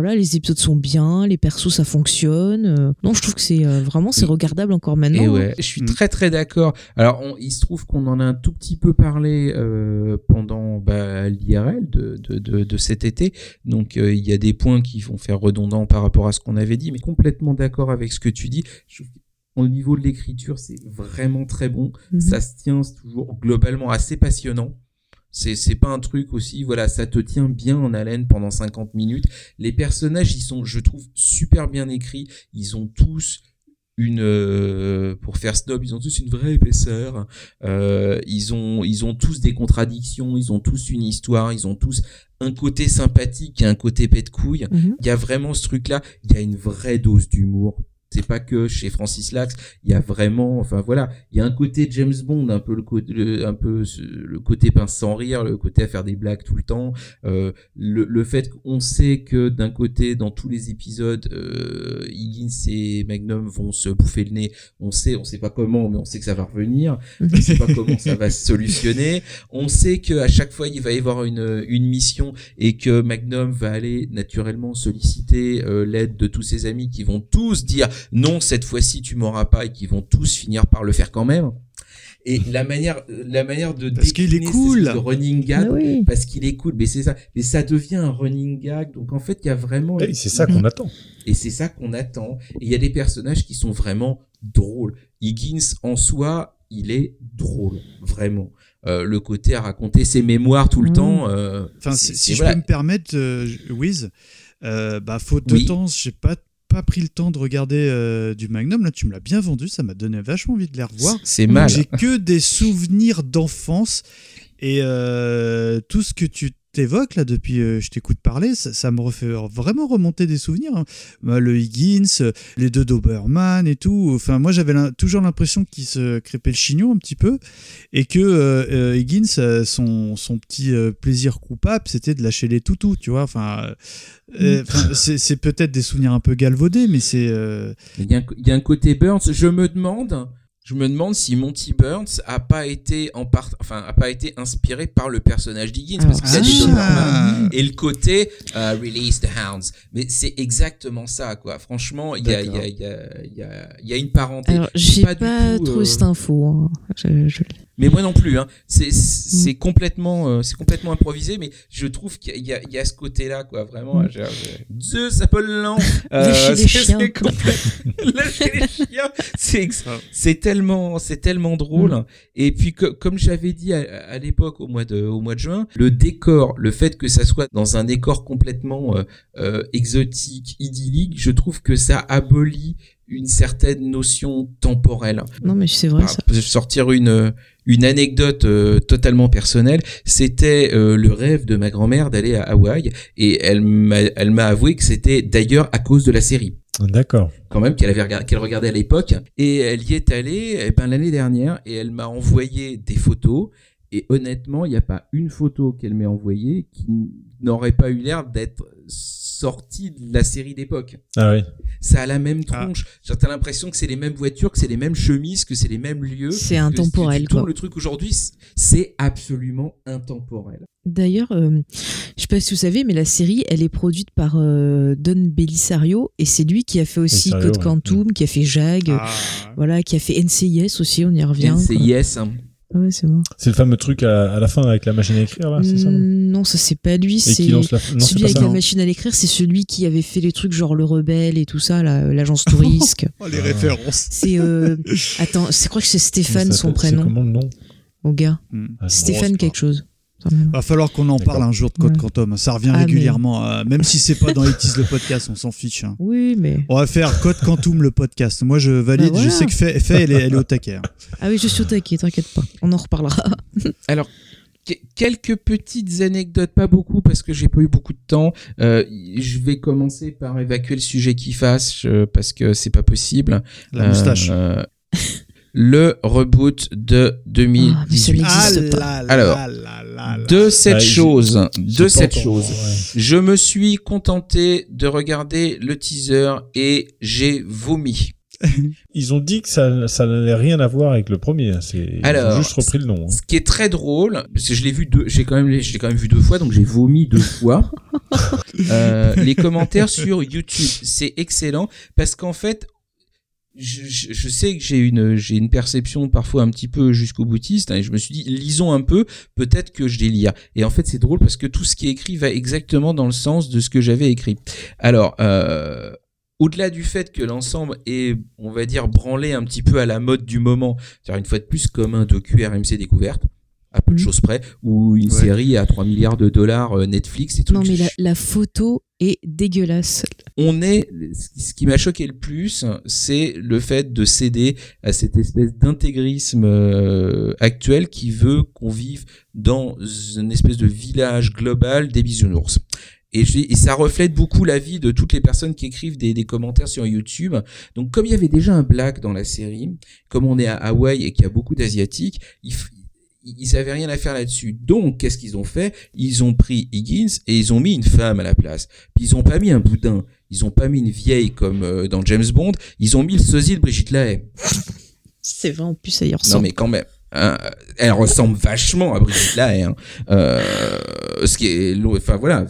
Speaker 3: voilà, les épisodes sont bien, les persos ça fonctionne. euh. non, je trouve que c'est euh, vraiment c'est regardable encore maintenant.
Speaker 4: Et ouais, je suis
Speaker 5: Mm.
Speaker 4: très très d'accord. Alors, on- il se trouve qu'on en a un tout petit peu parlé euh, pendant bah, l'IRL de, de, de, de cet été. Donc, euh, il y a des points qui vont faire redondant par rapport à ce qu'on avait dit, mais complètement d'accord avec ce que tu dis. Je trouve qu'au niveau de l'écriture, c'est vraiment très bon.
Speaker 3: Mhm.
Speaker 4: Ça se tient, toujours globalement assez passionnant. C'est, c'est pas un truc aussi, voilà, ça te tient bien en haleine pendant 50 minutes. Les personnages, ils sont, je trouve, super bien écrits. Ils ont tous une, euh, pour faire snob, ils ont tous une vraie épaisseur. Euh, ils ont, ils ont tous des contradictions. Ils ont tous une histoire. Ils ont tous un côté sympathique et un côté pet de couille.
Speaker 3: Mhm.
Speaker 4: Il y a vraiment ce truc-là. Il y a une vraie dose d'humour. C'est pas que chez Francis Lax, il y a vraiment, enfin voilà, il y a un côté James Bond, un peu le côté, le- un peu le côté pince sans rire, le côté à faire des blagues tout le temps, euh, le, le fait qu'on sait que d'un côté, dans tous les épisodes, euh, Higgins et Magnum vont se bouffer le nez. On sait, on sait pas comment, mais on sait que ça va revenir. On sait pas comment ça va se solutionner. On sait que à chaque fois, il va y avoir une, une mission et que Magnum va aller naturellement solliciter euh, l'aide de tous ses amis qui vont tous dire non cette fois-ci tu m'auras pas et qui vont tous finir par le faire quand même. Et la manière, la manière de
Speaker 5: Parce qu'il est cool.
Speaker 4: de running gag,
Speaker 3: oui.
Speaker 4: parce qu'il est cool, mais c'est ça, mais ça devient un running gag. Donc en fait, il y a vraiment
Speaker 2: Et c'est ça qu'on attend.
Speaker 4: et c'est ça qu'on attend. Et il y a des personnages qui sont vraiment drôles. Higgins en soi, il est drôle, vraiment. Euh, le côté à raconter ses mémoires tout le
Speaker 3: Mhm.
Speaker 4: temps. euh,
Speaker 5: Enfin,
Speaker 4: c'est-
Speaker 5: si, je
Speaker 4: voilà.
Speaker 5: peux me permettre, euh, Wiz, euh, bah, faute de
Speaker 4: Oui.
Speaker 5: temps, j'ai pas pas pris le temps de regarder euh, du Magnum. Là, tu me l'as bien vendu, ça m'a donné vachement envie de les revoir.
Speaker 4: C'est mal.
Speaker 5: J'ai que des souvenirs d'enfance et euh, tout ce que tu t'évoques là depuis euh, je t'écoute parler, ça, ça me refait vraiment remonter des souvenirs. hein. Bah, le Higgins, euh, les deux Doberman et tout. Enfin, moi j'avais toujours l'impression qu'il se crêpait le chignon un petit peu et que euh, euh, Higgins, son, son petit plaisir coupable, c'était de lâcher les toutous, tu vois. Enfin, euh, enfin, c'est peut-être des souvenirs un peu galvaudés, mais c'est
Speaker 4: y, il y a un côté Burns. Je me demande, je me demande si Monty Burns a pas été en part, enfin, a pas été inspiré par le personnage d'Higgins parce qu'il y a des
Speaker 5: Ah.
Speaker 4: Doberman et le côté euh, release the hounds. Mais c'est exactement ça, quoi. Franchement, il y a, il y a, il y a, il y a, il y a une parenté.
Speaker 3: Alors, j'ai
Speaker 4: pas
Speaker 3: pas,
Speaker 4: du tout,
Speaker 3: trop
Speaker 4: euh,
Speaker 3: cette info. hein. Je- je-
Speaker 4: Mais moi non plus. Hein. C'est c'est
Speaker 3: Mm.
Speaker 4: complètement, euh, c'est complètement improvisé, mais je trouve qu'il y, a- il y a- ce côté-là, quoi. Vraiment,
Speaker 3: Mm.
Speaker 4: j'ai- j'ai- Zeus s'appelle lent. C'est- c'est. C'est c'est tellement, c'est tellement drôle.
Speaker 3: Mm.
Speaker 4: Et puis que- comme j'avais dit à, à l'époque au mois de, au mois de juin, le décor, le fait que ça soit dans un décor complètement euh, euh, exotique, idyllique, je trouve que ça abolit une certaine notion temporelle.
Speaker 3: Non, mais c'est vrai
Speaker 4: Ah,
Speaker 3: ça.
Speaker 4: sortir une une anecdote euh, totalement personnelle, c'était euh, le rêve de ma grand-mère d'aller à Hawaï et elle m'a elle m'a avoué que c'était d'ailleurs à cause de la série.
Speaker 2: D'accord.
Speaker 4: quand même qu'elle avait qu'elle regardait à l'époque. Et elle y est allée eh ben, l'année dernière et elle m'a envoyé des photos. Et honnêtement il n'y a pas une photo qu'elle m'ait envoyée qui n'aurait pas eu l'air d'être sortie de la série d'époque
Speaker 2: Ah oui.
Speaker 4: ça a la même
Speaker 5: Ah.
Speaker 4: tronche Genre, t'as l'impression que c'est les mêmes voitures que c'est les mêmes chemises que c'est les mêmes lieux
Speaker 3: C'est intemporel,
Speaker 4: que
Speaker 3: quoi.
Speaker 4: le truc aujourd'hui c'est absolument intemporel
Speaker 3: D'ailleurs, euh, je sais pas si vous savez, mais la série, elle est produite par euh, Don Bellisario et c'est lui qui a fait aussi Code
Speaker 2: ouais.
Speaker 3: Quantum, qui a fait Jag,
Speaker 5: ah,
Speaker 3: voilà, qui a fait NCIS aussi, on y revient.
Speaker 4: yes hein.
Speaker 3: Ah ouais, c'est bon.
Speaker 2: C'est le fameux truc à, à la fin avec la machine à écrire, là, c'est ça non
Speaker 3: Mm, non, ça c'est pas lui, c'est
Speaker 2: la.
Speaker 3: Celui avec
Speaker 2: ça.
Speaker 3: la machine à l'écrire, c'est celui qui avait fait les trucs genre le rebelle et tout ça, l'agence touriste.
Speaker 5: oh, les références.
Speaker 3: c'est euh, attends, c'est crois que c'est Stéphane son
Speaker 2: s'appelle- c'est
Speaker 3: prénom,
Speaker 2: Comment le nom?
Speaker 3: Au gars.
Speaker 5: Hmm.
Speaker 2: Ah,
Speaker 3: Stéphane quelque chose. Quand même.
Speaker 5: Va falloir qu'on en parle un jour de Code
Speaker 3: Ouais.
Speaker 5: Quantum. Ça revient
Speaker 3: Ah, mais-
Speaker 5: régulièrement, euh, même si c'est pas dans Itis le podcast, on s'en fiche. hein.
Speaker 3: Oui, mais
Speaker 5: On va faire Code Quantum le podcast. Moi, je valide.
Speaker 3: Bah voilà.
Speaker 5: Je sais que Faye, Faye, elle, est, elle est au taquet. hein.
Speaker 3: ah oui, je suis au taquet, t'inquiète pas, on en reparlera.
Speaker 4: alors que- quelques petites anecdotes pas beaucoup parce que j'ai pas eu beaucoup de temps Euh, je vais commencer par évacuer le sujet qui fâche euh, parce que c'est pas possible
Speaker 5: La moustache.
Speaker 4: Euh, le reboot de
Speaker 3: Ah, mais ça
Speaker 4: 2018
Speaker 3: n'existe pas.
Speaker 5: là là
Speaker 4: Alors,
Speaker 5: là là là.
Speaker 4: de cette
Speaker 2: Ouais, j'ai-
Speaker 4: chose
Speaker 2: J'ai
Speaker 4: de cette chose
Speaker 2: ouais.
Speaker 4: Je me suis contenté de regarder le teaser et j'ai vomi.
Speaker 2: Ils ont dit que ça, ça n'allait rien à voir avec le premier. hein, C'est, juste repris le nom. hein.
Speaker 4: Ce qui est très drôle, parce que je l'ai vu deux, j'ai quand même, je l'ai quand même vu deux fois, donc j'ai vomi deux fois. Euh, les commentaires sur YouTube, c'est excellent parce qu'en fait, je, je- je sais que j'ai une, j'ai une perception parfois un petit peu jusqu'au boutiste, hein, et je me suis dit, lisons un peu, peut-être que je les lire. Et en fait, c'est drôle parce que tout ce qui est écrit va exactement dans le sens de ce que j'avais écrit. Alors, euh, au-delà du fait que l'ensemble est, on va dire, branlé un petit peu à la mode du moment, c'est-à-dire une fois de plus comme un docu RMC découverte, à peu de
Speaker 3: Mhm.
Speaker 4: choses près, ou une
Speaker 5: Ouais.
Speaker 4: série à 3 milliards de dollars euh, Netflix et tout.
Speaker 3: non, mais la, la photo est dégueulasse.
Speaker 4: On est, ce qui m'a choqué le plus, c'est le fait de céder à cette espèce d'intégrisme euh, actuel qui veut qu'on vive dans une espèce de village global des bisounours. Et, ça reflète beaucoup la vie de toutes les personnes qui écrivent des, commentaires sur YouTube. Donc, comme il y avait déjà un black dans la série, comme on est à Hawaï et qu'il y a beaucoup d'asiatiques, ils avaient rien à faire là-dessus. Donc, qu'est-ce qu'ils ont fait? Ils ont pris Higgins et ils ont mis une femme à la place. Puis ils ont pas mis un boudin. Ils ont pas mis une vieille comme euh, dans James Bond. Ils ont mis le sosie de Brigitte Lahaye.
Speaker 3: C'est vrai, en plus, ça y
Speaker 4: Non, mais quand même. Hein, elle ressemble vachement à Brigitte Lahaye. Hein. Euh, ce qui est, enfin voilà,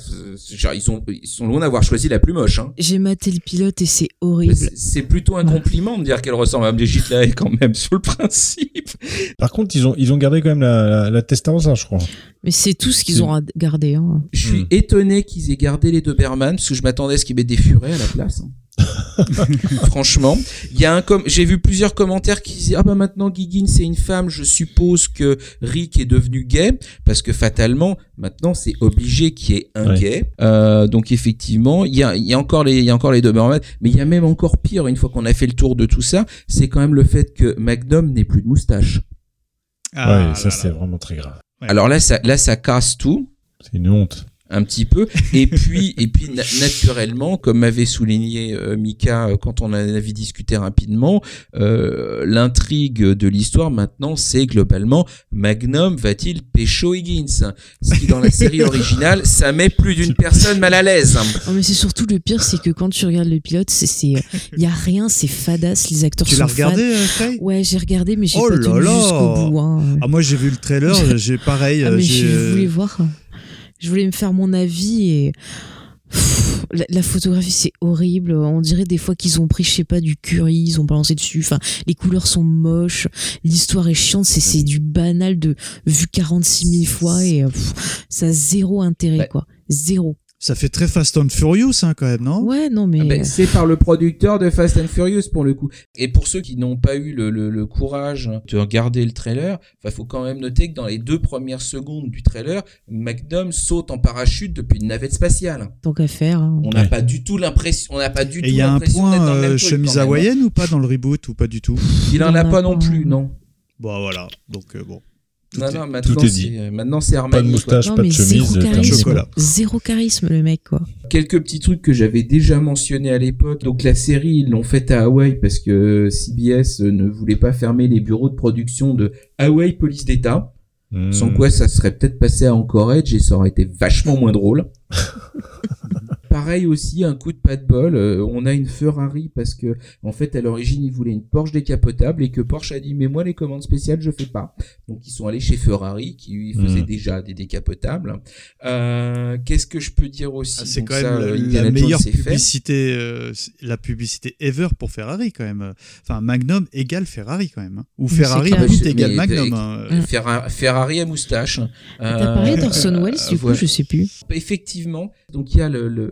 Speaker 4: genre, ils sont, ils sont loin d'avoir choisi la plus moche. Hein.
Speaker 3: J'ai maté le pilote et c'est horrible.
Speaker 4: C'est plutôt un compliment de dire qu'elle ressemble à Brigitte Lahaye quand même sur le principe.
Speaker 2: Par contre, ils ont, ils ont gardé quand même la, la, la Testarossa, je crois.
Speaker 3: Mais c'est tout ce qu'ils ont à garder. Hein.
Speaker 4: Je suis
Speaker 2: Hmm.
Speaker 4: étonné qu'ils aient gardé les Doberman parce que je m'attendais à ce qu'ils mettent des furets à la place. Franchement, il y a un com j'ai vu plusieurs commentaires qui disaient ah bah maintenant Giggin c'est une femme, je suppose que Rick est devenu gay parce que fatalement maintenant c'est obligé qu'il y ait un
Speaker 2: Ouais.
Speaker 4: gay. Euh, donc effectivement, il y a, il y a encore les il y a encore les Doberman, mais il y a même encore pire une fois qu'on a fait le tour de tout ça, c'est quand même le fait que Magnum n'ait plus de moustache.
Speaker 5: Ah,
Speaker 2: ouais, ça
Speaker 5: là,
Speaker 2: c'est
Speaker 5: là.
Speaker 2: vraiment très grave.
Speaker 5: Ouais.
Speaker 4: Alors là ça là ça casse tout.
Speaker 2: C'est une honte.
Speaker 4: Un petit peu et puis et puis na- naturellement comme m'avait souligné euh, Mika euh, quand on en avait discuté rapidement euh, l'intrigue de l'histoire maintenant c'est globalement Magnum va-t-il pécho Higgins? Ce qui dans la série originale ça met plus d'une personne mal à l'aise
Speaker 3: Non, mais c'est surtout le pire, c'est que quand tu regardes le pilote, il y a rien, c'est fadasse, les acteurs
Speaker 5: Tu
Speaker 3: sont
Speaker 5: l'as regardé, euh.
Speaker 3: Ouais, j'ai regardé, mais j'ai
Speaker 5: Oh
Speaker 3: pas tenu jusqu'au bout. Hein.
Speaker 5: Ah, moi j'ai vu le trailer, j'ai pareil.
Speaker 3: Ah, mais je voulais voir. Je voulais me faire mon avis et Pff, la, la photographie c'est horrible. On dirait des fois qu'ils ont pris, je sais pas, du curry, ils ont balancé dessus. Enfin, les couleurs sont moches, l'histoire est chiante, c'est c'est du banal de vu 46 000 fois et pff, ça a zéro intérêt
Speaker 4: Ouais.
Speaker 3: quoi, zéro.
Speaker 5: Ça fait très Fast and Furious hein, quand même, non?
Speaker 3: Ouais, non mais
Speaker 4: Ah ben, c'est par le producteur de Fast and Furious pour le coup. Et pour ceux qui n'ont pas eu le, le- le courage de regarder le trailer, il faut quand même noter que dans les deux premières secondes du trailer, Magnum saute en parachute depuis une navette spatiale.
Speaker 3: tant qu'à faire. hein.
Speaker 4: On n'a
Speaker 2: Ouais.
Speaker 4: pas du tout l'impression, on n'a pas du
Speaker 5: Et
Speaker 4: tout
Speaker 5: il y a un
Speaker 4: l'impression d'être
Speaker 5: point
Speaker 4: dans le même
Speaker 5: euh, chemise hawaïenne ou pas dans le reboot ou pas du tout?
Speaker 4: Il en
Speaker 3: Il
Speaker 4: a
Speaker 3: en a
Speaker 4: pas non plus, non.
Speaker 5: Bon voilà, donc euh, bon. Tout
Speaker 4: non,
Speaker 5: est-
Speaker 4: non, maintenant
Speaker 2: est dit.
Speaker 4: c'est, maintenant c'est
Speaker 2: Pas de
Speaker 4: Armani. quoi.
Speaker 2: moustache,
Speaker 3: Non
Speaker 2: pas de chemise.
Speaker 3: zéro charisme,
Speaker 5: chocolat.
Speaker 3: zéro charisme le mec quoi.
Speaker 4: Quelques petits trucs que j'avais déjà mentionnés à l'époque. Donc la série, ils l'ont faite à Hawaï parce que CBS ne voulait pas fermer les bureaux de production de Hawaii Police d'État.
Speaker 2: Hmm.
Speaker 4: Sans quoi ça serait peut-être passé à Anchorage et ça aurait été vachement moins drôle. Pareil aussi, un coup de pas de bol, euh, on a une Ferrari parce que en fait à l'origine ils voulaient une Porsche décapotable et que Porsche a dit mais moi les commandes spéciales je fais pas. Donc ils sont allés chez Ferrari qui lui, faisaient
Speaker 2: Mhm.
Speaker 4: déjà des décapotables. Euh, Qu'est-ce que je peux dire aussi?
Speaker 5: Ah, c'est quand
Speaker 4: ça,
Speaker 5: même
Speaker 4: euh,
Speaker 5: la,
Speaker 4: Indiana
Speaker 5: la meilleure publicité, euh, la publicité ever pour Ferrari quand même. Enfin, Magnum égale Ferrari quand même. hein. Ou
Speaker 3: Mais
Speaker 5: Ferrari
Speaker 4: Mais-
Speaker 5: égale Magnum. hein.
Speaker 4: Ferra- Ferrari à moustache.
Speaker 3: T'as parlé d'Orson Welles du coup, je sais plus.
Speaker 4: Effectivement, donc il y a le, le-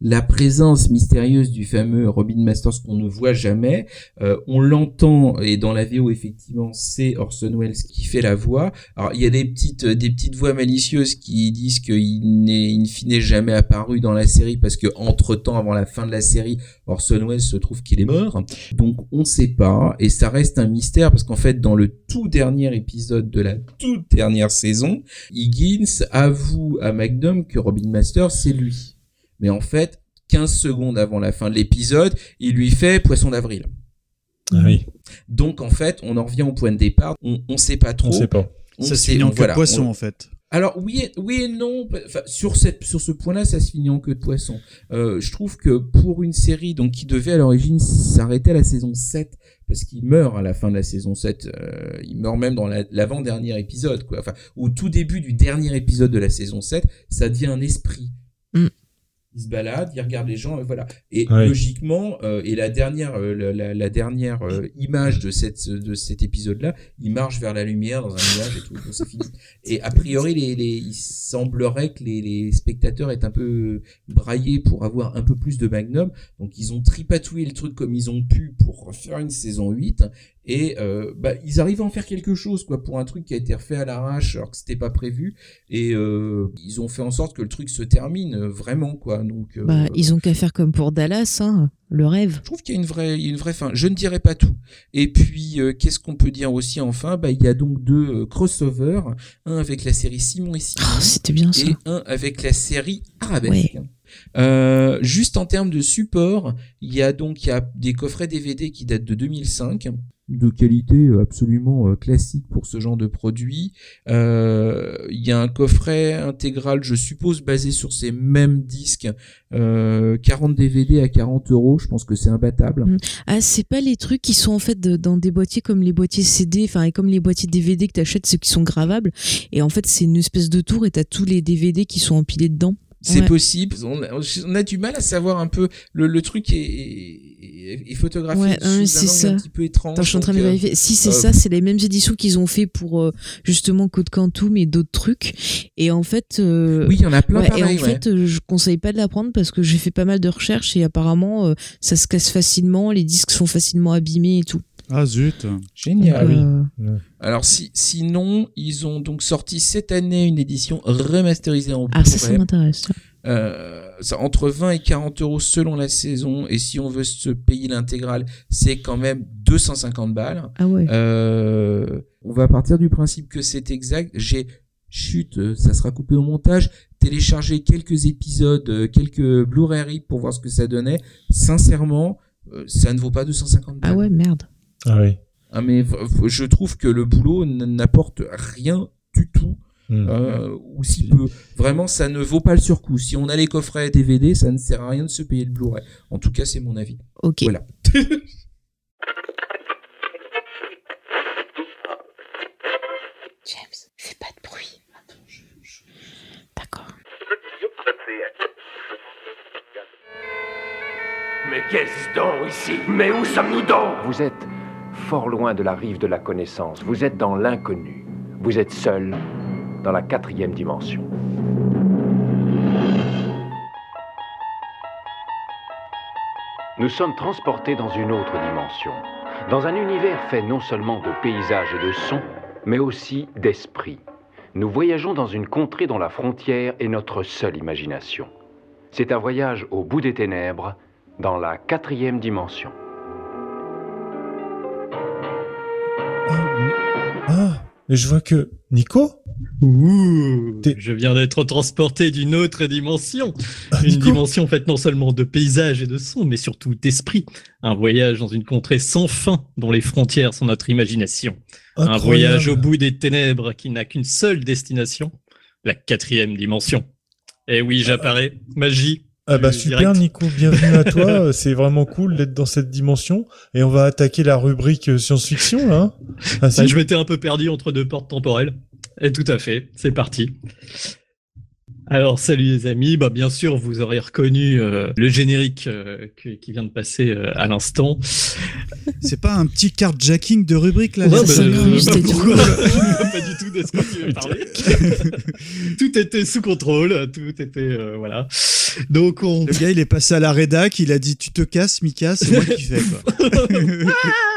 Speaker 4: la présence mystérieuse du fameux Robin Masters qu'on ne voit jamais. Euh, on l'entend et dans la VO effectivement c'est Orson Welles qui fait la voix. Alors il y a des petites des petites voix malicieuses qui disent qu'il n'est in jamais apparu dans la série parce que entre temps avant la fin de la série Orson Welles se trouve qu'il est mort. Donc on ne sait pas et ça reste un mystère parce qu'en fait dans le tout dernier épisode de la toute dernière saison, Higgins avoue à Magnum que Robin Masters c'est lui. Mais en fait, 15 secondes avant la fin de l'épisode, il lui fait poisson d'avril.
Speaker 2: Ah oui,
Speaker 4: Donc en fait, on en revient au point de départ, on on sait pas trop.
Speaker 2: on sait pas.
Speaker 4: On
Speaker 5: Ça se
Speaker 4: sait-
Speaker 5: finit en queue
Speaker 4: voilà,
Speaker 5: de poisson
Speaker 4: on-
Speaker 5: en fait.
Speaker 4: alors oui et, oui et non, enfin, sur cette sur ce point-là, ça se finit en queue de poisson. Euh, je trouve que pour une série donc qui devait à l'origine s'arrêter à la saison 7 parce qu'il meurt à la fin de la saison 7, euh, il meurt même dans la- l'avant-dernier épisode quoi. Enfin au tout début du dernier épisode de la saison 7, ça devient un esprit.
Speaker 3: Mm.
Speaker 4: Il se balade, il regarde les gens et voilà. Et
Speaker 2: Ouais.
Speaker 4: logiquement euh, et la dernière euh, la, la- la dernière euh, image de cette de cet épisode-là, il marche vers la lumière dans un nuage et tout, donc c'est fini. Et a priori, les, les, il semblerait que les, les spectateurs aient un peu braillé pour avoir un peu plus de Magnum. Donc ils ont tripatouillé le truc comme ils ont pu pour faire une saison 8. Et euh, bah, ils arrivent à en faire quelque chose quoi pour un truc qui a été refait à l'arrache alors que c'était pas prévu. Et euh, ils ont fait en sorte que le truc se termine euh, vraiment quoi. Donc euh,
Speaker 3: Bah, ils ont qu'à faire comme pour Dallas, hein, le rêve.
Speaker 4: je trouve qu'il y a une vraie, une vraie fin. Je ne dirais pas tout. Et puis, euh, qu'est-ce qu'on peut dire aussi enfin? Bah, Il y a donc deux euh, crossovers, un avec la série Simon et Simon
Speaker 3: Ah, C'était bien ça.
Speaker 4: et un avec la série Arabesque. Euh, juste en termes de support, il y a donc il y a des coffrets DVD qui datent de 2005 de qualité euh, absolument euh, classique pour ce genre de produit. Euh, il y a un coffret intégral, je suppose, basé sur ces mêmes disques, euh, 40 DVD à 40 euros. Je pense que c'est imbattable.
Speaker 3: Ah, c'est pas les trucs qui sont en fait dans des boîtiers comme les boîtiers CD, enfin, et comme les boîtiers DVD que t'achètes, ceux qui sont gravables. Et en fait, c'est une espèce de tour et t'as tous les DVD qui sont empilés dedans.
Speaker 4: C'est
Speaker 3: Ouais.
Speaker 4: possible. On a, on a du mal à savoir un peu. Le, le truc est, est, est photographié
Speaker 3: Ouais, c'est ça.
Speaker 4: un petit peu étrange.
Speaker 3: Attends, je suis en train de
Speaker 4: euh,
Speaker 3: vérifier. Si c'est
Speaker 4: euh,
Speaker 3: ça, c'est les mêmes éditions qu'ils ont fait pour euh, justement Code Quantum et d'autres trucs. Et en fait, euh,
Speaker 4: Oui, il y en a plein
Speaker 3: ouais,
Speaker 4: pareil.
Speaker 3: et en fait, je conseille pas de la prendre parce que j'ai fait pas mal de recherches et apparemment, ça se casse facilement, les disques sont facilement abîmés et tout.
Speaker 5: Ah zut.
Speaker 4: Génial.
Speaker 3: Euh,
Speaker 4: Alors si, sinon, ils ont donc sorti cette année une édition remasterisée en
Speaker 3: Ah, ça, ça m'intéresse.
Speaker 4: Euh, ça, entre 20 et 40 euros selon la saison. Et si on veut se payer l'intégrale, c'est quand même 250 balles.
Speaker 3: Ah ouais.
Speaker 4: Euh, on va partir du principe que c'est exact. J'ai chute, euh, ça sera coupé au montage. Téléchargé quelques épisodes, euh, quelques Blu-ray pour voir ce que ça donnait. Sincèrement, euh, ça ne vaut pas 250 balles.
Speaker 3: Ah ouais, merde.
Speaker 2: Ah oui.
Speaker 4: Ah, mais je trouve que le boulot n'apporte rien du tout,
Speaker 2: Hmm.
Speaker 4: euh, ou si peu. Vraiment, ça ne vaut pas le surcoût. Si on a les coffrets DVD, ça ne sert à rien de se payer le Blu-ray. En tout cas, c'est mon avis.
Speaker 3: Ok.
Speaker 4: Voilà.
Speaker 3: James, fais pas de bruit. D'accord.
Speaker 7: Mais qu'est-ce donc ici? Mais où sommes-nous donc?
Speaker 8: Vous êtes fort loin de la rive de la connaissance. Vous êtes dans l'inconnu. Vous êtes seul dans la quatrième dimension. Nous sommes transportés dans une autre dimension, dans un univers fait non seulement de paysages et de sons, mais aussi d'esprit. Nous voyageons dans une contrée dont la frontière est notre seule imagination. C'est un voyage au bout des ténèbres, dans la quatrième dimension.
Speaker 2: Et je vois que Nico
Speaker 9: Ouh, je viens d'être transporté d'une autre dimension.
Speaker 2: Ah,
Speaker 9: Une
Speaker 2: Nico
Speaker 9: dimension faite non seulement de paysages et de sons, mais surtout d'esprit. Un voyage dans une contrée sans fin dont les frontières sont notre imagination. Un voyage au bout des ténèbres qui n'a qu'une seule destination, la quatrième dimension. Eh oui, j'apparais. Magie.
Speaker 2: Ah bah
Speaker 9: Euh,
Speaker 2: super
Speaker 9: direct.
Speaker 2: Nico, bienvenue à toi. Euh, C'est vraiment cool d'être dans cette dimension et on va attaquer la rubrique euh, science-fiction là. hein. Ah, si
Speaker 9: Bah, je m'étais un peu perdu entre deux portes temporelles. Et tout à fait, c'est parti. Alors, salut les amis. Bah, bien sûr, vous aurez reconnu euh, le générique euh, que- qui vient de passer euh, à l'instant.
Speaker 5: C'est pas un petit carjacking de rubrique là
Speaker 9: bah, euh,
Speaker 3: incruste
Speaker 9: bah,
Speaker 3: et tout.
Speaker 9: pourquoi Je vois pas du tout de ce que tu veux parler. tout était sous contrôle, tout était euh, voilà. Donc on
Speaker 5: Le gars, il est passé à la rédac, il a dit tu te casses, Mika, c'est moi qui fais quoi.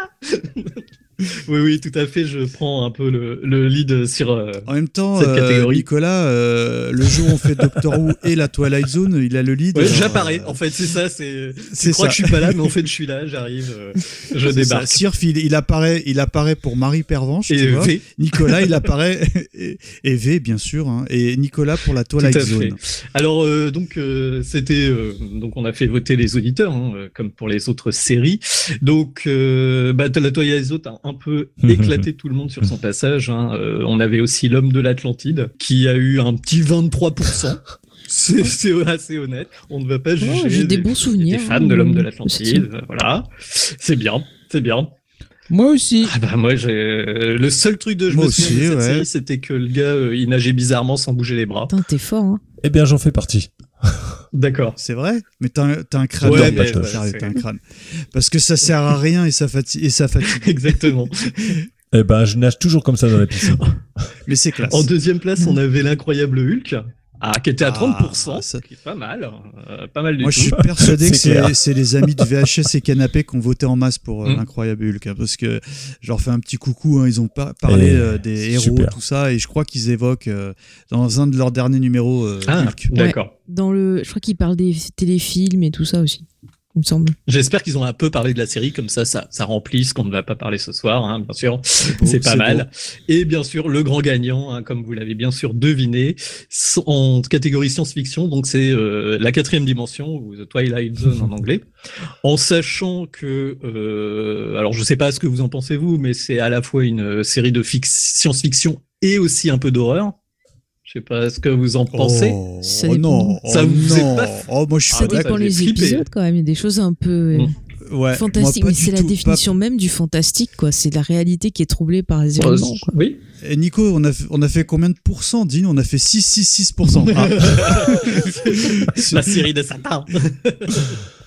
Speaker 9: Oui oui, tout à fait, je prends un peu le, le lead sur euh,
Speaker 5: En même temps,
Speaker 9: Cette
Speaker 5: euh,
Speaker 9: catégorie.
Speaker 5: Nicolas, euh, le jour où on fait Doctor Who et la Twilight Zone, il a le lead.
Speaker 9: Ouais, j'apparais. En fait, c'est ça, c'est
Speaker 5: c'est
Speaker 9: crois que je suis pas là mais en fait je suis là, j'arrive, euh, je débarque.
Speaker 5: Sirf, il, il apparaît, il apparaît pour Marie Pervenche,
Speaker 9: Et
Speaker 5: tu vois.
Speaker 9: V,
Speaker 5: Nicolas, il apparaît et, et V bien sûr, hein. et Nicolas pour la Twilight
Speaker 9: fait.
Speaker 5: Zone.
Speaker 9: Alors donc c'était donc on a fait voter les auditeurs hein, comme pour les autres séries. Donc bah, la Twilight Zone a un peu éclaté tout le monde sur son passage. hein. Euh, on avait aussi l'homme de l'Atlantide qui a eu un petit 23%. C'est c'est assez honnête. On ne va pas juger.
Speaker 3: j'ai des bons
Speaker 9: des
Speaker 3: souvenirs,
Speaker 9: fans
Speaker 3: hein,
Speaker 9: de l'homme de
Speaker 3: euh,
Speaker 9: l'Atlantide. euh, Voilà, c'est bien, c'est bien.
Speaker 4: Moi aussi.
Speaker 9: Ah bah moi j'ai le seul truc de je
Speaker 5: Moi
Speaker 9: me souviens
Speaker 5: aussi,
Speaker 9: de cette
Speaker 5: ouais.
Speaker 9: série, c'était que le gars euh, il nageait bizarrement sans bouger les bras.
Speaker 3: Putain, t'es fort, hein.
Speaker 2: Eh bien j'en fais partie.
Speaker 9: D'accord.
Speaker 5: C'est vrai Mais t'as un, crâne.
Speaker 9: Ouais, mais,
Speaker 5: pas
Speaker 9: c'est-
Speaker 5: t'as un crâne. Parce que ça sert à rien et ça fatigue. Et ça fatigue.
Speaker 9: Exactement.
Speaker 2: Eh ben je nage toujours comme ça dans la piscine.
Speaker 5: Mais c'est classe.
Speaker 9: En deuxième place, on avait l'incroyable Hulk, ah, qui était à
Speaker 5: Ah,
Speaker 9: 30%,
Speaker 5: ça-
Speaker 9: qui est pas mal, euh, pas mal du
Speaker 5: Moi,
Speaker 9: tout.
Speaker 5: je suis persuadé que
Speaker 2: C'est
Speaker 5: les amis de VHS et Canapé qui ont voté en masse pour euh,
Speaker 9: Mm.
Speaker 5: l'incroyable Hulk. hein, parce que je leur fais un petit coucou. hein, ils ont pas parlé euh, des héros,
Speaker 2: super.
Speaker 5: tout ça. Et je crois qu'ils évoquent euh, dans un de leurs derniers numéros euh,
Speaker 9: Ah,
Speaker 5: Hulk.
Speaker 9: d'accord.
Speaker 3: Dans le, je crois qu'il parle des téléfilms et tout ça aussi, il me semble.
Speaker 9: J'espère qu'ils ont un peu parlé de la série, comme ça, ça, ça remplit ce qu'on ne va pas parler ce soir, hein, bien sûr. C'est pas mal. Et bien sûr, le grand gagnant, hein, comme vous l'avez bien sûr deviné, en catégorie science-fiction, donc c'est euh, la quatrième dimension, ou The Twilight Zone en anglais, en sachant que, euh, alors je sais pas ce que vous en pensez vous, mais c'est à la fois une euh, série de science-fiction et aussi un peu d'horreur. Je sais pas ce que vous en pensez.
Speaker 5: Oh,
Speaker 3: Ça
Speaker 5: oh
Speaker 3: dépend.
Speaker 5: non,
Speaker 9: Ça
Speaker 5: oh
Speaker 9: vous est
Speaker 5: non.
Speaker 9: pas-
Speaker 5: Oh, moi, je suis
Speaker 9: Ah
Speaker 3: Ça dépend les
Speaker 9: flipper.
Speaker 3: épisodes quand même. Il y a des choses un peu. euh.
Speaker 5: Ouais,
Speaker 3: Fantastique,
Speaker 5: moi,
Speaker 3: mais c'est la
Speaker 5: pas-
Speaker 3: définition même du fantastique, quoi. C'est la réalité qui est troublée par les événements, quoi.
Speaker 9: Oui.
Speaker 5: Et Nico, on a, fait- on a fait combien de pourcents? Dis, on a fait 666%. Ah.
Speaker 9: La série de Satan.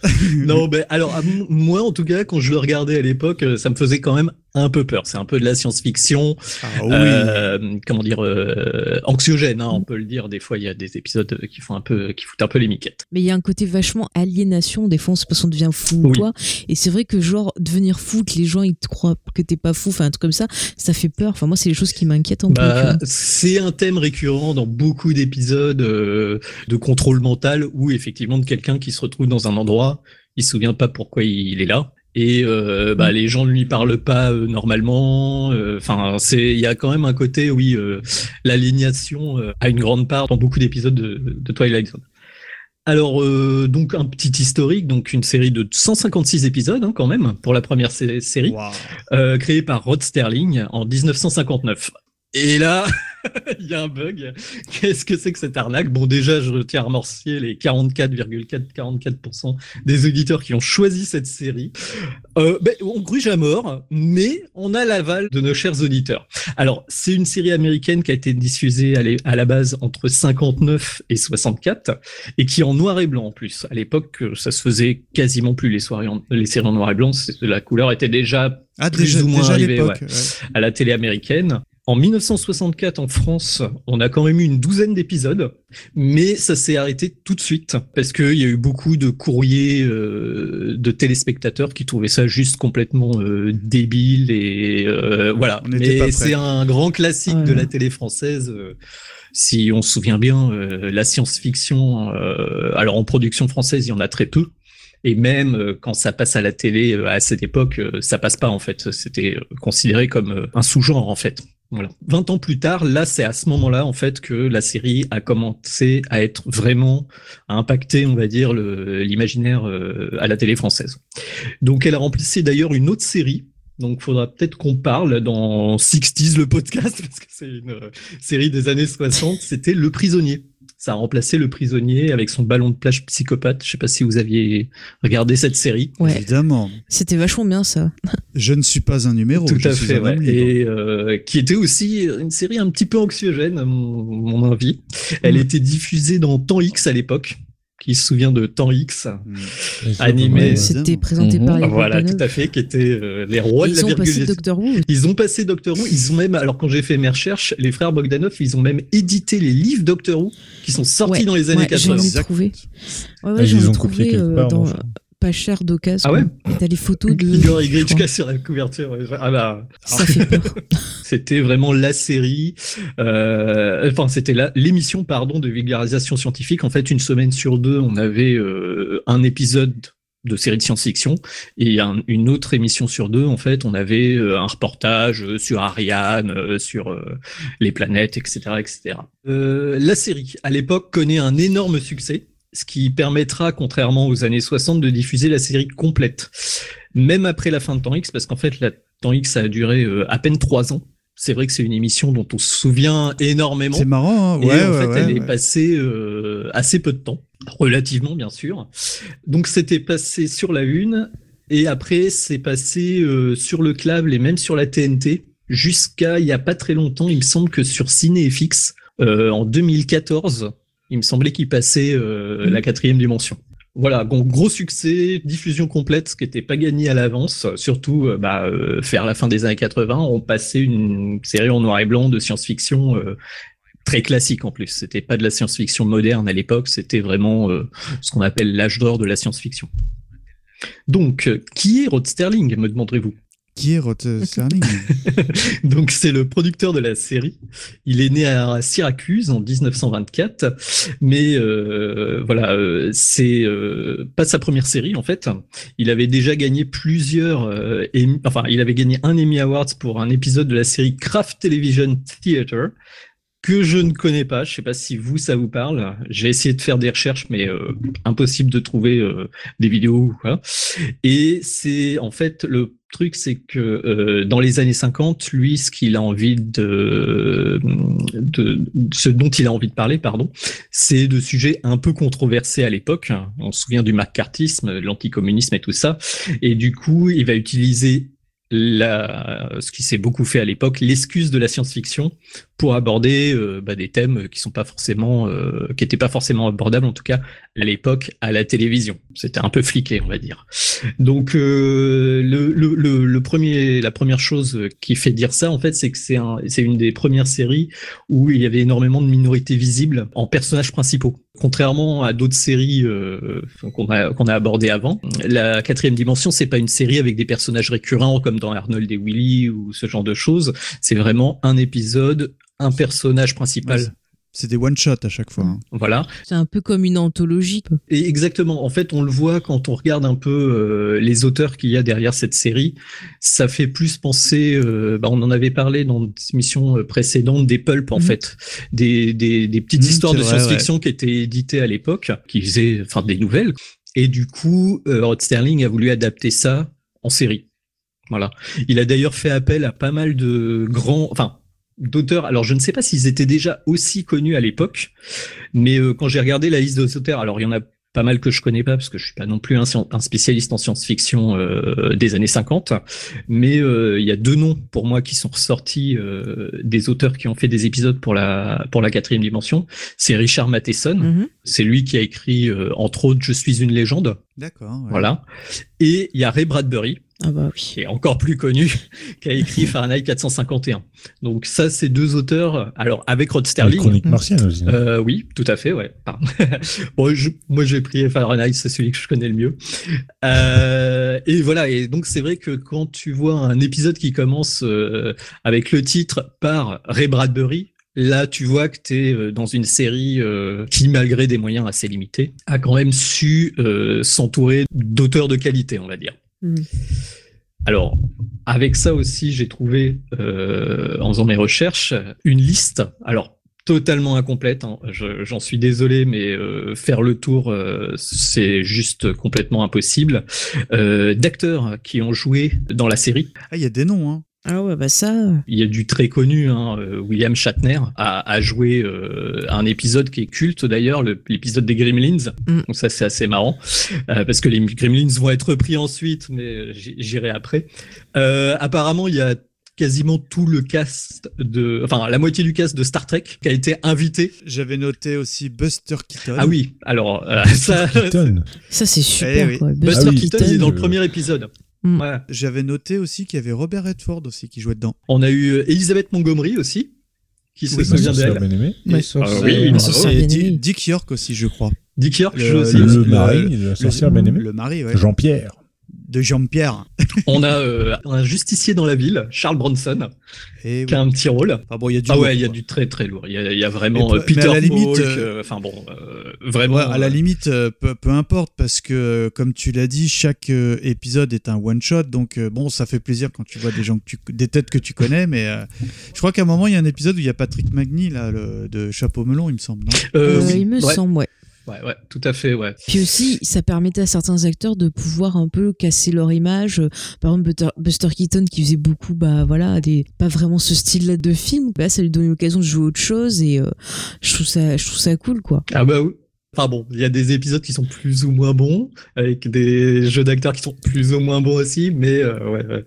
Speaker 9: non, mais alors, moi, en tout cas, quand je le regardais à l'époque, euh, ça me faisait quand même un peu peur. C'est un peu de la science-fiction.
Speaker 5: Ah oui.
Speaker 9: euh, comment dire, euh, anxiogène, hein, on peut le dire. Des fois, il y a des épisodes qui font un peu, qui foutent un peu les miquettes.
Speaker 3: Mais il y a un côté vachement aliénation. Des fois, on se parce qu'on devient fou ou
Speaker 9: Oui.
Speaker 3: quoi. Et c'est vrai que, genre, devenir fou, que les gens, ils te croient que t'es pas fou, enfin, un truc comme ça, ça fait peur. Enfin, moi, c'est les choses qui m'inquiètent un peu. tu
Speaker 9: Bah, c'est un thème récurrent dans beaucoup d'épisodes euh, de contrôle mental où effectivement de quelqu'un qui se retrouve dans un endroit, il se souvient pas pourquoi il est là et euh, bah, les gens ne lui parlent pas euh, normalement. Enfin, c'est il y a quand même un côté oui, euh, l'aliénation euh, a une grande part dans beaucoup d'épisodes de, de Twilight Zone. Alors, euh, donc un petit historique, donc une série de 156 épisodes hein, quand même pour la première sé- série
Speaker 5: Waouh.
Speaker 9: euh, créé par Rod Sterling en 1959. Et là, il y a un bug. Qu'est-ce que c'est que cette arnaque? Bon, déjà, je tiens à remercier les 44,444% des auditeurs qui ont choisi cette série. Euh, ben, on gruge à mort, mais on a l'aval de nos chers auditeurs. Alors, c'est une série américaine qui a été diffusée à, la base entre 59 et 64 et qui est en noir et blanc en plus. À l'époque, euh, ça se faisait quasiment plus les, soirées en- les séries en noir et blanc. La couleur était déjà
Speaker 5: Ah,
Speaker 9: plus
Speaker 5: déjà,
Speaker 9: ou moins
Speaker 5: déjà à
Speaker 9: arrivé,
Speaker 5: l'époque.
Speaker 9: ouais.
Speaker 5: ouais.
Speaker 9: à la télé américaine. En 1964, en France, on a quand même eu une douzaine d'épisodes, mais ça s'est arrêté tout de suite parce qu'il y a eu beaucoup de courriers euh, de téléspectateurs qui trouvaient ça juste complètement euh, débile et euh, voilà. Mais c'est un grand classique
Speaker 3: Ouais.
Speaker 9: de la télé française. euh, si on se souvient bien, euh, la science-fiction, euh, alors en production française, il y en a très peu. Et même euh, quand ça passe à la télé euh, à cette époque, euh, ça passe pas en fait. C'était considéré comme un sous-genre en fait. Voilà. 20 ans plus tard, là, c'est à ce moment-là en fait que la série a commencé à être vraiment à impacter, on va dire, l'imaginaire euh, à la télé française. Donc, elle a remplacé d'ailleurs une autre série. Donc, faudra peut-être qu'on parle dans 60s le podcast parce que c'est une série des années 60. C'était Le Prisonnier. Ça a remplacé Le Prisonnier avec son ballon de plage psychopathe. Je sais pas si vous aviez regardé cette série.
Speaker 3: Ouais.
Speaker 5: Évidemment.
Speaker 3: C'était vachement bien, ça.
Speaker 5: Je ne suis pas un numéro.
Speaker 9: Tout
Speaker 5: je
Speaker 9: à
Speaker 5: suis
Speaker 9: fait,
Speaker 5: un
Speaker 9: ouais. Et euh, qui était aussi une série un petit peu anxiogène, à mon, mon avis. Elle
Speaker 5: Mm.
Speaker 9: était diffusée dans Temps X à l'époque. Qui se souvient de Temps X
Speaker 5: Mm.
Speaker 9: Animé.
Speaker 3: C'était présenté
Speaker 2: Mhm.
Speaker 3: par les
Speaker 9: Voilà, tout à fait, qui étaient euh, les rois de
Speaker 3: Ils
Speaker 9: la
Speaker 3: ont passé
Speaker 9: virgule.
Speaker 3: Doctor Who.
Speaker 9: Ils ont passé Doctor Who. Ils ont même, alors quand j'ai fait mes recherches, les frères Bogdanov, ils ont même édité les livres Doctor Who qui sont sortis
Speaker 3: Ouais,
Speaker 9: dans les années
Speaker 3: ouais, j'en
Speaker 9: 80.
Speaker 3: ai trouvé. Ouais, ouais,
Speaker 2: Ah, ils
Speaker 3: j'en
Speaker 2: les
Speaker 3: ai trouvé
Speaker 2: quelque
Speaker 3: euh,
Speaker 2: part,
Speaker 3: dans pas cher d'occasion.
Speaker 9: Ah ouais
Speaker 3: T'as les photos de.
Speaker 9: Igor Igrichka sur la couverture. Ah bah,
Speaker 3: Ça fait peur.
Speaker 9: C'était vraiment la série, euh, enfin c'était la- l'émission pardon de vulgarisation scientifique. En fait, une semaine sur deux, on avait euh, un épisode de série de science-fiction et un- une autre émission sur deux, en fait, on avait euh, un reportage euh, sur Ariane, euh, sur les planètes, etc., etc. Euh, la série, à l'époque, connaît un énorme succès, ce qui permettra, contrairement aux années 60, de diffuser la série complète, même après la fin de Temps X, parce qu'en fait, la Temps X a duré à peine trois ans. C'est vrai que c'est une émission dont on se souvient énormément.
Speaker 5: C'est marrant, hein
Speaker 9: Et
Speaker 5: ouais,
Speaker 9: en
Speaker 5: ouais,
Speaker 9: fait,
Speaker 5: ouais,
Speaker 9: elle est passée euh, assez peu de temps, relativement bien sûr. Donc c'était passé sur la une, et après c'est passé euh, sur le câble et même sur la TNT, jusqu'à il y a pas très longtemps, il me semble que sur CinéFX, euh, en 2014, il me semblait qu'il passait euh, la quatrième dimension. Voilà, donc gros succès, diffusion complète, ce qui n'était pas gagné à l'avance. Surtout, euh, bah, euh, faire la fin des années 80, on passait une série en noir et blanc de science-fiction euh, très classique en plus. C'était pas de la science-fiction moderne à l'époque, c'était vraiment euh, ce qu'on appelle l'âge d'or de la science-fiction. Donc, euh, qui est Rod Sterling, me demanderez-vous?
Speaker 5: Qui est
Speaker 9: Donc c'est le producteur de la série. Il est né à Syracuse en 1924, mais euh, voilà, euh, c'est euh, pas sa première série en fait. Il avait déjà gagné plusieurs, euh, Emmy- enfin il avait gagné un Emmy Awards pour un épisode de la série Craft Television Theater. Que je ne connais pas. Je sais pas si vous ça vous parle. J'ai essayé de faire des recherches, mais euh, impossible de trouver euh, des vidéos quoi. Et c'est en fait le truc, c'est que euh, dans les années 50, lui, ce qu'il a envie de, de, ce dont il a envie de parler, pardon, c'est de sujets un peu controversés à l'époque. On se souvient du macartisme, l'anticommunisme et tout ça. Et du coup, il va utiliser ce qui s'est beaucoup fait à l'époque, l'excuse de la science-fiction pour aborder euh, bah, des thèmes qui sont pas forcément, euh, qui étaient pas forcément abordables en tout cas à l'époque à la télévision. C'était un peu fliqué, on va dire. Donc euh, la première chose qui fait dire ça en fait, c'est que c'est c'est une des premières séries où il y avait énormément de minorités visibles en personnages principaux. Contrairement à d'autres séries euh, qu'on a qu'on a abordées avant, la quatrième dimension c'est pas une série avec des personnages récurrents comme dans Arnold et Willy ou ce genre de choses. C'est vraiment un épisode, un personnage principal.
Speaker 5: C'est des one shot à chaque fois. hein.
Speaker 9: Voilà.
Speaker 3: C'est un peu comme une anthologie.
Speaker 9: Et exactement. En fait, on le voit quand on regarde un peu euh, les auteurs qu'il y a derrière cette série. Ça fait plus penser. euh, bah, on en avait parlé dans des émissions euh, précédentes des pulp en
Speaker 3: Mhm.
Speaker 9: fait, des, des, des petites
Speaker 5: Mhm,
Speaker 9: histoires de science-fiction qui étaient éditées à l'époque, qui faisaient enfin des nouvelles. Et du coup, euh, Rod Sterling a voulu adapter ça en série. Voilà. Il a d'ailleurs fait appel à pas mal de grands, enfin d'auteurs. Alors je ne sais pas s'ils étaient déjà aussi connus à l'époque, mais euh, quand j'ai regardé la liste des auteurs, alors il y en a pas mal que je connais pas parce que je suis pas non plus un, spécialiste en science-fiction euh, des années 50, mais euh, il y a deux noms pour moi qui sont ressortis euh, des auteurs qui ont fait des épisodes pour la pour la quatrième dimension. C'est Richard Matheson,
Speaker 3: Mhm.
Speaker 9: c'est lui qui a écrit euh, entre autres Je suis une légende,
Speaker 5: D'accord. ouais.
Speaker 9: voilà, et il y a Ray Bradbury
Speaker 3: Ah bah oui.
Speaker 9: qui est encore plus connu, qui a écrit Fahrenheit 451. Donc ça, c'est deux auteurs. Alors avec Rod Sterling.
Speaker 2: chroniques martiennes aussi.
Speaker 9: Euh, oui, tout à fait, ouais. Bon, je- moi, j'ai pris Fahrenheit, c'est celui que je connais le mieux. Euh, et voilà. Et donc, c'est vrai que quand tu vois un épisode qui commence euh, avec le titre par Ray Bradbury, Là, tu vois que tu es dans une série euh, qui, malgré des moyens assez limités, a quand même su euh, s'entourer d'auteurs de qualité, on va dire.
Speaker 3: Mm.
Speaker 9: Alors, avec ça aussi, j'ai trouvé, euh, en faisant mes recherches, une liste. Alors, totalement incomplète. hein. Je- J'en suis désolé, mais euh, faire le tour, euh, c'est juste complètement impossible. Euh, D'acteurs qui ont joué dans la série.
Speaker 5: Ah, il y a des noms, hein.
Speaker 3: Ah ouais, bah ça.
Speaker 9: Il y a du très connu, hein, euh, William Shatner a, a joué euh, un épisode qui est culte d'ailleurs, le- l'épisode des Gremlins.
Speaker 3: Mm.
Speaker 9: Donc ça c'est assez marrant euh, parce que les Gremlins vont être repris ensuite, mais euh, j'irai après. Euh, apparemment, il y a quasiment tout le cast de, enfin la moitié du cast de Star Trek qui a été invité.
Speaker 5: J'avais noté aussi Buster Keaton.
Speaker 9: Ah oui, alors euh, ça,
Speaker 2: Keaton.
Speaker 3: Ça, c'est super,
Speaker 5: Eh oui.
Speaker 3: quoi.
Speaker 9: Buster
Speaker 3: Buster
Speaker 2: Ah oui.
Speaker 9: Keaton, il est dans le
Speaker 2: euh,
Speaker 9: premier épisode.
Speaker 3: Mm.
Speaker 9: Ouais.
Speaker 5: J'avais noté aussi qu'il y avait Robert Redford aussi qui jouait dedans.
Speaker 9: On a eu euh, Elisabeth Montgomery aussi, qui se souvient
Speaker 2: sorcière
Speaker 9: d'elle. Ah oui.
Speaker 5: Dick York aussi, je crois.
Speaker 9: Dick York
Speaker 5: Le-
Speaker 9: joue aussi.
Speaker 2: Le,
Speaker 5: le-
Speaker 2: mari aimée.
Speaker 5: Le mari, ouais.
Speaker 2: Jean-Pierre.
Speaker 5: De Jean-Pierre.
Speaker 9: On a euh, un justicier dans la ville, Charles Bronson,
Speaker 5: Et
Speaker 9: qui a un petit rôle.
Speaker 5: Enfin bon, il y a du
Speaker 9: Ah
Speaker 5: lourd,
Speaker 9: ouais, il y a du très très lourd. Il y a, il y a vraiment
Speaker 5: Mais peu-
Speaker 9: Peter
Speaker 5: à la limite,
Speaker 9: Falk,
Speaker 5: euh,
Speaker 9: euh, Enfin bon, euh, vraiment.
Speaker 5: Ouais, à la limite, peu, peu importe, parce que, euh, comme tu l'as dit, chaque épisode est un one-shot, donc euh, bon, ça fait plaisir quand tu vois des gens que tu, des têtes que tu connais, mais euh, je crois qu'à un moment, il y a un épisode où il y a Patrick Magny, là, le- de Chapeau Melon, il me semble, non?
Speaker 9: Euh,
Speaker 3: Euh,
Speaker 9: oui,
Speaker 3: il me
Speaker 9: ouais,
Speaker 3: semble, ouais.
Speaker 9: Ouais, ouais, tout à fait, ouais.
Speaker 3: Puis aussi, ça permettait à certains acteurs de pouvoir un peu casser leur image. Euh, Par exemple, Buster, Buster Keaton qui faisait beaucoup, bah voilà, des pas vraiment ce style-là de film. Là, ça lui donnait l'occasion de jouer autre chose et euh, je trouve ça, je trouve ça cool, quoi.
Speaker 9: Ah bah oui. Enfin bon, il y a des épisodes qui sont plus ou moins bons, avec des jeux d'acteurs qui sont plus ou moins bons aussi, mais euh, ouais, ouais.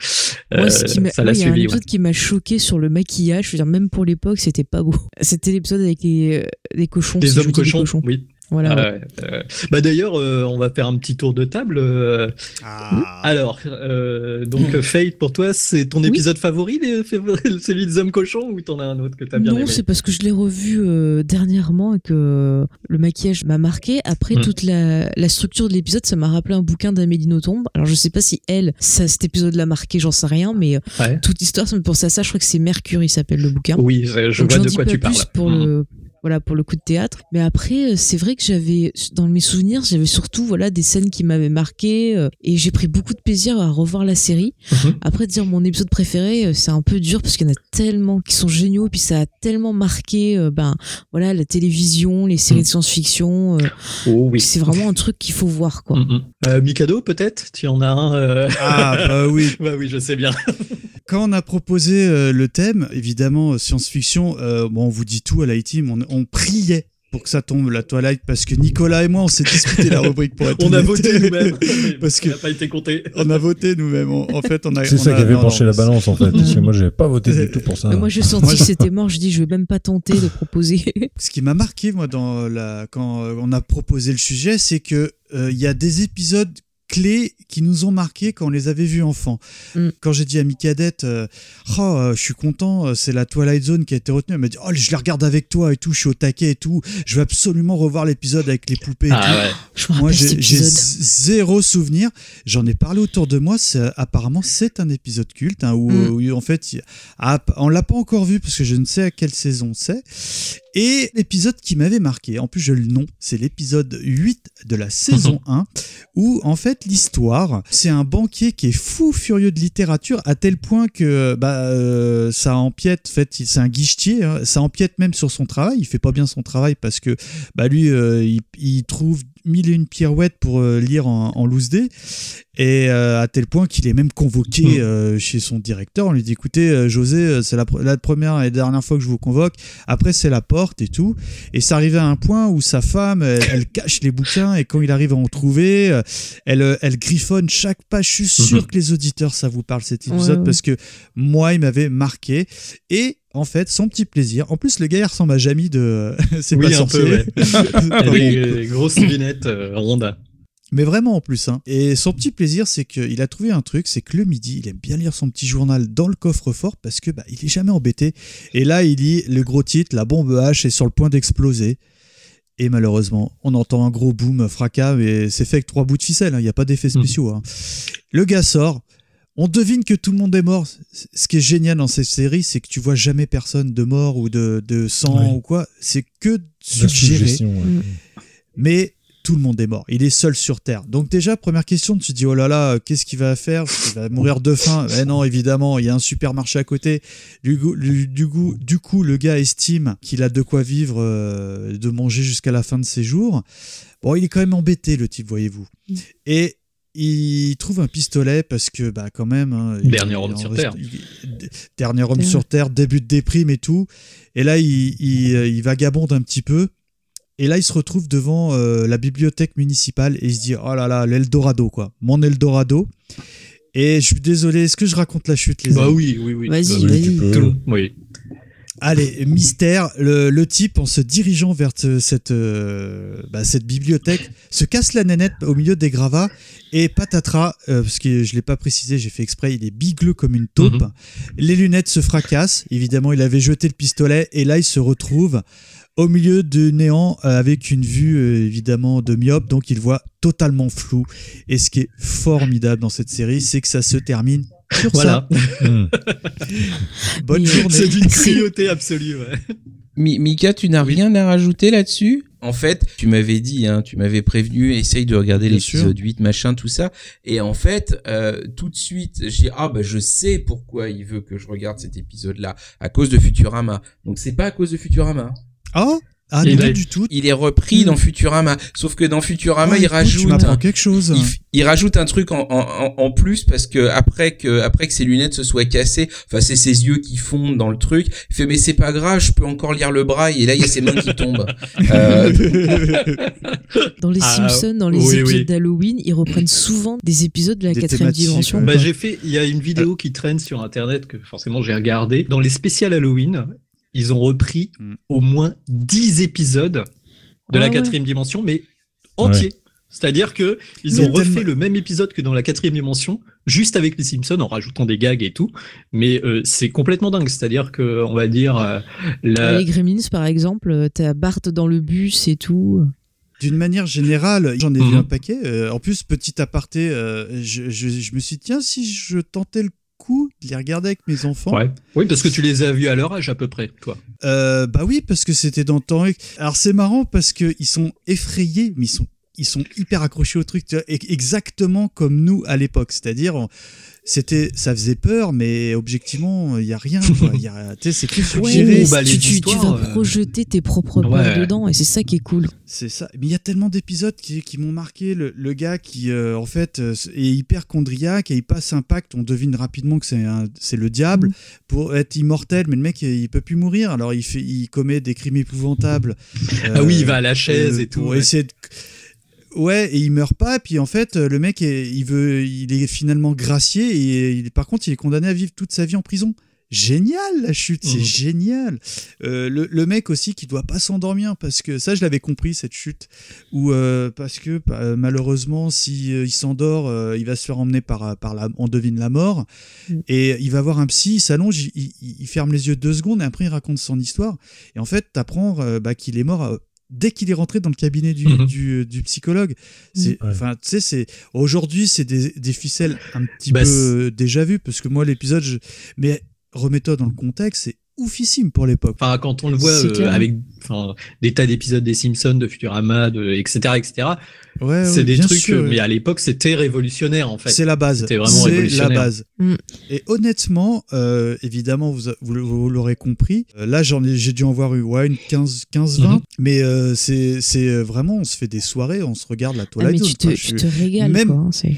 Speaker 3: Moi,
Speaker 9: Euh,
Speaker 3: ce qui m'a-
Speaker 9: ça
Speaker 3: moi,
Speaker 9: l'a
Speaker 3: il y a un
Speaker 9: suivi.
Speaker 3: épisode qui m'a choqué sur le maquillage. Je veux dire, même pour l'époque, c'était pas beau. C'était l'épisode avec les, euh, les cochons.
Speaker 9: Des hommes cochons, oui.
Speaker 3: Voilà.
Speaker 9: Ah euh, bah d'ailleurs, euh, on va faire un petit tour de table. euh,
Speaker 5: Ah,
Speaker 9: Alors, euh, donc euh, Fate, pour toi, c'est ton
Speaker 3: Oui.
Speaker 9: épisode favori, les- celui des hommes cochons, ou t'en as un autre que t'as bien
Speaker 3: non,
Speaker 9: aimé?
Speaker 3: c'est parce que je l'ai revu euh, dernièrement et que le maquillage m'a marqué. Après,
Speaker 9: Mm.
Speaker 3: toute la, la structure de l'épisode, ça m'a rappelé un bouquin d'Amélie Nothomb. Alors, je sais pas si elle, ça, cet épisode l'a marqué, j'en sais rien, mais
Speaker 9: Ouais.
Speaker 3: toute l'histoire, ça me pensait à ça. Je crois que c'est Mercury, s'appelle le bouquin.
Speaker 9: Oui, je,
Speaker 3: Donc,
Speaker 9: vois de quoi
Speaker 3: pas
Speaker 9: tu parles.
Speaker 3: pour
Speaker 9: Mhm.
Speaker 3: le voilà pour le coup de théâtre. Mais après, euh, c'est vrai que j'avais dans mes souvenirs, j'avais surtout voilà des scènes qui m'avaient marqué euh, et j'ai pris beaucoup de plaisir à revoir la série.
Speaker 9: Mhm.
Speaker 3: Après dire mon épisode préféré, euh, c'est un peu dur parce qu'il y en a tellement qui sont géniaux, puis ça a tellement marqué euh, ben voilà la télévision, les séries
Speaker 9: Mhm.
Speaker 3: de science-fiction.
Speaker 9: Oh oui.
Speaker 3: C'est vraiment un truc qu'il faut voir quoi.
Speaker 9: Mm, mm. Euh, Mikado, peut-être? Tu en as un euh,
Speaker 5: Ah, bah oui.
Speaker 9: Bah oui, je sais bien.
Speaker 5: Quand on a proposé euh, le thème, évidemment, science-fiction, euh, bon, on vous dit tout à la team, on, on priait pour que ça tombe, la Twilight, parce que Nicolas et moi, on s'est disputé la rubrique pour être
Speaker 9: On a voté nous-mêmes.
Speaker 5: Parce que-
Speaker 9: Ça n'a pas été compté.
Speaker 5: On a voté nous-mêmes. En en fait, on a.
Speaker 2: C'est
Speaker 5: on
Speaker 2: ça
Speaker 5: a-
Speaker 2: qui avait penché la balance en fait. Parce que moi, j'avais pas voté du tout pour ça.
Speaker 3: Mais moi j'ai senti que c'était mort, je dis je vais même pas tenter de proposer.
Speaker 5: Ce qui m'a marqué, moi, dans la, quand euh, on a proposé le sujet, c'est que euh, il y a des épisodes clés qui nous ont marqué quand on les avait vus enfants.
Speaker 3: Mm.
Speaker 5: Quand j'ai dit à Micadette, euh, oh, euh, je suis content, euh, c'est la Twilight Zone qui a été retenue. Elle m'a dit, oh, je la regarde avec toi et tout, je suis au taquet et tout. Je veux absolument revoir l'épisode avec les poupées. et tout.
Speaker 9: Ah ouais.
Speaker 3: Je me
Speaker 5: Moi, j'ai zéro souvenir. J'en ai parlé autour de moi. c'est- Apparemment, c'est un épisode culte hein, où,
Speaker 3: Mm.
Speaker 5: où, en fait, ah, on l'a pas encore vu parce que je ne sais à quelle saison c'est. Et l'épisode qui m'avait marqué, en plus j'ai le nom, c'est l'épisode 8 de la saison 1, où en fait l'histoire, c'est un banquier qui est fou furieux de littérature à tel point que bah, euh, ça empiète, en fait, c'est un guichetier, hein, ça empiète même sur son travail, il fait pas bien son travail parce que bah, lui, euh, il, il trouve mille et une pirouettes pour euh, lire en, en loose day, et euh, à tel point qu'il est même convoqué
Speaker 9: Mm.
Speaker 5: euh, chez son directeur. On lui dit écoutez, euh, José, euh, c'est la, pr- la première et dernière fois que je vous convoque. Après, c'est la porte et tout. Et ça arrivait à un point où sa femme, elle, elle cache les bouquins et quand il arrive à en trouver, euh, elle, elle griffonne chaque page. Je suis sûr
Speaker 9: Mhm.
Speaker 5: que les auditeurs, ça vous parle cet épisode
Speaker 3: Ouais, ouais.
Speaker 5: parce que moi, il m'avait marqué. Et en fait, son petit plaisir. En plus, le gars, il ressemble à Jamie de C'est
Speaker 9: Oui,
Speaker 5: pas
Speaker 9: un peu, ouais. Avec grosses lunettes euh, rondes.
Speaker 5: Mais vraiment en plus. Hein. Et son petit plaisir, c'est qu'il a trouvé un truc, c'est que le midi, il aime bien lire son petit journal dans le coffre-fort parce que bah, il est jamais embêté. Et là, il lit le gros titre, la bombe H est sur le point d'exploser. Et malheureusement, on entend un gros boom, fracas, mais c'est fait avec trois bouts de ficelle, hein, il n'y a pas d'effets spéciaux. hein. Le gars sort, on devine que tout le monde est mort. Ce qui est génial dans cette série, c'est que tu vois jamais personne de mort ou de, de sang
Speaker 2: Ouais.
Speaker 5: ou quoi. C'est que suggéré
Speaker 2: ouais.
Speaker 3: Mm.
Speaker 5: mais tout le monde est mort. Il est seul sur Terre. Donc déjà, première question, tu te dis, oh là là, qu'est-ce qu'il va faire? Il va mourir de faim. Mais non, évidemment, il y a un supermarché à côté. Du coup, du, du coup, du coup, le gars estime qu'il a de quoi vivre, euh, de manger jusqu'à la fin de ses jours. Bon, il est quand même embêté, le type, voyez-vous. Et il trouve un pistolet parce que, bah, quand même... hein, il-
Speaker 9: Dernier homme
Speaker 5: il en
Speaker 9: sur
Speaker 5: reste-
Speaker 9: Terre.
Speaker 5: il- dernier homme sur Terre, début de déprime et tout. Et là, il, il, il vagabonde un petit peu. Et là, il se retrouve devant euh, la bibliothèque municipale et il se dit Oh là là, l'Eldorado, quoi. Mon Eldorado. Et je suis désolé, est-ce que je raconte la chute, les
Speaker 9: Bah
Speaker 5: amis?
Speaker 9: oui, oui, oui.
Speaker 3: Vas-y,
Speaker 9: Bah oui,
Speaker 3: vas-y.
Speaker 9: Oui.
Speaker 5: Allez, mystère. Le, le type, en se dirigeant vers ce- cette, euh, bah, cette bibliothèque, se casse la nénette au milieu des gravats et patatras, euh, parce que je l'ai pas précisé, j'ai fait exprès, il est bigleux comme une taupe.
Speaker 9: Mhm.
Speaker 5: Les lunettes se fracassent. Évidemment, il avait jeté le pistolet et là, il se retrouve au milieu du néant euh, avec une vue euh, évidemment de myope, donc il voit totalement flou. Et ce qui est formidable dans cette série, c'est que ça se termine sur
Speaker 9: Voilà.
Speaker 5: Ça. Bonne
Speaker 3: Mais-
Speaker 5: journée.
Speaker 9: C'est d'une cruauté absolue. ouais.
Speaker 4: Mi- Mika, tu n'as rien à rajouter là-dessus? En fait, tu m'avais dit, hein, tu m'avais prévenu, essaye de regarder l'épisode 8, machin, tout ça. Et en fait, euh, tout de suite, j'ai dit, ah bah je sais pourquoi il veut que je regarde cet épisode-là, à cause de Futurama. Donc c'est pas à cause de Futurama.
Speaker 5: Ah, ah
Speaker 9: Il
Speaker 5: non,
Speaker 9: a-
Speaker 5: du tout.
Speaker 4: Il est repris
Speaker 5: Hmm.
Speaker 4: dans Futurama. Sauf que dans Futurama,
Speaker 5: Ah,
Speaker 4: il
Speaker 5: écoute,
Speaker 4: rajoute...
Speaker 5: quelque chose.
Speaker 4: il, rajoute un truc en, en, en- en plus parce que après que après que ses lunettes se soient cassées, enfin c'est ses yeux qui fondent dans le truc. Il fait mais c'est pas grave, je peux encore lire le braille et là il y a ses mains qui tombent. Euh,
Speaker 3: Dans les
Speaker 9: Ah,
Speaker 3: Simpsons, dans les
Speaker 9: oui,
Speaker 3: épisodes
Speaker 9: oui.
Speaker 3: d'Halloween, ils reprennent souvent des épisodes de la quatrième dimension.
Speaker 9: Bah, j'ai fait, il y a une vidéo qui traîne sur internet que forcément j'ai regardé. Dans les spéciales Halloween, ils ont repris
Speaker 5: Mm.
Speaker 9: au moins 10 épisodes de
Speaker 3: Ah
Speaker 9: la
Speaker 3: ouais.
Speaker 9: quatrième dimension, mais entiers. C'est-à-dire que ils ont refait le même épisode que dans la quatrième dimension, juste avec les Simpsons en rajoutant des gags et tout. Mais euh, c'est complètement dingue. C'est-à-dire que on va dire euh, la,
Speaker 3: Les Gremlins, par exemple, euh, t'as Bart dans le bus et tout.
Speaker 5: D'une manière générale, j'en ai vu
Speaker 9: Mhm.
Speaker 5: un paquet. Euh, en plus, petit aparté, euh, je, je, je me suis dit, tiens, si je tentais le de les regarder avec mes enfants.
Speaker 9: Ouais. Oui, parce que tu les as vus à leur âge à peu près, toi.
Speaker 5: Euh, bah oui, parce que c'était dans le temps. Alors c'est marrant parce que ils sont effrayés, mais ils sont ils sont hyper accrochés au truc, tu vois, exactement comme nous à l'époque. C'est-à-dire, c'était, ça faisait peur, mais objectivement, il y a rien. quoi. Il y a, tu sais, c'est que
Speaker 3: Ouais,
Speaker 5: suggéré.
Speaker 9: bah,
Speaker 3: tu, tu- tu vas
Speaker 9: euh,
Speaker 3: projeter tes propres peurs
Speaker 9: Ouais.
Speaker 3: dedans et c'est ça qui est cool.
Speaker 5: C'est ça. Mais il y a tellement d'épisodes qui, qui m'ont marqué. Le, le gars qui, euh, en fait, euh, est hyperchondriaque et il passe un pacte. On devine rapidement que c'est le diable pour être immortel. Mais le mec, il peut plus mourir. Alors il, fait, il commet des crimes épouvantables.
Speaker 9: ah oui, il va à la chaise et tout.
Speaker 5: pour
Speaker 9: ouais.
Speaker 5: essayer de- Ouais, et il meurt pas. Puis en fait, euh, le mec, est- il veut, il est finalement gracié. Et il, par contre, il est condamné à vivre toute sa vie en prison. Génial la chute, c'est
Speaker 9: Mhm.
Speaker 5: génial. Euh, le, le mec aussi qui doit pas s'endormir parce que ça, je l'avais compris cette chute. Ou euh, parce que bah, malheureusement, si euh, il s'endort, euh, il va se faire emmener par par la, on devine la mort.
Speaker 3: Mhm.
Speaker 5: Et il va voir un psy, il s'allonge, il, il- il ferme les yeux deux secondes et après il raconte son histoire. Et en fait, t'apprends euh, bah, qu'il est mort. euh, Dès qu'il est rentré dans le cabinet du,
Speaker 9: Mhm.
Speaker 5: du, du psychologue,
Speaker 2: Ouais.
Speaker 5: enfin, tu sais, c'est aujourd'hui c'est des, des ficelles un petit
Speaker 9: Bah,
Speaker 5: peu euh, déjà vues parce que moi l'épisode, je- mais remets-toi dans le contexte, c'est oufissime pour l'époque.
Speaker 9: Enfin, quand on le voit euh, avec enfin, des tas d'épisodes des Simpsons, de Futurama, de, etc., etc.,
Speaker 5: Ouais,
Speaker 9: c'est
Speaker 5: ouais,
Speaker 9: des trucs,
Speaker 5: sûr, ouais.
Speaker 9: mais à l'époque, c'était révolutionnaire, en fait.
Speaker 5: C'est la base.
Speaker 9: C'était vraiment
Speaker 5: C'est la
Speaker 9: révolutionnaire.
Speaker 5: base.
Speaker 3: Mm.
Speaker 5: Et honnêtement, euh, évidemment, vous, a- vous, vous l'aurez compris. euh, là, j'en ai, j'ai dû en voir une 15, 15 20.
Speaker 9: Mhm.
Speaker 5: Mais euh, c'est, c'est vraiment, on se fait des soirées, on se regarde la
Speaker 3: Ah,
Speaker 5: Twilight
Speaker 3: mais tu te,
Speaker 5: quoi.
Speaker 3: tu
Speaker 5: Je-
Speaker 3: te régales
Speaker 5: même-
Speaker 3: quoi. hein,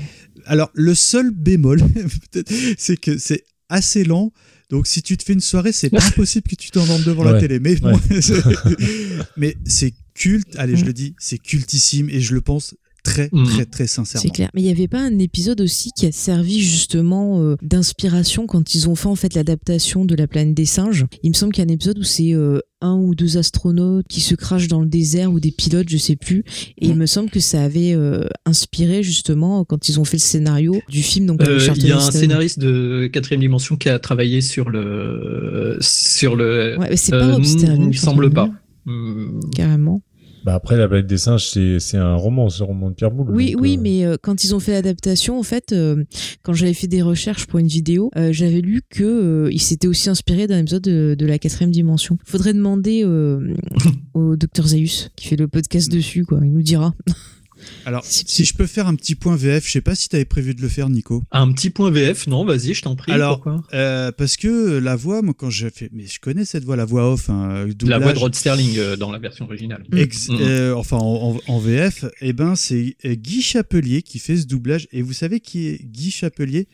Speaker 5: Alors, le seul bémol, peut-être, c'est que c'est assez lent. Donc, si tu te fais une soirée, c'est pas possible que tu t'endormes devant la télé. Mais,
Speaker 2: Ouais.
Speaker 5: mais c'est culte. Allez, je
Speaker 3: Mm.
Speaker 5: le dis, c'est cultissime et je le pense très,
Speaker 9: Mm.
Speaker 5: très, très sincèrement.
Speaker 3: C'est clair. Mais il n'y avait pas un épisode aussi qui a servi justement euh, d'inspiration quand ils ont fait en fait l'adaptation de la planète des singes? Il me semble qu'il y a un épisode où c'est euh, un ou deux astronautes qui se crachent dans le désert ou des pilotes, je sais plus. Et il me semble que ça avait euh, inspiré justement quand ils ont fait le scénario du film. Donc
Speaker 9: Euh, Il y a un scénariste de quatrième dimension qui a travaillé sur le sur le.
Speaker 3: Ouais, mais c'est
Speaker 9: Euh,
Speaker 3: pas
Speaker 9: il me semble pas. Hum,
Speaker 3: Carrément.
Speaker 2: Bah après, la planète des singes, c'est c'est un roman, c'est un roman de Pierre Boulle.
Speaker 3: Oui,
Speaker 2: donc,
Speaker 3: oui,
Speaker 2: euh,
Speaker 3: mais euh, quand ils ont fait l'adaptation, en fait, euh, quand j'avais fait des recherches pour une vidéo, j'avais lu que il s'était aussi inspiré d'un épisode de, de la quatrième dimension. Faudrait demander au docteur Zeus qui fait le podcast dessus, quoi. Il nous dira.
Speaker 5: Alors, si je peux faire un petit point VF, je sais pas si tu avais prévu de le faire, Nico.
Speaker 9: Un petit point VF, non, vas-y, je t'en prie.
Speaker 5: Alors,
Speaker 9: pourquoi?
Speaker 5: Euh, parce que la voix, moi, quand j'ai fait, mais je connais cette voix, la voix off, hein,
Speaker 9: La
Speaker 5: doublage,
Speaker 9: voix de Rod Sterling euh, dans la version originale.
Speaker 5: ex-
Speaker 9: Mm.
Speaker 5: euh, enfin en, en- en VF, et ben c'est euh, Guy Chapelier qui fait ce doublage. Et vous savez qui est Guy Chapelier?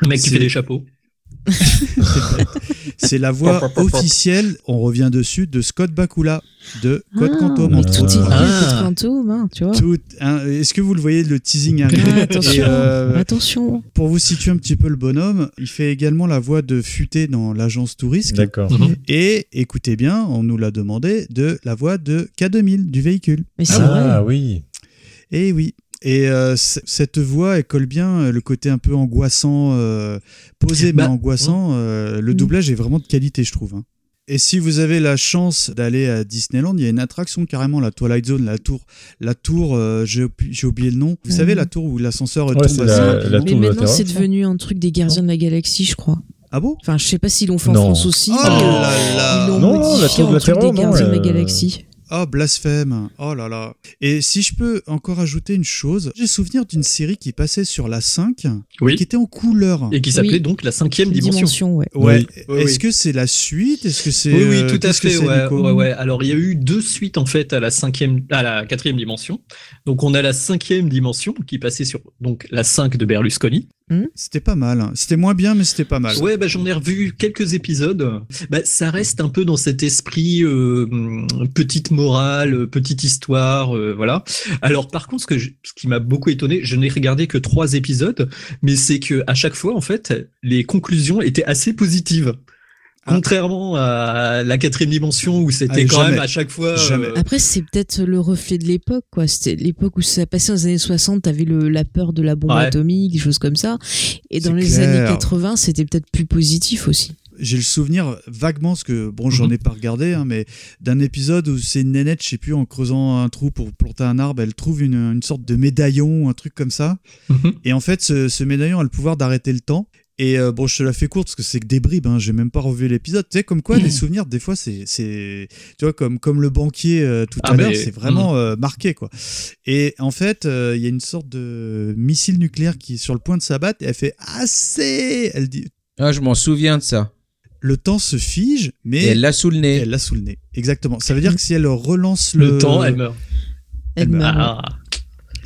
Speaker 9: Le mec qui fait des chapeaux.
Speaker 5: C'est la voix officielle, on revient dessus, de Scott Bakula de Code
Speaker 3: Ah,
Speaker 5: Quantum. entre
Speaker 3: tout
Speaker 5: autres.
Speaker 9: Ah.
Speaker 3: Quantum, hein, tu vois.
Speaker 5: Tout- hein, Est-ce que vous le voyez, le teasing arrive
Speaker 3: Ah, attention,
Speaker 5: euh,
Speaker 3: attention.
Speaker 5: Pour vous situer un petit peu le bonhomme, il fait également la voix de Futé dans l'agence Tourisme.
Speaker 2: D'accord.
Speaker 9: Mhm.
Speaker 5: Et écoutez bien, on nous l'a demandé, de la voix de K2000 du véhicule.
Speaker 3: Mais c'est
Speaker 2: Ah
Speaker 3: vrai.
Speaker 2: oui.
Speaker 5: Et oui. Et euh, cette voix, elle colle bien euh, le côté un peu angoissant, euh, posé mais
Speaker 9: Bah,
Speaker 5: angoissant. euh, le doublage est vraiment de qualité, je trouve. hein. Et si vous avez la chance d'aller à Disneyland, il y a une attraction carrément, la Twilight Zone, la tour, la tour, euh, j'ai oublié- le nom. Vous savez la tour où l'ascenseur
Speaker 2: Ouais,
Speaker 5: tombe
Speaker 2: la- la
Speaker 3: Mais maintenant, c'est devenu un truc des gardiens de la galaxie, je crois.
Speaker 5: Ah bon?
Speaker 3: Enfin, je sais pas s'ils l'ont fait en. France aussi.
Speaker 5: Oh là là
Speaker 3: Ils l'ont
Speaker 2: Non, la
Speaker 3: modifié
Speaker 2: tour de
Speaker 3: en
Speaker 2: la
Speaker 3: truc
Speaker 2: terreur,
Speaker 3: des
Speaker 2: non,
Speaker 3: gardiens de la
Speaker 2: euh,
Speaker 3: galaxie.
Speaker 5: Oh, blasphème. Oh là là. Et si je peux encore ajouter une chose, j'ai souvenir d'une série qui passait sur la 5,
Speaker 9: Oui.
Speaker 5: qui était en couleur.
Speaker 9: Et qui s'appelait
Speaker 3: Oui.
Speaker 9: donc la cinquième dimension.
Speaker 3: ouais.
Speaker 5: Ouais.
Speaker 9: Oui,
Speaker 5: Est-ce que c'est la suite? Est-ce que c'est
Speaker 9: Oui, oui,
Speaker 5: euh,
Speaker 9: tout à fait.
Speaker 5: c'est,
Speaker 9: Ouais, ouais, ouais. Alors, il y a eu deux suites en fait à la cinquième, à la quatrième dimension. Donc, on a la cinquième dimension qui passait sur donc la 5 de Berlusconi.
Speaker 5: C'était pas mal. C'était moins bien, mais c'était pas mal.
Speaker 9: Ouais, bah, j'en ai revu quelques épisodes. Bah, ça reste un peu dans cet esprit euh, hum, petite morale, euh, petite histoire, euh, voilà. Alors par contre, ce, que je- ce qui m'a beaucoup étonné, je n'ai regardé que trois épisodes, mais c'est que à chaque fois, en fait, les conclusions étaient assez positives.
Speaker 5: Ah.
Speaker 9: Contrairement à la quatrième dimension où c'était
Speaker 5: Ah,
Speaker 9: quand
Speaker 5: jamais.
Speaker 9: même à chaque fois. Euh,
Speaker 3: Après, c'est peut-être le reflet de l'époque, quoi. C'était l'époque où ça passait dans les années 60, t'avais le, la peur de la bombe
Speaker 9: Ouais.
Speaker 3: atomique, des choses comme ça. Et dans les
Speaker 5: clair.
Speaker 3: années 80, c'était peut-être plus positif aussi.
Speaker 5: J'ai le souvenir vaguement, parce que bon, j'en
Speaker 9: Mhm.
Speaker 5: ai pas regardé, hein, mais d'un épisode où c'est une nénette, je sais plus, en creusant un trou pour planter un arbre, elle trouve une, une sorte de médaillon un truc comme ça.
Speaker 9: mhm.
Speaker 5: Et en fait, ce, ce médaillon a le pouvoir d'arrêter le temps. Et euh, bon, je te la fais courte parce que c'est que des bribes, hein, j'ai même pas revu l'épisode. Tu sais, comme quoi, les souvenirs, des fois, c'est, c'est, tu vois, comme, comme le banquier euh, tout
Speaker 9: Ah,
Speaker 5: à l'heure, c'est vraiment euh, marqué, quoi. Et en fait, euh, il y a une sorte de missile nucléaire qui est sur le point de s'abattre et elle fait assez. Elle dit,
Speaker 4: Ah, je m'en souviens de ça.
Speaker 5: le temps se fige, mais
Speaker 4: Et elle l'a sous le nez.
Speaker 5: elle l'a sous le nez. Exactement. Ça veut dire que si elle relance le,
Speaker 9: Le temps, elle meurt.
Speaker 3: Elle meurt.
Speaker 9: Ah,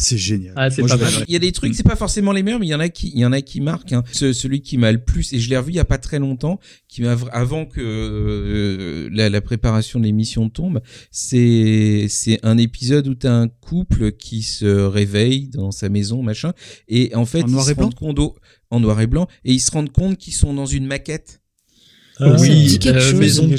Speaker 5: c'est génial.
Speaker 9: Ah, c'est
Speaker 5: Moi,
Speaker 9: pas
Speaker 5: je
Speaker 9: mal,
Speaker 5: l'ai-
Speaker 9: ouais.
Speaker 4: Il y a des trucs, c'est pas forcément les meilleurs, mais il y en a qui, il y en a qui marquent. Hein. Ce- celui qui m'a le plus, et je l'ai revu il y a pas très longtemps, qui m'a avant que euh, la, la préparation de l'émission tombe, c'est c'est un épisode où t'as un couple qui se réveille dans sa maison, machin, et en fait
Speaker 5: En
Speaker 4: ils
Speaker 5: noir
Speaker 4: se
Speaker 5: et blanc
Speaker 4: rendent compte au- en noir et blanc, et ils se rendent compte qu'ils sont dans une maquette.
Speaker 2: Ah,
Speaker 3: me
Speaker 9: oui, euh,
Speaker 3: chose.
Speaker 9: maison de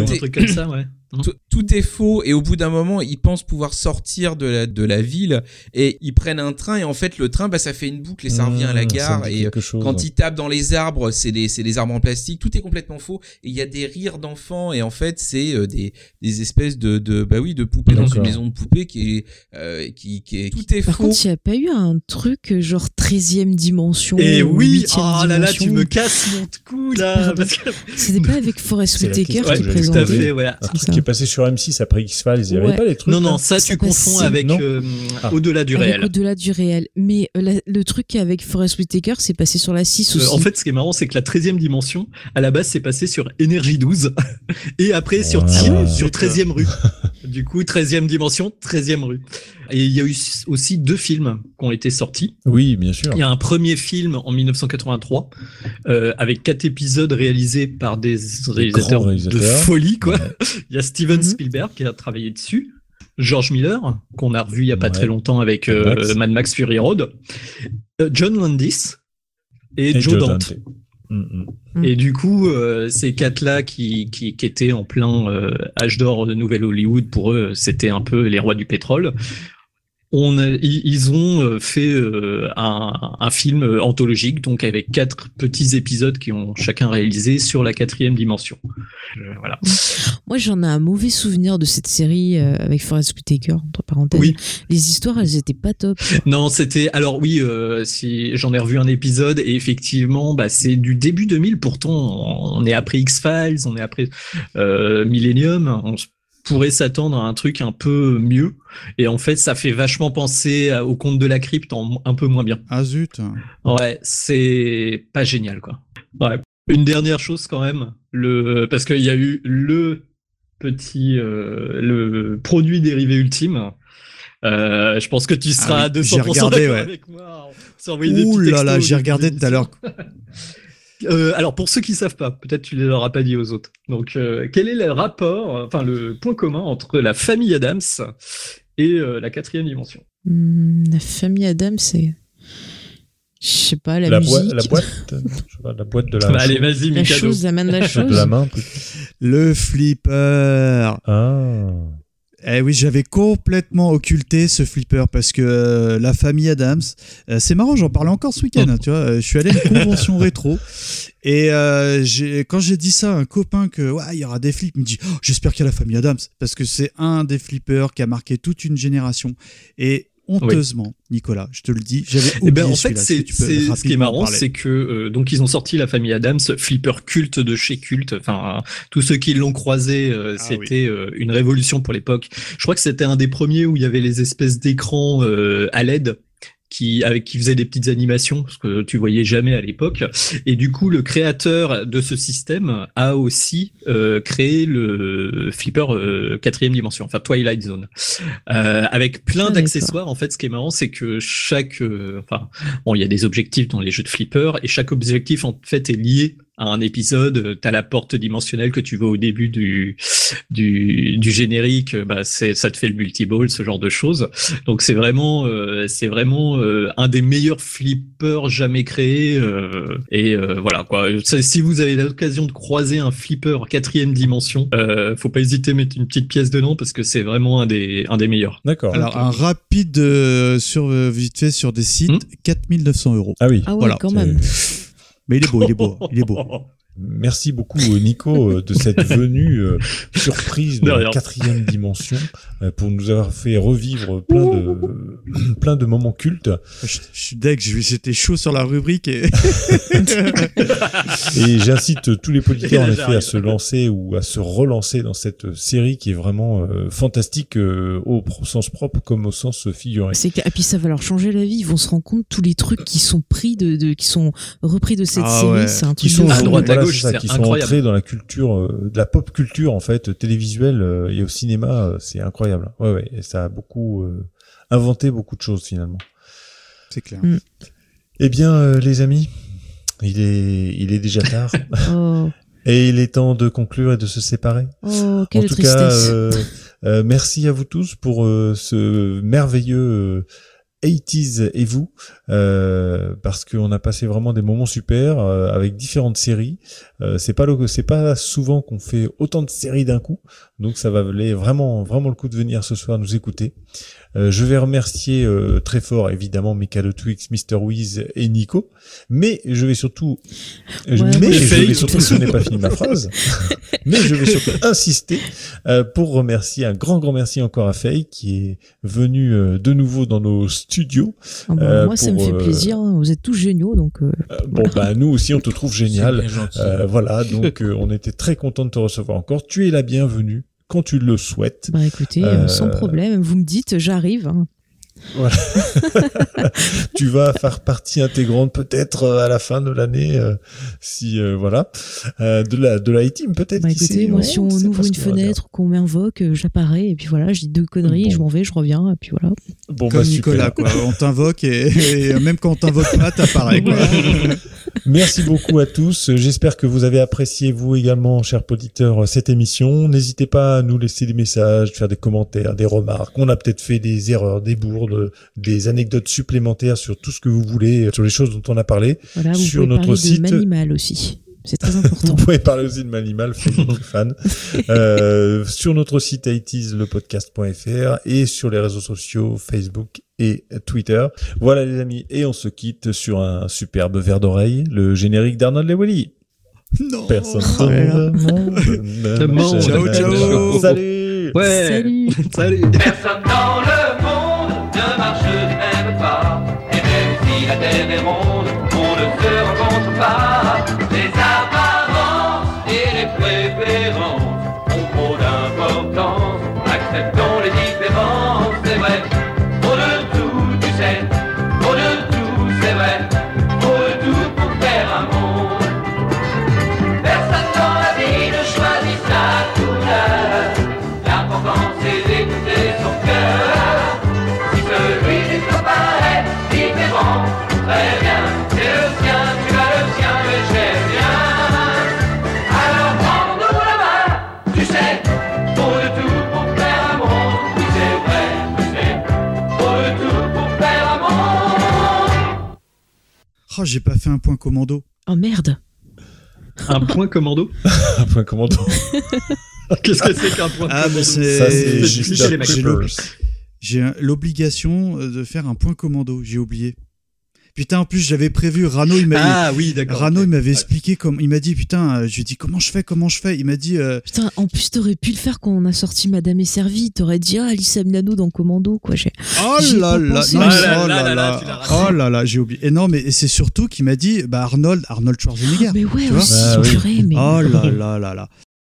Speaker 9: un truc comme ça, ouais.
Speaker 4: Tout, tout est faux et au bout d'un moment ils pensent pouvoir sortir de la de la ville et ils prennent un train et en fait le train bah ça fait une boucle et ça revient à la
Speaker 2: Ah,
Speaker 4: gare et
Speaker 2: chose.
Speaker 4: Quand ils tapent dans les arbres, c'est des, c'est des arbres en plastique. Tout est complètement faux. Et il y a des rires d'enfants. Et en fait, c'est euh, des, des espèces de, de, bah oui, de poupées dans une maison de poupées qui est, euh, qui, qui est, tout est
Speaker 3: Par
Speaker 4: faux.
Speaker 3: contre, il n'y a pas eu un truc euh, genre 13e dimension
Speaker 9: Et
Speaker 3: ou
Speaker 9: oui,
Speaker 3: 8e
Speaker 9: oh là là,
Speaker 3: dimension.
Speaker 9: tu me casses mon cou là.
Speaker 3: Pardon.
Speaker 9: Parce que...
Speaker 3: C'était pas avec Forest Whitaker qui
Speaker 9: tout à
Speaker 3: présentait.
Speaker 9: fait,
Speaker 3: C'est.
Speaker 2: Qui sur M6 après X-Files, il y avait
Speaker 3: Ouais.
Speaker 2: pas les trucs
Speaker 9: Non, non, ça,
Speaker 3: Ça
Speaker 9: tu confonds avec euh,
Speaker 2: Ah.
Speaker 9: Au-delà du
Speaker 3: Avec
Speaker 9: réel.
Speaker 3: Au-delà du réel. Mais euh, la- le truc avec Forest Whitaker, c'est passé sur la 6
Speaker 9: Euh,
Speaker 3: aussi.
Speaker 9: en fait, ce qui est marrant, c'est que la 13e dimension, à la base, c'est passé sur Énergie 12 et après sur,
Speaker 2: Ouais.
Speaker 9: Tir-
Speaker 5: Ah,
Speaker 9: sur
Speaker 5: d'accord.
Speaker 9: 13e rue. Du coup, 13e dimension, 13e rue. Et il y a eu aussi deux films qui ont été sortis.
Speaker 2: Oui, bien sûr.
Speaker 9: Il y a un premier film en 1983 euh, avec quatre épisodes réalisés par des réalisateurs, de folie, quoi.
Speaker 2: Ouais.
Speaker 9: Il y a Steven
Speaker 3: Mhm.
Speaker 9: Spielberg qui a travaillé dessus. George Miller, qu'on a revu il y a pas
Speaker 2: Ouais.
Speaker 9: très longtemps avec euh,
Speaker 2: Mad Max.
Speaker 9: Mad Max Fury Road. Euh, John Landis et,
Speaker 2: Et
Speaker 9: Joe
Speaker 2: Joe
Speaker 9: Dante.
Speaker 2: Dante. Mm, mm.
Speaker 3: Mm.
Speaker 9: Et du coup, euh, ces quatre-là qui, qui, qui étaient en plein euh, âge d'or de Nouvelle Hollywood, pour eux, c'était un peu les rois du pétrole. On a- ils ont euh, fait euh, un, un film euh, anthologique, donc avec quatre petits épisodes qui ont chacun réalisé sur la quatrième dimension. Voilà.
Speaker 3: Moi, j'en ai un mauvais souvenir de cette série euh, avec Forest Whitaker, entre parenthèses.
Speaker 9: Oui.
Speaker 3: Les histoires, elles étaient pas top.
Speaker 9: Non, c'était alors oui, euh, si j'en ai revu un épisode et effectivement, bah c'est du début 2000. Pourtant, on, est après X Files, on est après euh, Millennium. On pourrait s'attendre à un truc un peu mieux. Et en fait, ça fait vachement penser à- au conte de la crypte en un peu moins bien.
Speaker 5: Ah zut.
Speaker 9: Ouais, c'est pas génial quoi. Ouais. Une dernière chose quand même, le parce qu'il y a eu le petit euh, le produit dérivé ultime. Euh, je pense que tu seras
Speaker 5: Ah
Speaker 9: à
Speaker 5: oui,
Speaker 9: 200%
Speaker 5: j'ai regardé, ouais.
Speaker 9: avec moi.
Speaker 5: Ouh là là, j'ai regardé tout à l'heure.
Speaker 9: Euh, alors pour ceux qui savent pas, peut-être tu les leur as pas dit aux autres. Donc euh, quel est le rapport, enfin le point commun entre la famille Adams et euh, la quatrième dimension?
Speaker 3: Hmm, la famille Adam, c'est. Je sais pas, la,
Speaker 2: La,
Speaker 3: musique.
Speaker 2: boi- la boîte, je sais pas, la boîte de la,
Speaker 9: Bah, Allez, vas-y,
Speaker 3: la chose, la main de la
Speaker 2: de
Speaker 3: chose.
Speaker 2: la main. plutôt.
Speaker 5: Le flipper.
Speaker 2: Ah.
Speaker 5: Eh oui, j'avais complètement occulté ce flipper parce que euh, la famille Adams, euh, c'est marrant, j'en parlais encore ce week-end. hein, tu vois, euh, je suis allé à une convention rétro et quand j'ai dit ça à un copain que ouais, il y aura des flips, il me dit Oh, j'espère qu'il y a la famille Adams parce que c'est un des flippers qui a marqué toute une génération et honteusement, Nicolas, je te le dis, j'avais oublié
Speaker 9: Eh ben, en fait, c'est c'est- ce qui est marrant, c'est que euh, donc ils ont sorti la famille Adams, flipper culte de chez culte. Enfin, tous ceux qui l'ont croisé, euh,
Speaker 5: Ah
Speaker 9: c'était euh, une révolution pour l'époque. Je crois que c'était un des premiers où il y avait les espèces d'écrans euh, à LED qui avec qui faisaient des petites animations ce que tu voyais jamais à l'époque. Et du coup le créateur de ce système a aussi euh, créé le flipper euh, quatrième dimension enfin Twilight Zone. Euh, avec plein
Speaker 3: Ah,
Speaker 9: d'accessoires en fait ce qui est marrant c'est que chaque euh, enfin bon il y a des objectifs dans les jeux de flipper et chaque objectif en fait est lié à un épisode t'as la porte dimensionnelle que tu vois au début du du, du générique bah c'est ça te fait le multiball ce genre de choses donc c'est vraiment euh, c'est vraiment euh, un des meilleurs flippers jamais créés euh, et euh, voilà quoi si vous avez l'occasion de croiser un flipper quatrième dimension euh, faut pas hésiter à mettre une petite pièce dedans parce que c'est vraiment un des un des meilleurs
Speaker 2: D'accord.
Speaker 5: Alors, un rapide euh, sur, euh, vite fait sur des sites,
Speaker 9: Hmm
Speaker 5: 4900 euros.
Speaker 2: ah oui.
Speaker 3: Ah ouais,
Speaker 5: Voilà,
Speaker 3: quand
Speaker 2: c'est-
Speaker 3: même.
Speaker 5: Mais il est beau, il est beau, il est beau.
Speaker 2: Merci beaucoup euh, Nico euh, de cette venue euh, surprise de la quatrième dimension euh, pour nous avoir fait revivre plein de plein de moments cultes.
Speaker 5: Je, je suis deg, j'étais chaud sur la rubrique et
Speaker 2: Et j'incite tous les auditeurs en effet à se lancer ou à se relancer dans cette série qui est vraiment euh, fantastique euh, au sens propre comme au sens figuré.
Speaker 3: C'est. Et puis ça va leur changer la vie. Ils vont se rendre compte tous les trucs qui sont pris de, de qui sont repris de cette
Speaker 5: Ah
Speaker 3: série.
Speaker 5: ouais.
Speaker 3: C'est un
Speaker 2: qui
Speaker 3: truc
Speaker 2: sont
Speaker 3: de
Speaker 9: à droite,
Speaker 2: voilà,
Speaker 9: gauche,
Speaker 2: c'est ça, qui sont entrés dans la culture euh, de la pop culture en fait télévisuelle euh, et au cinéma euh, c'est incroyable. Ouais ouais et ça a beaucoup euh, inventé beaucoup de choses finalement.
Speaker 5: C'est clair.
Speaker 2: eh bien euh, les amis il est il est déjà tard.
Speaker 3: Oh,
Speaker 2: et il est temps de conclure et de se séparer.
Speaker 3: Oh, quelle
Speaker 2: en tout
Speaker 3: tristesse.
Speaker 2: cas euh, euh, merci à vous tous pour euh, ce merveilleux euh, 80s et vous euh, parce qu'on a passé vraiment des moments super euh, avec différentes séries. Euh, c'est pas le, c'est pas souvent qu'on fait autant de séries d'un coup, donc ça va valer vraiment vraiment le coup de venir ce soir nous écouter. Euh, je vais remercier euh, très fort évidemment Mikado Twix, Mr Wiz et Nico, mais je vais surtout,
Speaker 3: Ouais,
Speaker 2: mais je vais surtout, ce n'est pas fini ma phrase, mais je vais surtout insister euh, pour remercier un grand grand merci encore à Faye qui est venu euh, de nouveau dans nos studios.
Speaker 3: Ah bah,
Speaker 2: euh,
Speaker 3: moi, ça me fait
Speaker 2: euh,
Speaker 3: plaisir. hein. Vous êtes tous géniaux, donc. euh,
Speaker 2: Euh, bon bah nous aussi on te trouve génial. Euh, voilà donc euh, on était très content de te recevoir encore. Tu es la bienvenue quand tu le souhaites.
Speaker 3: bah écoutez,
Speaker 2: Euh,
Speaker 3: euh, sans problème. Vous me dites, j'arrive. hein.
Speaker 2: tu vas faire partie intégrante peut-être euh, à la fin de l'année euh, si euh, voilà euh, de la de la team peut-être.
Speaker 3: Bah écoutez, moi, si on ouvre une fenêtre, qu'on m'invoque, j'apparais, et puis voilà, je dis deux conneries,
Speaker 2: Bon.
Speaker 3: je m'en vais, je reviens, et puis voilà.
Speaker 2: Bon
Speaker 5: Comme
Speaker 2: bah.
Speaker 5: Nicolas, quoi. On t'invoque et, et même quand on t'invoque pas, t'apparais, quoi.
Speaker 2: Merci beaucoup à tous. J'espère que vous avez apprécié, vous également, chers auditeurs, cette émission. N'hésitez pas à nous laisser des messages, faire des commentaires, des remarques. On a peut-être fait des erreurs, des des anecdotes supplémentaires sur tout ce que vous voulez, sur les choses dont on a parlé.
Speaker 3: Voilà, vous
Speaker 2: Sur
Speaker 3: pouvez
Speaker 2: notre
Speaker 3: parler
Speaker 2: site-
Speaker 3: de Manimal aussi. C'est très important.
Speaker 2: Vous pouvez parler aussi de Manimal, fan. Euh, sur notre site itislepodcast.fr et sur les réseaux sociaux Facebook et Twitter. Voilà les amis, et on se quitte sur un superbe verre d'oreille, le générique d'Arnold Lewelly.
Speaker 5: Non.
Speaker 2: Personne
Speaker 3: Oh
Speaker 2: dans
Speaker 3: là là.
Speaker 2: le monde
Speaker 9: monde.
Speaker 2: m'aime.
Speaker 5: Ciao, ciao.
Speaker 2: Salut
Speaker 9: Ouais.
Speaker 3: Salut
Speaker 9: Salut.
Speaker 6: Personne dans le monde ne marche
Speaker 5: Oh, j'ai pas fait un point commando.
Speaker 3: Oh merde
Speaker 9: Un point commando.
Speaker 2: Un point commando.
Speaker 9: Qu'est-ce que c'est qu'un point
Speaker 5: Ah,
Speaker 9: commando
Speaker 5: mais c'est-
Speaker 2: Ça, c'est
Speaker 5: j'ai-
Speaker 2: juste
Speaker 5: l'obligation euh, de faire un point commando. J'ai oublié. Putain, en plus, j'avais prévu. Rano, il m'a
Speaker 9: Ah oui, d'accord.
Speaker 5: Rano, il m'avait
Speaker 9: Ouais.
Speaker 5: expliqué comme il m'a dit putain, euh, je lui ai dit comment je fais, comment je fais? Il m'a dit euh,
Speaker 3: Putain, en plus, t'aurais pu le faire quand on a sorti Madame est servie. T'aurais dit, ah, Alice Milano dans Commando, quoi. J'ai...
Speaker 5: oh là non,
Speaker 3: Ah
Speaker 9: là
Speaker 5: oh
Speaker 9: là
Speaker 5: là oh là là, j'ai oublié. Et non, mais c'est surtout qu'il m'a dit bah Arnold, Arnold Schwarzenegger.
Speaker 3: mais ouais,
Speaker 5: tu vois
Speaker 3: aussi,
Speaker 2: Ah oui.
Speaker 3: purée, mais.
Speaker 5: Oh là là là là.